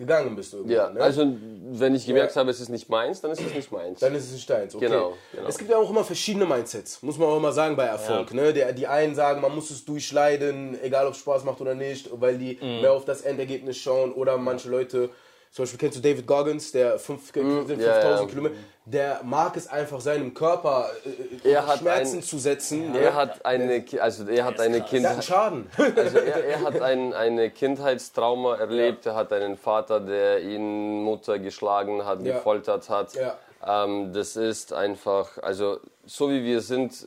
gegangen bist. Irgendwann, Ja, ne? also wenn ich gemerkt Ja. habe, es ist nicht meins, dann ist es nicht meins. Dann ist es nicht deins. Okay. Genau, genau. Es gibt ja auch immer verschiedene Mindsets, muss man auch immer sagen bei Erfolg. Ne? Der, die einen sagen, man muss es durchleiden, egal ob es Spaß macht oder nicht, weil die Mhm. mehr auf das Endergebnis schauen. Oder manche Leute Zum Beispiel kennst du David Goggins, der 5, 5000 Mm, ja, ja. Kilometer, der mag es einfach seinem Körper äh, Er hat Schmerzen ein- zu setzen. Er hat eine, also er hat eine Der hat einen Kindheit, Schaden. also er, er hat ein, eine Kindheitstrauma erlebt. Er hat einen Vater, der ihn Mutter geschlagen hat, Ja. gefoltert hat. Ja. Ähm, das ist einfach, also so wie wir sind, äh,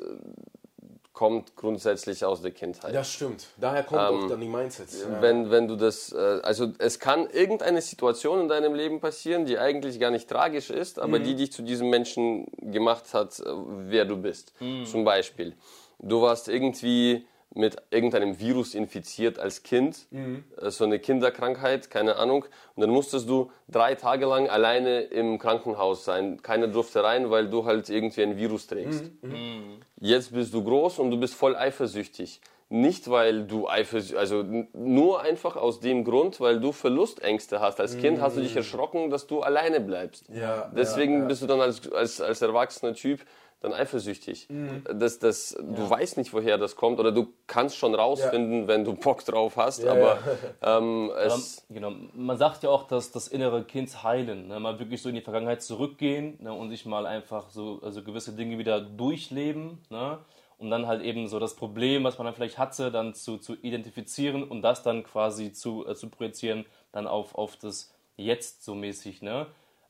kommt grundsätzlich aus der Kindheit. Das stimmt. Daher kommt auch dann die Mindsets. Ja. Wenn, wenn du das, äh, also es kann irgendeine Situation in deinem Leben passieren, die eigentlich gar nicht tragisch ist, aber Mhm. die dich zu diesem Menschen gemacht hat, äh, wer du bist. Zum Beispiel, du warst irgendwie mit irgendeinem Virus infiziert als Kind, Mhm. äh, so eine Kinderkrankheit, keine Ahnung, und dann musstest du drei Tage lang alleine im Krankenhaus sein. Keiner durfte rein, weil du halt irgendwie ein Virus trägst. Mhm. Jetzt bist du groß und du bist voll eifersüchtig. Nicht, weil du eifersüchtig, also nur einfach aus dem Grund, weil du Verlustängste hast. Als Kind hast du dich erschrocken, dass du alleine bleibst. Ja, Deswegen ja, ja. bist du dann als, als, als erwachsener Typ dann eifersüchtig. Mm. Das, das, Du weißt nicht, woher das kommt oder du kannst schon rausfinden, wenn du Bock drauf hast, aber ähm, es... Genau, man sagt ja auch, dass das innere Kind heilen, ne? mal wirklich so in die Vergangenheit zurückgehen ne? und sich mal einfach so also gewisse Dinge wieder durchleben, ne? um dann halt eben so das Problem, was man dann vielleicht hatte, dann zu, zu identifizieren und das dann quasi zu, äh, zu projizieren, dann auf, auf das Jetzt so mäßig, ne?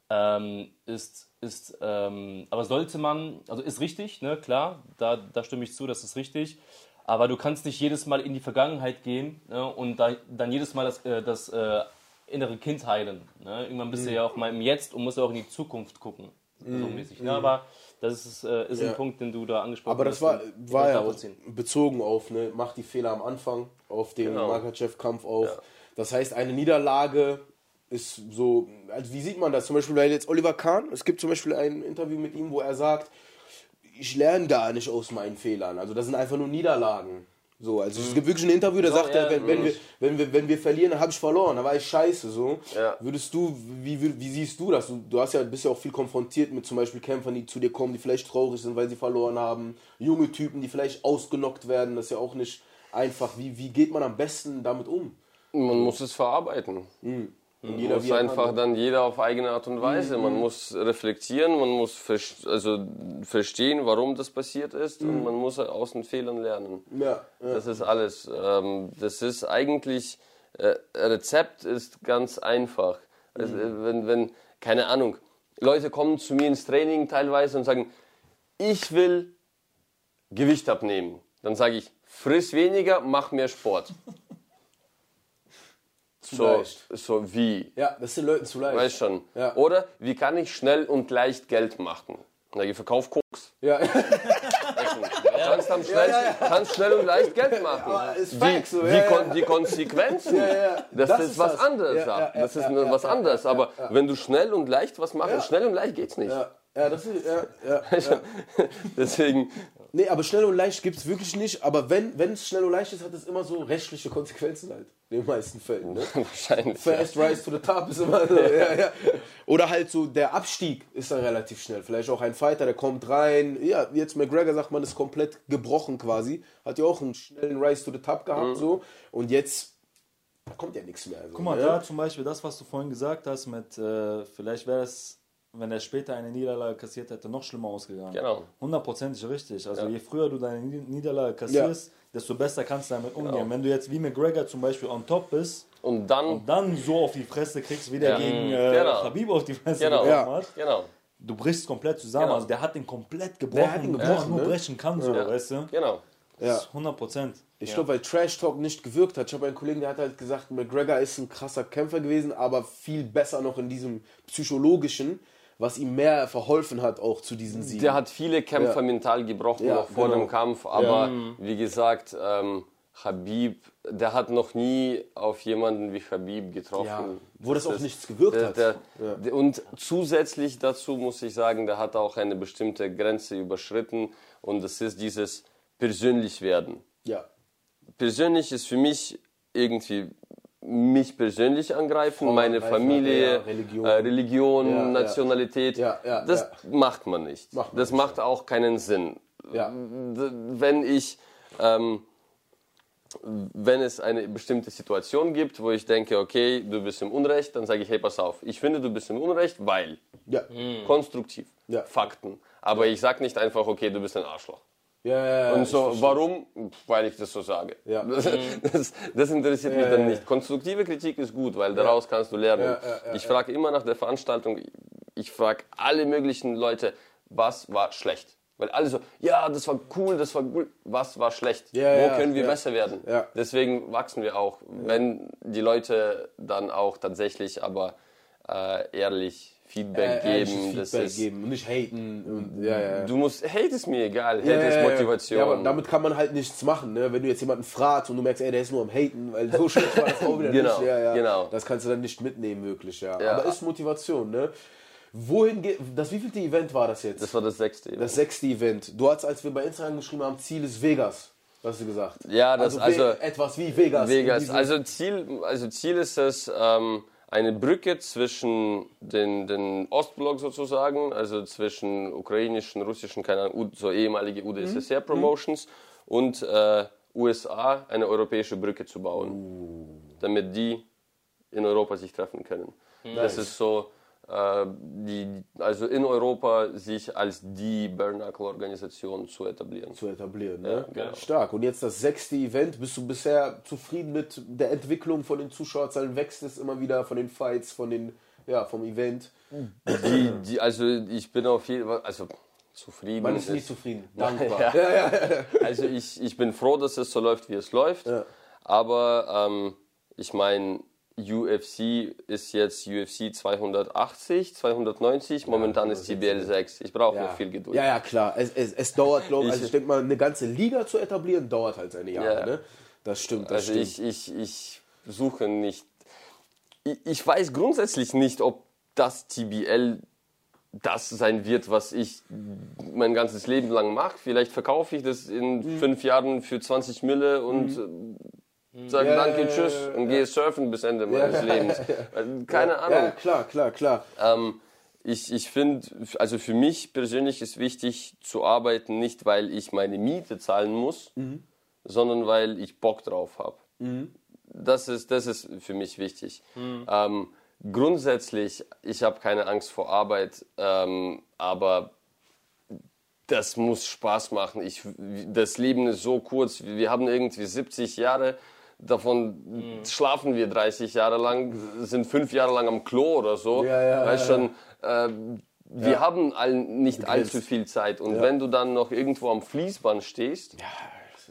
ähm, ist, ist ähm, aber sollte man, also ist richtig, ne, klar, da, da stimme ich zu, das ist richtig, aber du kannst nicht jedes Mal in die Vergangenheit gehen ne, und da, dann jedes Mal das, äh, das äh, innere Kind heilen. Ne? Irgendwann bist du ja auch mal im Jetzt und musst auch in die Zukunft gucken, so mäßig. Ne? Aber das ist, äh, ist Ja. ein Punkt, den du da angesprochen Aber das hast. war, war ja auch bezogen auf, ne, macht die Fehler am Anfang, auf den Genau. Makachev-Kampf auch. Das heißt, eine Niederlage ist so, also wie sieht man das? Zum Beispiel bei jetzt Oliver Kahn, es gibt zum Beispiel ein Interview mit ihm, wo er sagt, ich lerne gar nicht aus meinen Fehlern. Also das sind einfach nur Niederlagen. So, also es gibt wirklich ein Interview, da sagt ja, er, wenn, wenn, wir, wenn, wir, wenn wir verlieren, dann habe ich verloren, da war ich scheiße. So. Ja. Würdest du, wie, wie, siehst du das? Du, du hast ja, bist ja auch viel konfrontiert mit zum Beispiel Kämpfern, die zu dir kommen, die vielleicht traurig sind, weil sie verloren haben. Junge Typen, die vielleicht ausgenockt werden, das ist ja auch nicht einfach. Wie, wie geht man am besten damit um? Man muss es verarbeiten. Und Jeder muss einfach kann. dann jeder auf eigene Art und Weise. Man muss reflektieren, man muss vers- also verstehen, warum das passiert ist und man muss aus den Fehlern lernen. Ja, ja. Das ist alles. Ähm, das ist eigentlich, äh, Rezept ist ganz einfach. Also, äh, wenn, wenn, keine Ahnung, Leute kommen zu mir ins Training teilweise und sagen, ich will Gewicht abnehmen. Dann sage ich, friss weniger, mach mehr Sport. So, leicht. so wie? ja, das ist den Leuten zu leicht. Weißt schon. Ja. Oder wie kann ich schnell und leicht Geld machen? Na, ich verkauf Koks. Ja, Kannst, am schnell, kannst schnell und leicht Geld machen. Die, Facts so, die, ja, Kon ja. die Konsequenzen, Ja, ja. Das, Das ist ist was das. anderes. Ja, Ja, ja, das ja, ist ja, was ja, anderes. ja, Aber ja. wenn du schnell und leicht was machst, Ja. schnell und leicht geht's nicht. ja, ja, das ist, ja, ja, ja. Deswegen, Nee, aber schnell und leicht gibt es wirklich nicht. Aber wenn wenn es schnell und leicht ist, hat es immer so rechtliche Konsequenzen halt. In den meisten Fällen. Ne? wahrscheinlich. Ja. First Rise to the Top ist immer so. ja, ja. Oder halt so, der Abstieg ist dann relativ schnell. Vielleicht auch ein Fighter, der kommt rein. Ja, jetzt McGregor sagt man, ist komplett gebrochen quasi. Hat ja auch einen schnellen Rise to the Top gehabt. so Und jetzt kommt ja nichts mehr. So, Guck mal, ne? da zum Beispiel das, was du vorhin gesagt hast, mit äh, vielleicht wäre es, wenn er später eine Niederlage kassiert hätte, noch schlimmer ausgegangen. Genau. Hundertprozentig richtig. Also je früher du deine Nied- Niederlage kassierst, desto besser kannst du damit umgehen. Wenn du jetzt wie McGregor zum Beispiel on top bist Und dann, und dann so auf die Fresse kriegst, wie der Ja. gegen äh, Genau. Habib auf die Fresse genau, bekommen hat, genau, du brichst komplett zusammen. Genau. Also der hat den komplett gebrochen, Der hat ihn gebrochen, nur ne? brechen kann, so, weißt du? genau. Ja. Das ist 100 Prozent. Ich glaube, weil Trash Talk nicht gewirkt hat. Ich habe einen Kollegen, der hat halt gesagt, McGregor ist ein krasser Kämpfer gewesen, aber viel besser noch in diesem psychologischen, was ihm mehr verholfen hat, auch zu diesen Siegen. Der hat viele Kämpfer Ja. mental gebrochen, Ja, noch vor genau. dem Kampf. Aber wie gesagt, ähm, Habib, der hat noch nie auf jemanden wie Habib getroffen. Ja, wo das auch nichts gewirkt der, hat. Der, Ja. der, und zusätzlich dazu muss ich sagen, der hat auch eine bestimmte Grenze überschritten. Und das ist dieses persönlich werden. ja. Persönlich ist für mich irgendwie mich persönlich angreifen, Frauen meine angreifen, Familie, ja, Religion. Äh, Religion Ja. Nationalität. Ja, das macht man nicht. Macht man das nicht, macht auch keinen Sinn. Wenn ich ähm, wenn es eine bestimmte Situation gibt, wo ich denke, okay, du bist im Unrecht, dann sage ich, hey, pass auf, ich finde, du bist im Unrecht, weil. Konstruktiv. Fakten. Aber ich sage nicht einfach, okay, du bist ein Arschloch. Ja, ja, ja, Und so, warum? Weil ich das so sage. Ja. Das, das, das interessiert mich Ja, dann ja, nicht. Konstruktive Kritik ist gut, weil daraus kannst du lernen. Ich frage immer nach der Veranstaltung, ich frage alle möglichen Leute, was war schlecht? Weil alle so, ja, das war cool, das war cool. Was war schlecht? Wo können wir besser werden? Deswegen wachsen wir auch, wenn die Leute dann auch tatsächlich aber äh, ehrlich Feedback Äh, geben. das Feedback ist, geben und nicht haten. Und, ja, ja. Du musst, Hate ist mir egal, Hate Ja, ist. Motivation. Ja, aber damit kann man halt nichts machen, ne? Wenn du jetzt jemanden fragst und du merkst, ey, der ist nur am Haten, weil so schlecht war das auch wieder Genau, nicht. Ja, ja. genau. Das kannst du dann nicht mitnehmen, wirklich, ja. Aber ist Motivation, ne? Wohin geht, das wievielte Event war das jetzt? das war das sechste. das sechste Event. Du hast, als wir bei Instagram geschrieben haben, Ziel ist Vegas. Hast du gesagt? Ja, das- Ve- also- etwas wie Vegas. Vegas. Also Ziel, also Ziel ist es, ähm, eine Brücke zwischen den, den Ostblock sozusagen, also zwischen ukrainischen, russischen, keine Ahnung, so ehemalige UdSSR-Promotions und äh, USA eine europäische Brücke zu bauen, damit die in Europa sich treffen können. Das ist so, die, also in Europa sich als die Bernacle-Organisation zu etablieren. zu etablieren. Ne? genau. Stark. Und jetzt das sechste Event. Bist du bisher zufrieden mit der Entwicklung von den Zuschauerzahlen? Wächst es immer wieder von den Fights, von den, ja, vom Event? Die, die, also ich bin auf jeden Fall, also zufrieden. Man ist nie ist- zufrieden. Dankbar. Ja. Also ich, ich bin froh, dass es so läuft, wie es läuft. Ja. Aber ähm, ich meine, UFC ist jetzt UFC 280, 290, momentan ist TBL 6. Ich brauche noch viel Geduld. Ja, ja, klar. Es, es, es dauert, glaube also ich denke mal, eine ganze Liga zu etablieren, dauert halt seine Jahre. Ja. Ne? Das stimmt, das also stimmt. ich, ich, ich suche nicht. Ich, ich weiß grundsätzlich nicht, ob das TBL das sein wird, was ich mein ganzes Leben lang mache. Vielleicht verkaufe ich das in Mhm. fünf Jahren für 20 Mille und äh, sage Ja, danke, ja, tschüss ja, und gehe surfen bis Ende meines Lebens. Äh, Keine Ahnung. Ja, klar, klar, klar. Ähm, ich ich finde, also für mich persönlich ist wichtig zu arbeiten, nicht weil ich meine Miete zahlen muss, sondern weil ich Bock drauf habe. Das, ist, das ist für mich wichtig. Ähm, grundsätzlich, ich habe keine Angst vor Arbeit, ähm, aber das muss Spaß machen. Ich, das Leben ist so kurz. Wir haben irgendwie 70 Jahre. Davon schlafen wir 30 Jahre lang, sind fünf Jahre lang am Klo oder so. Ja, ja, weißt ja, schon, äh, wir haben all, nicht allzu viel Zeit. Und wenn du dann noch irgendwo am Fließband stehst,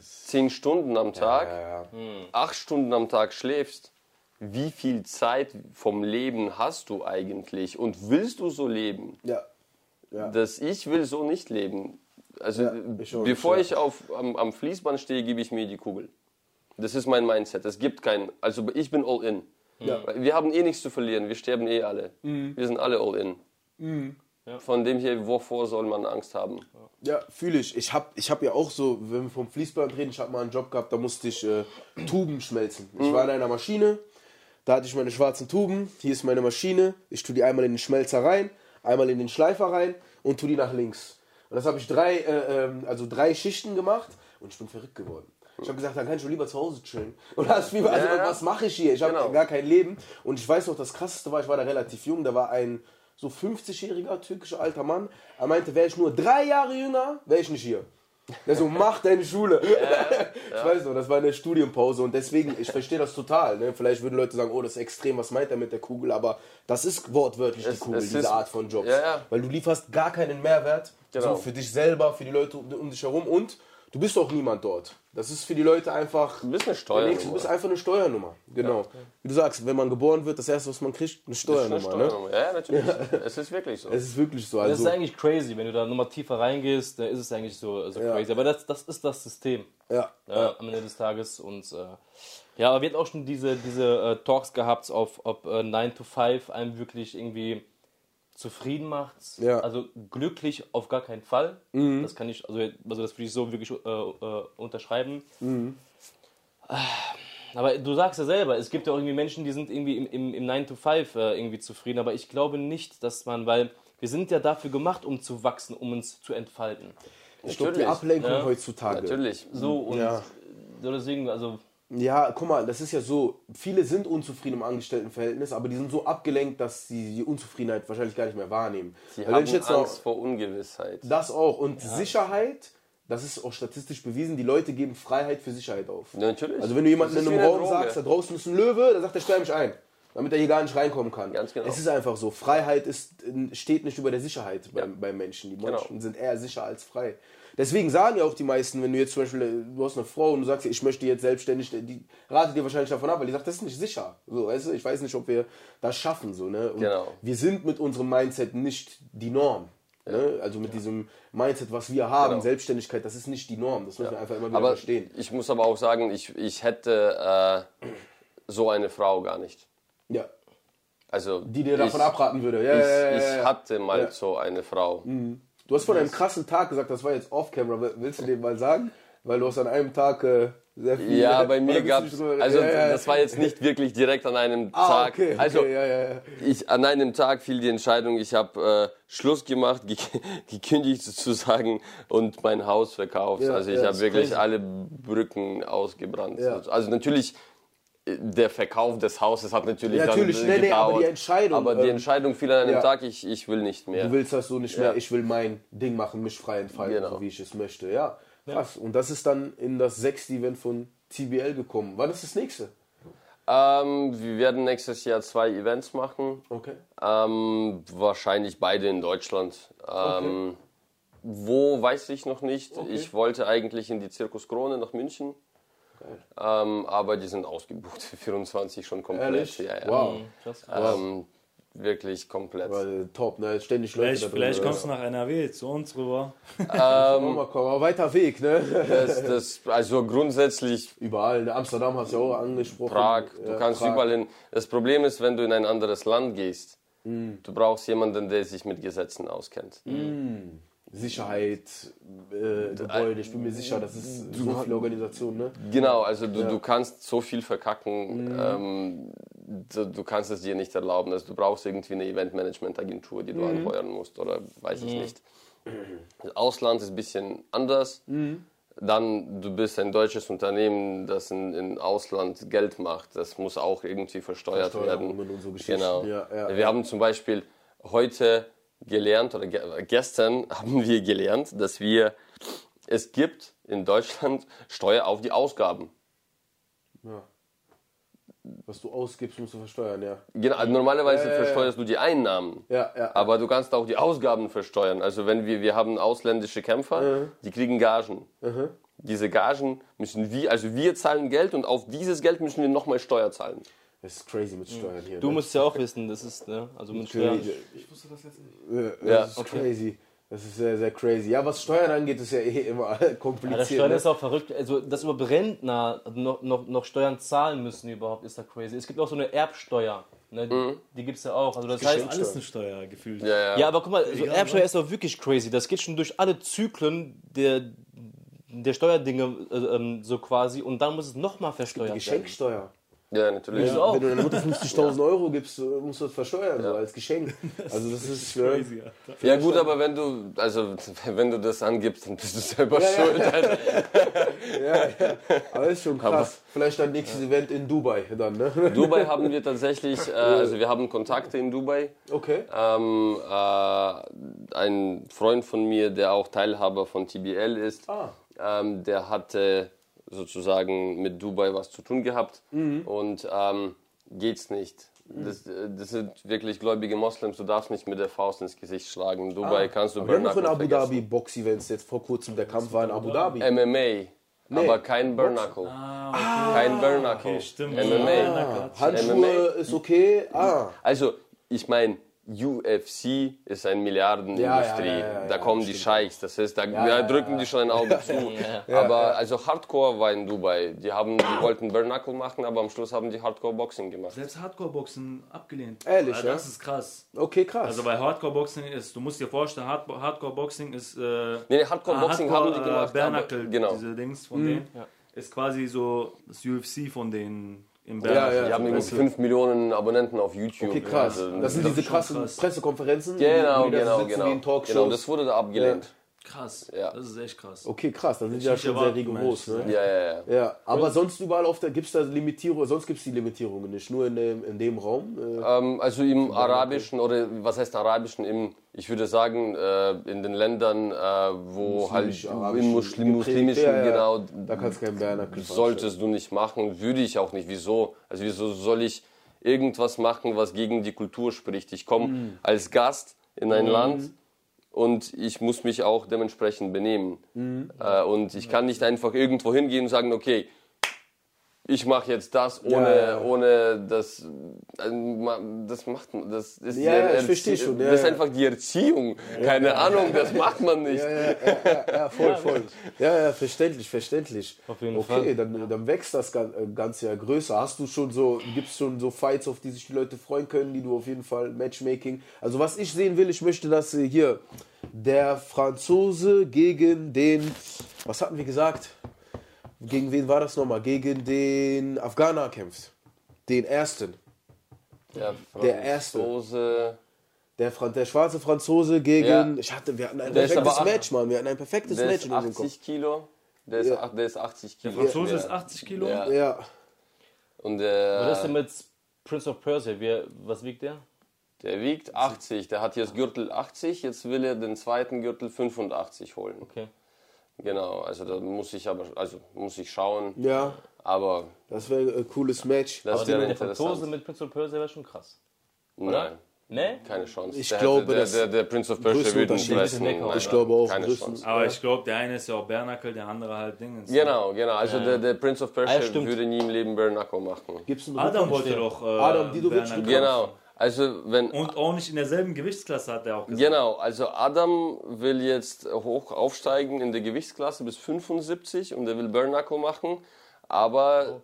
zehn Stunden am Tag, Ja, ja. acht Stunden am Tag schläfst, wie viel Zeit vom Leben hast du eigentlich? Und willst du so leben? ja. ja. dass ich will so nicht leben. Also ich auch bevor nicht, ich auf, am, am Fließband stehe, gebe ich mir die Kugel. Das ist mein Mindset. Es gibt kein, also ich bin all in. Ja. Wir haben eh nichts zu verlieren. Wir sterben eh alle. Wir sind alle all in. Von dem hier, wovor soll man Angst haben? Ja, fühle ich. Ich habe ich hab ja auch so, wenn wir vom Fließband reden, ich habe mal einen Job gehabt, da musste ich äh, Tuben schmelzen. Ich war in einer Maschine, da hatte ich meine schwarzen Tuben, hier ist meine Maschine, ich tue die einmal in den Schmelzer rein, einmal in den Schleifer rein und tue die nach links. Und das habe ich drei, äh, ähm, also drei Schichten gemacht und ich bin verrückt geworden. Ich habe gesagt, dann kann ich lieber zu Hause chillen. Und das also, ja. was mache ich hier? Ich habe Genau. gar kein Leben. Und ich weiß noch, das krasseste war, ich war da relativ jung, da war ein so 50-jähriger türkischer alter Mann. Er meinte, wäre ich nur drei Jahre jünger, wäre ich nicht hier. Der so, mach deine Schule. Ich weiß noch, das war eine Studienpause und deswegen, ich verstehe das total. Ne? Vielleicht würden Leute sagen, oh, das ist extrem, was meint er mit der Kugel? Aber das ist wortwörtlich die Es- Kugel, es diese ist- Art von Jobs. Ja, ja. Weil du lieferst gar keinen Mehrwert Genau. so für dich selber, für die Leute um, um dich herum und du bist auch niemand dort. Das ist für die Leute einfach. Du bist eine Steuernummer. Du bist einfach eine Steuernummer. Genau. Wie du sagst, wenn man geboren wird, das erste, was man kriegt, eine Eine Steuernummer. Ne? Steuernummer. Ja, ja, natürlich. Es ist wirklich so. Es ist wirklich so. Das ist Also, eigentlich crazy, wenn du da nochmal tiefer reingehst, dann ist es eigentlich so, so crazy. Aber das, das ist das System ja, ja, am Ende des Tages. Und äh, ja, aber wir hatten auch schon diese, diese äh, Talks gehabt, auf, ob äh, 9 to 5 einem wirklich irgendwie zufrieden macht. Ja. Also glücklich auf gar keinen Fall. Das kann ich, also, also das würde ich so wirklich äh, äh, unterschreiben. Ah, Aber du sagst ja selber, es gibt ja auch irgendwie Menschen, die sind irgendwie im, im, im 9 to 5 äh, irgendwie zufrieden. Aber ich glaube nicht, dass man, weil wir sind ja dafür gemacht, um zu wachsen, um uns zu entfalten. ich glaube, die. Ablenkung Ja. heutzutage. Natürlich. So und Ja. deswegen, also Ja, guck mal, das ist ja so, viele sind unzufrieden im Angestelltenverhältnis, aber die sind so abgelenkt, dass sie die Unzufriedenheit wahrscheinlich gar nicht mehr wahrnehmen. Sie Weil wenn haben Angst vor Ungewissheit. Das auch. Und Sicherheit, das ist auch statistisch bewiesen, die Leute geben Freiheit für Sicherheit auf. Ja, natürlich. Also wenn du jemanden in einem Raum Droge. sagst, da draußen ist ein Löwe, dann sagt er, sperr mich ein. Damit er hier gar nicht reinkommen kann. Ganz genau. Es ist einfach so. Freiheit ist, steht nicht über der Sicherheit beim, Ja. beim Menschen. Die Genau. Menschen sind eher sicher als frei. Deswegen sagen ja auch die meisten, wenn du jetzt zum Beispiel, äh, du hast eine Frau und du sagst, ich möchte jetzt selbstständig, die ratet dir wahrscheinlich davon ab, weil die sagt, das ist nicht sicher. So, weißt du, ich weiß nicht, ob wir das schaffen. So, ne? Und Genau. Wir sind mit unserem Mindset nicht die Norm. Ne? Also mit diesem Mindset, was wir haben, Genau. Selbstständigkeit, das ist nicht die Norm. Das müssen wir einfach immer wieder Aber verstehen. ich muss aber auch sagen, ich, ich hätte äh, so eine Frau gar nicht. Ja. Also Die dir davon ich, abraten würde. Ja, Ich, ja, ja, ja, ich ja. hatte mal Ja. so eine Frau. Du hast von einem krassen Tag gesagt, das war jetzt off-camera. Willst du den mal sagen? Weil du hast an einem Tag äh, sehr viel. Ja, bei mir gab es, also ja, ja, das war jetzt nicht wirklich direkt an einem Ah, Tag. okay, okay, also ja, ich an einem Tag fiel die Entscheidung, ich habe äh, Schluss gemacht, ge gekündigt sozusagen und mein Haus verkauft. Also ich habe wirklich alle Brücken ausgebrannt. Also natürlich der Verkauf des Hauses hat natürlich, Ja, natürlich, dann nee, äh, nee, aber gedauert. die Entscheidung, aber die ähm, Entscheidung fiel an einem ja. Tag, ich, ich will nicht mehr. Du willst das so nicht mehr, Ja. ich will mein Ding machen, mich frei entfalten, Genau. so wie ich es möchte. Ja, krass. Und das ist dann in das sechste Event von TBL gekommen. Wann ist das nächste? Ähm, wir werden nächstes Jahr zwei Events machen. Okay. Ähm, wahrscheinlich beide in Deutschland. Ähm, Wo weiß ich noch nicht. Ich wollte eigentlich in die Zirkus Krone nach München. Ähm, aber die sind ausgebucht für 24 schon komplett. Ehrlich? Ja, ja. Wow. Krass. Ähm, wirklich komplett. Weil, top, ne? Ständig Leute Vielleicht, da drin. vielleicht kommst du nach NRW zu uns rüber. Komm mal, komm mal, weiter Weg, ne? Das, das, also grundsätzlich Überall. Ne? Amsterdam hast du ja auch angesprochen. Prag, du Ja, kannst Prag. überall hin. Das Problem ist, wenn du in ein anderes Land gehst, Mhm. du brauchst jemanden, der sich mit Gesetzen auskennt. Sicherheit, äh, Gebäude, ich bin mir sicher, das ist so viele Organisationen, ne? Genau, also du, du kannst so viel verkacken, ähm, du, du kannst es dir nicht erlauben. Also du brauchst irgendwie eine Eventmanagement-Agentur, die du anheuern musst oder weiß ich nicht. Das Ausland ist ein bisschen anders. Dann, du bist ein deutsches Unternehmen, das in, in Ausland Geld macht. Das muss auch irgendwie versteuert werden. so. Genau. Ja, ja, wir ja. haben zum Beispiel heute gelernt oder ge gestern haben wir gelernt, dass wir es gibt in Deutschland Steuer auf die Ausgaben. Ja. Was du ausgibst, musst du versteuern, ja. Genau, also normalerweise ja. versteuerst du die Einnahmen. Ja, ja. Aber du kannst auch die Ausgaben versteuern. Also wenn wir, wir haben ausländische Kämpfer, die kriegen Gagen. Diese Gagen müssen wir, also wir zahlen Geld und auf dieses Geld müssen wir nochmal Steuer zahlen. Das ist crazy mit Steuern hier. Du ne? musst ja auch wissen, das ist, ne, also mit Steuern. Ich wusste das jetzt nicht. Ja, Ja, das ist crazy. Das ist sehr, sehr crazy. Ja, was Steuern angeht, ist ja eh immer Ja, das kompliziert. Steuern ne? ist auch verrückt. Also, dass überhaupt Rentner noch, noch, noch Steuern zahlen müssen überhaupt, ist da crazy. Es gibt auch so eine Erbsteuer. Ne? Die, die gibt es ja auch. Also das heißt, Alles eine Steuer gefühlt. Ja, ja. ja, aber guck mal, so Erbsteuer ne? ist doch wirklich crazy. Das geht schon durch alle Zyklen der, der Steuerdinge äh, ähm, so quasi und dann muss es nochmal versteuert werden. Geschenksteuer. Ja, natürlich. Ja. auch. Wenn du deiner Mutter 50.000 Euro gibst, äh, musst du das versteuern, so als Geschenk. Also das ist Crazy, Alter. Ja gut, aber wenn du, also wenn du das angibst, dann bist du selber Ja, ja. schuld. Also, ja, ja. Aber ist schon krass. Vielleicht ein nächstes Event in Dubai dann, ne? Dubai haben wir tatsächlich, äh, also wir haben Kontakte in Dubai. Okay. Ähm, äh, ein Freund von mir, der auch Teilhaber von TBL ist, Ah. ähm, der hatte sozusagen mit Dubai was zu tun gehabt Mhm. und ähm, geht's nicht. Das, äh, das sind wirklich gläubige Moslems, du darfst nicht mit der Faust ins Gesicht schlagen. In Dubai kannst du Ah. Wir haben in Abu Dhabi. Box-Events jetzt vor kurzem. Der Kampf war in Abu Dhabi. MMA, aber kein Burn Knuckle. Kein Burn Knuckle. Okay, stimmt. MMA. Ah, Handschuhe ist okay. Ah, Also, ich meine, UFC ist eine Milliardenindustrie. Ja, ja, ja, ja, da kommen die. Scheichs. Das heißt, da ja, da ja, drücken ja. die schon ein Auge zu. aber also Hardcore war in Dubai. Die haben, die wollten Bare Knuckle machen, aber am Schluss haben die Hardcore Boxing gemacht. Selbst Hardcore-Boxen abgelehnt. Ehrlich, ja? Das ist krass. okay, krass. Also bei Hardcore-Boxing ist, du musst dir vorstellen, Hard Hardcore-Boxing ist... Äh, Nee, nee, Hardcore Boxing haben die gemacht. Äh, aber- Knuckle, genau. diese Dings von denen. Ist quasi so das UFC von denen im Bare Ja, ja. Die haben irgendwie Weißt du? 5 Millionen Abonnenten auf YouTube. okay, krass. Also, Das sind diese krassen krass. Pressekonferenzen. Genau, die da genau, sitzen genau. In genau. Das wurde da abgelehnt. Krass. Ja. Das ist echt krass. Okay, krass, dann sind die ja schon sehr rigoros. Ne? Ja, ja, ja. Ja, aber sonst überall auf der, gibt es da Limitierungen, sonst gibt es die Limitierungen nicht, nur in dem, in dem Raum. Äh, Ähm, also im arabischen oder was heißt arabischen? Im, ich würde sagen, äh, in den Ländern, äh, wo halt Muslimisch, im arabischen Muslim, muslimischen, ja, ja. genau, da kannst du keinen Bernacle solltest du nicht machen, würde ich auch nicht. Wieso? Also wieso soll ich irgendwas machen, was gegen die Kultur spricht? Ich komme Mhm. als Gast in ein Land und ich muss mich auch dementsprechend benehmen. Mhm. Äh, und ich kann nicht einfach irgendwo hingehen und sagen, okay, ich mache jetzt das ohne, Ja, ja. ohne das, äh, das macht das ist, Ja, ja, ich verstehe schon, ja, das ist einfach die Erziehung, keine Ahnung, das macht man nicht. Ja, ja, ja, ja, ja, voll, voll. Ja, ja, verständlich, verständlich. Auf jeden okay, Fall. dann, dann wächst das äh, Ganze ja größer. Hast du schon so, gibt es schon so Fights, auf die sich die Leute freuen können, die du auf jeden Fall Matchmaking. Also was ich sehen will, ich möchte, dass äh, hier der Franzose gegen den, was hatten wir gesagt? Gegen wen war das nochmal? Gegen den Afghaner kämpft. Den ersten. Der, Der erste. Franzose, Der, Fran der schwarze Franzose gegen. Ja. Ich hatte, wir hatten ein Der perfektes aber- Match, Mann. Wir hatten ein perfektes der Match ist in unserem Kopf. 80 Kilo. Der ist, Ja. ach- der ist 80 Kilo. Franzose schwer. ist 80 Kilo. Ja. Ja. Und Was ist denn der, mit Prince of Persia? Wie, was wiegt der? der wiegt 80. Der hat jetzt Gürtel 80. Jetzt will er den zweiten Gürtel 85 holen. Okay. Genau, also da muss ich aber, also muss ich schauen. Ja, Aber das wäre ein cooles Match. das Aber wäre der, der Franzose interessant. mit Prince of Persia wäre schon krass. Nein, Ne? keine Chance. Ich der, glaube, der, das der, der Prince of Persia würde ihn fressen. Ich glaube auch, Keine Chance. Aber ich glaube, der eine ist ja auch Bernacle, der andere halt Dingens. Genau, genau. Also der, der Prince of Persia Ah, würde nie im Leben Bare Knuckle machen. Gibt's einen Adam wollte doch. Äh, Adam Didovic Bernacle. Genau. Also wenn Und auch nicht in derselben Gewichtsklasse, hat er auch gesagt. Genau, also Adam will jetzt hoch aufsteigen in der Gewichtsklasse bis 75 und er will Knuckle machen, aber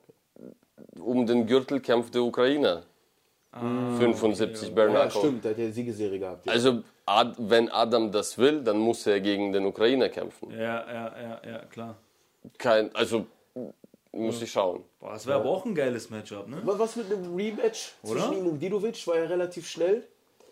um den Gürtel kämpft der Ukrainer. 75 Bare Ja, Knuckle. stimmt, der hat ja Siegeserie gehabt. Ja. Also Ad, wenn Adam das will, dann muss er gegen den Ukrainer kämpfen. Ja, ja, ja, ja, klar. Kein, also muss ich schauen. Boah, das wäre aber auch ein geiles Matchup, ne? Was was mit einem Rematch Oder? zwischen ihm und Didovic? War ja relativ schnell.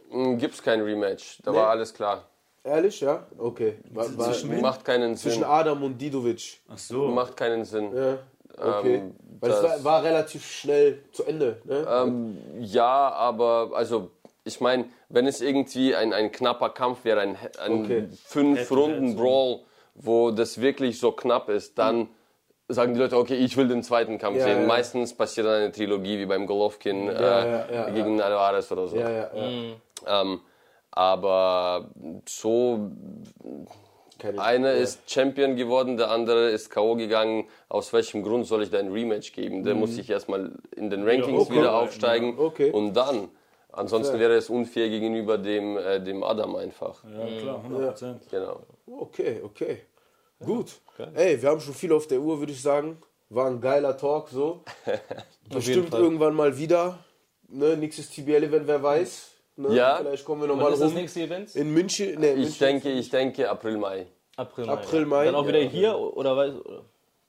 Hm, Gibt's kein Rematch, da Nee. war alles klar. Ehrlich, ja? Okay. War, war zwischen, Macht keinen Sinn. Adam und Didovic. Ach so. Macht keinen Sinn. Ja. Okay. Ähm, Weil es das- war, war relativ schnell zu Ende. Ne? Ähm, ja, aber also ich meine, wenn es irgendwie ein, ein knapper Kampf wäre, ein, ein Okay. fünf Runden Brawl, wo das wirklich so knapp ist, dann sagen die Leute, okay, ich will den zweiten Kampf Ja, sehen. ja. Meistens passiert dann eine Trilogie wie beim Golovkin äh, ja, ja, gegen Alvarez oder so. ja, ja, ja. Ähm, aber so Keine, einer ja. ist Champion geworden, der andere ist K.O. gegangen. Aus welchem Grund soll ich da ein Rematch geben? Der muss sich erstmal in den Rankings okay. wieder aufsteigen Okay. und dann. Ansonsten wäre es unfair gegenüber dem, äh, dem Adam einfach. Ja, klar, 100 Prozent. Genau. Okay, okay. Gut. Ey, wir haben schon viel auf der Uhr, würde ich sagen. War ein geiler Talk, so. Bestimmt irgendwann mal wieder. Ne, nächstes TBL-Event, wer weiß. Ne? Ja. Vielleicht kommen wir nochmal ist das rum. nächste Event? In München. Ne, Ich München. denke, ich denke April, Mai. April, Mai. April, ja. Mai, Dann auch ja. wieder hier oder weiß oder?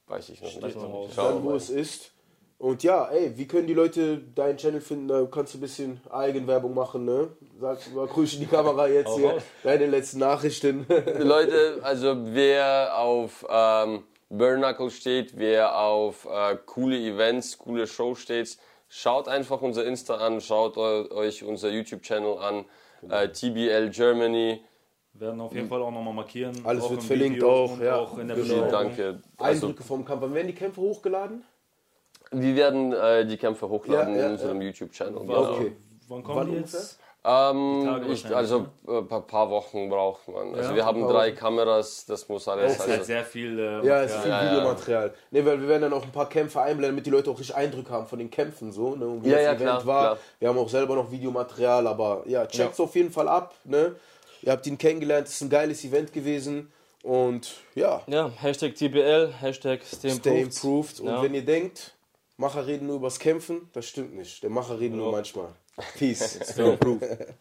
Weiß ich noch nicht. noch raus. Dann, Schauen wo es ist. Und ja, ey, wie können die Leute deinen Channel finden? Da kannst du ein bisschen Eigenwerbung machen, ne? Sag mal ruhig in die Kamera jetzt hier. Deine letzten Nachrichten. Leute, also wer auf ähm, Knuckle steht, wer auf äh, coole Events, coole Shows steht, schaut einfach unser Insta an, schaut eu euch unser YouTube-Channel an. Äh, TBL Germany. Werden auf jeden Fall auch nochmal markieren. Alles auch wird im verlinkt Video auch, und ja. auch in der Genau. Beschreibung. Dank. Also, Eindrücke vom Kampf. Wann werden die Kämpfe hochgeladen? Wir werden äh, die Kämpfe hochladen Ja, ja, in unserem YouTube-Channel. Wann- Genau. Okay. Wann kommen Wann die jetzt? Ähm, ich, also ne? ein paar, paar Wochen braucht man. Also Ja, wir haben ein drei Wochen. Kameras, das muss alles. Das ist halt Also, sehr viel. Äh, Ja, es ist viel Ja, ja. Videomaterial. Ne, weil wir werden dann auch ein paar Kämpfe einblenden, damit die Leute auch richtig Eindrücke haben von den Kämpfen so, ne? Und wie Ja, das ja, Event klar, war. klar. Wir haben auch selber noch Videomaterial, aber ja, checkt's auf jeden Fall ab, ne? Ihr habt ihn kennengelernt, es ist ein geiles Event gewesen und ja, Ja, Hashtag TBL, Hashtag Stay stay Improved. improved. Und Ja. wenn ihr denkt, Macher reden nur übers Kämpfen, das stimmt nicht. Der Macher reden nur manchmal. Peace. Improved.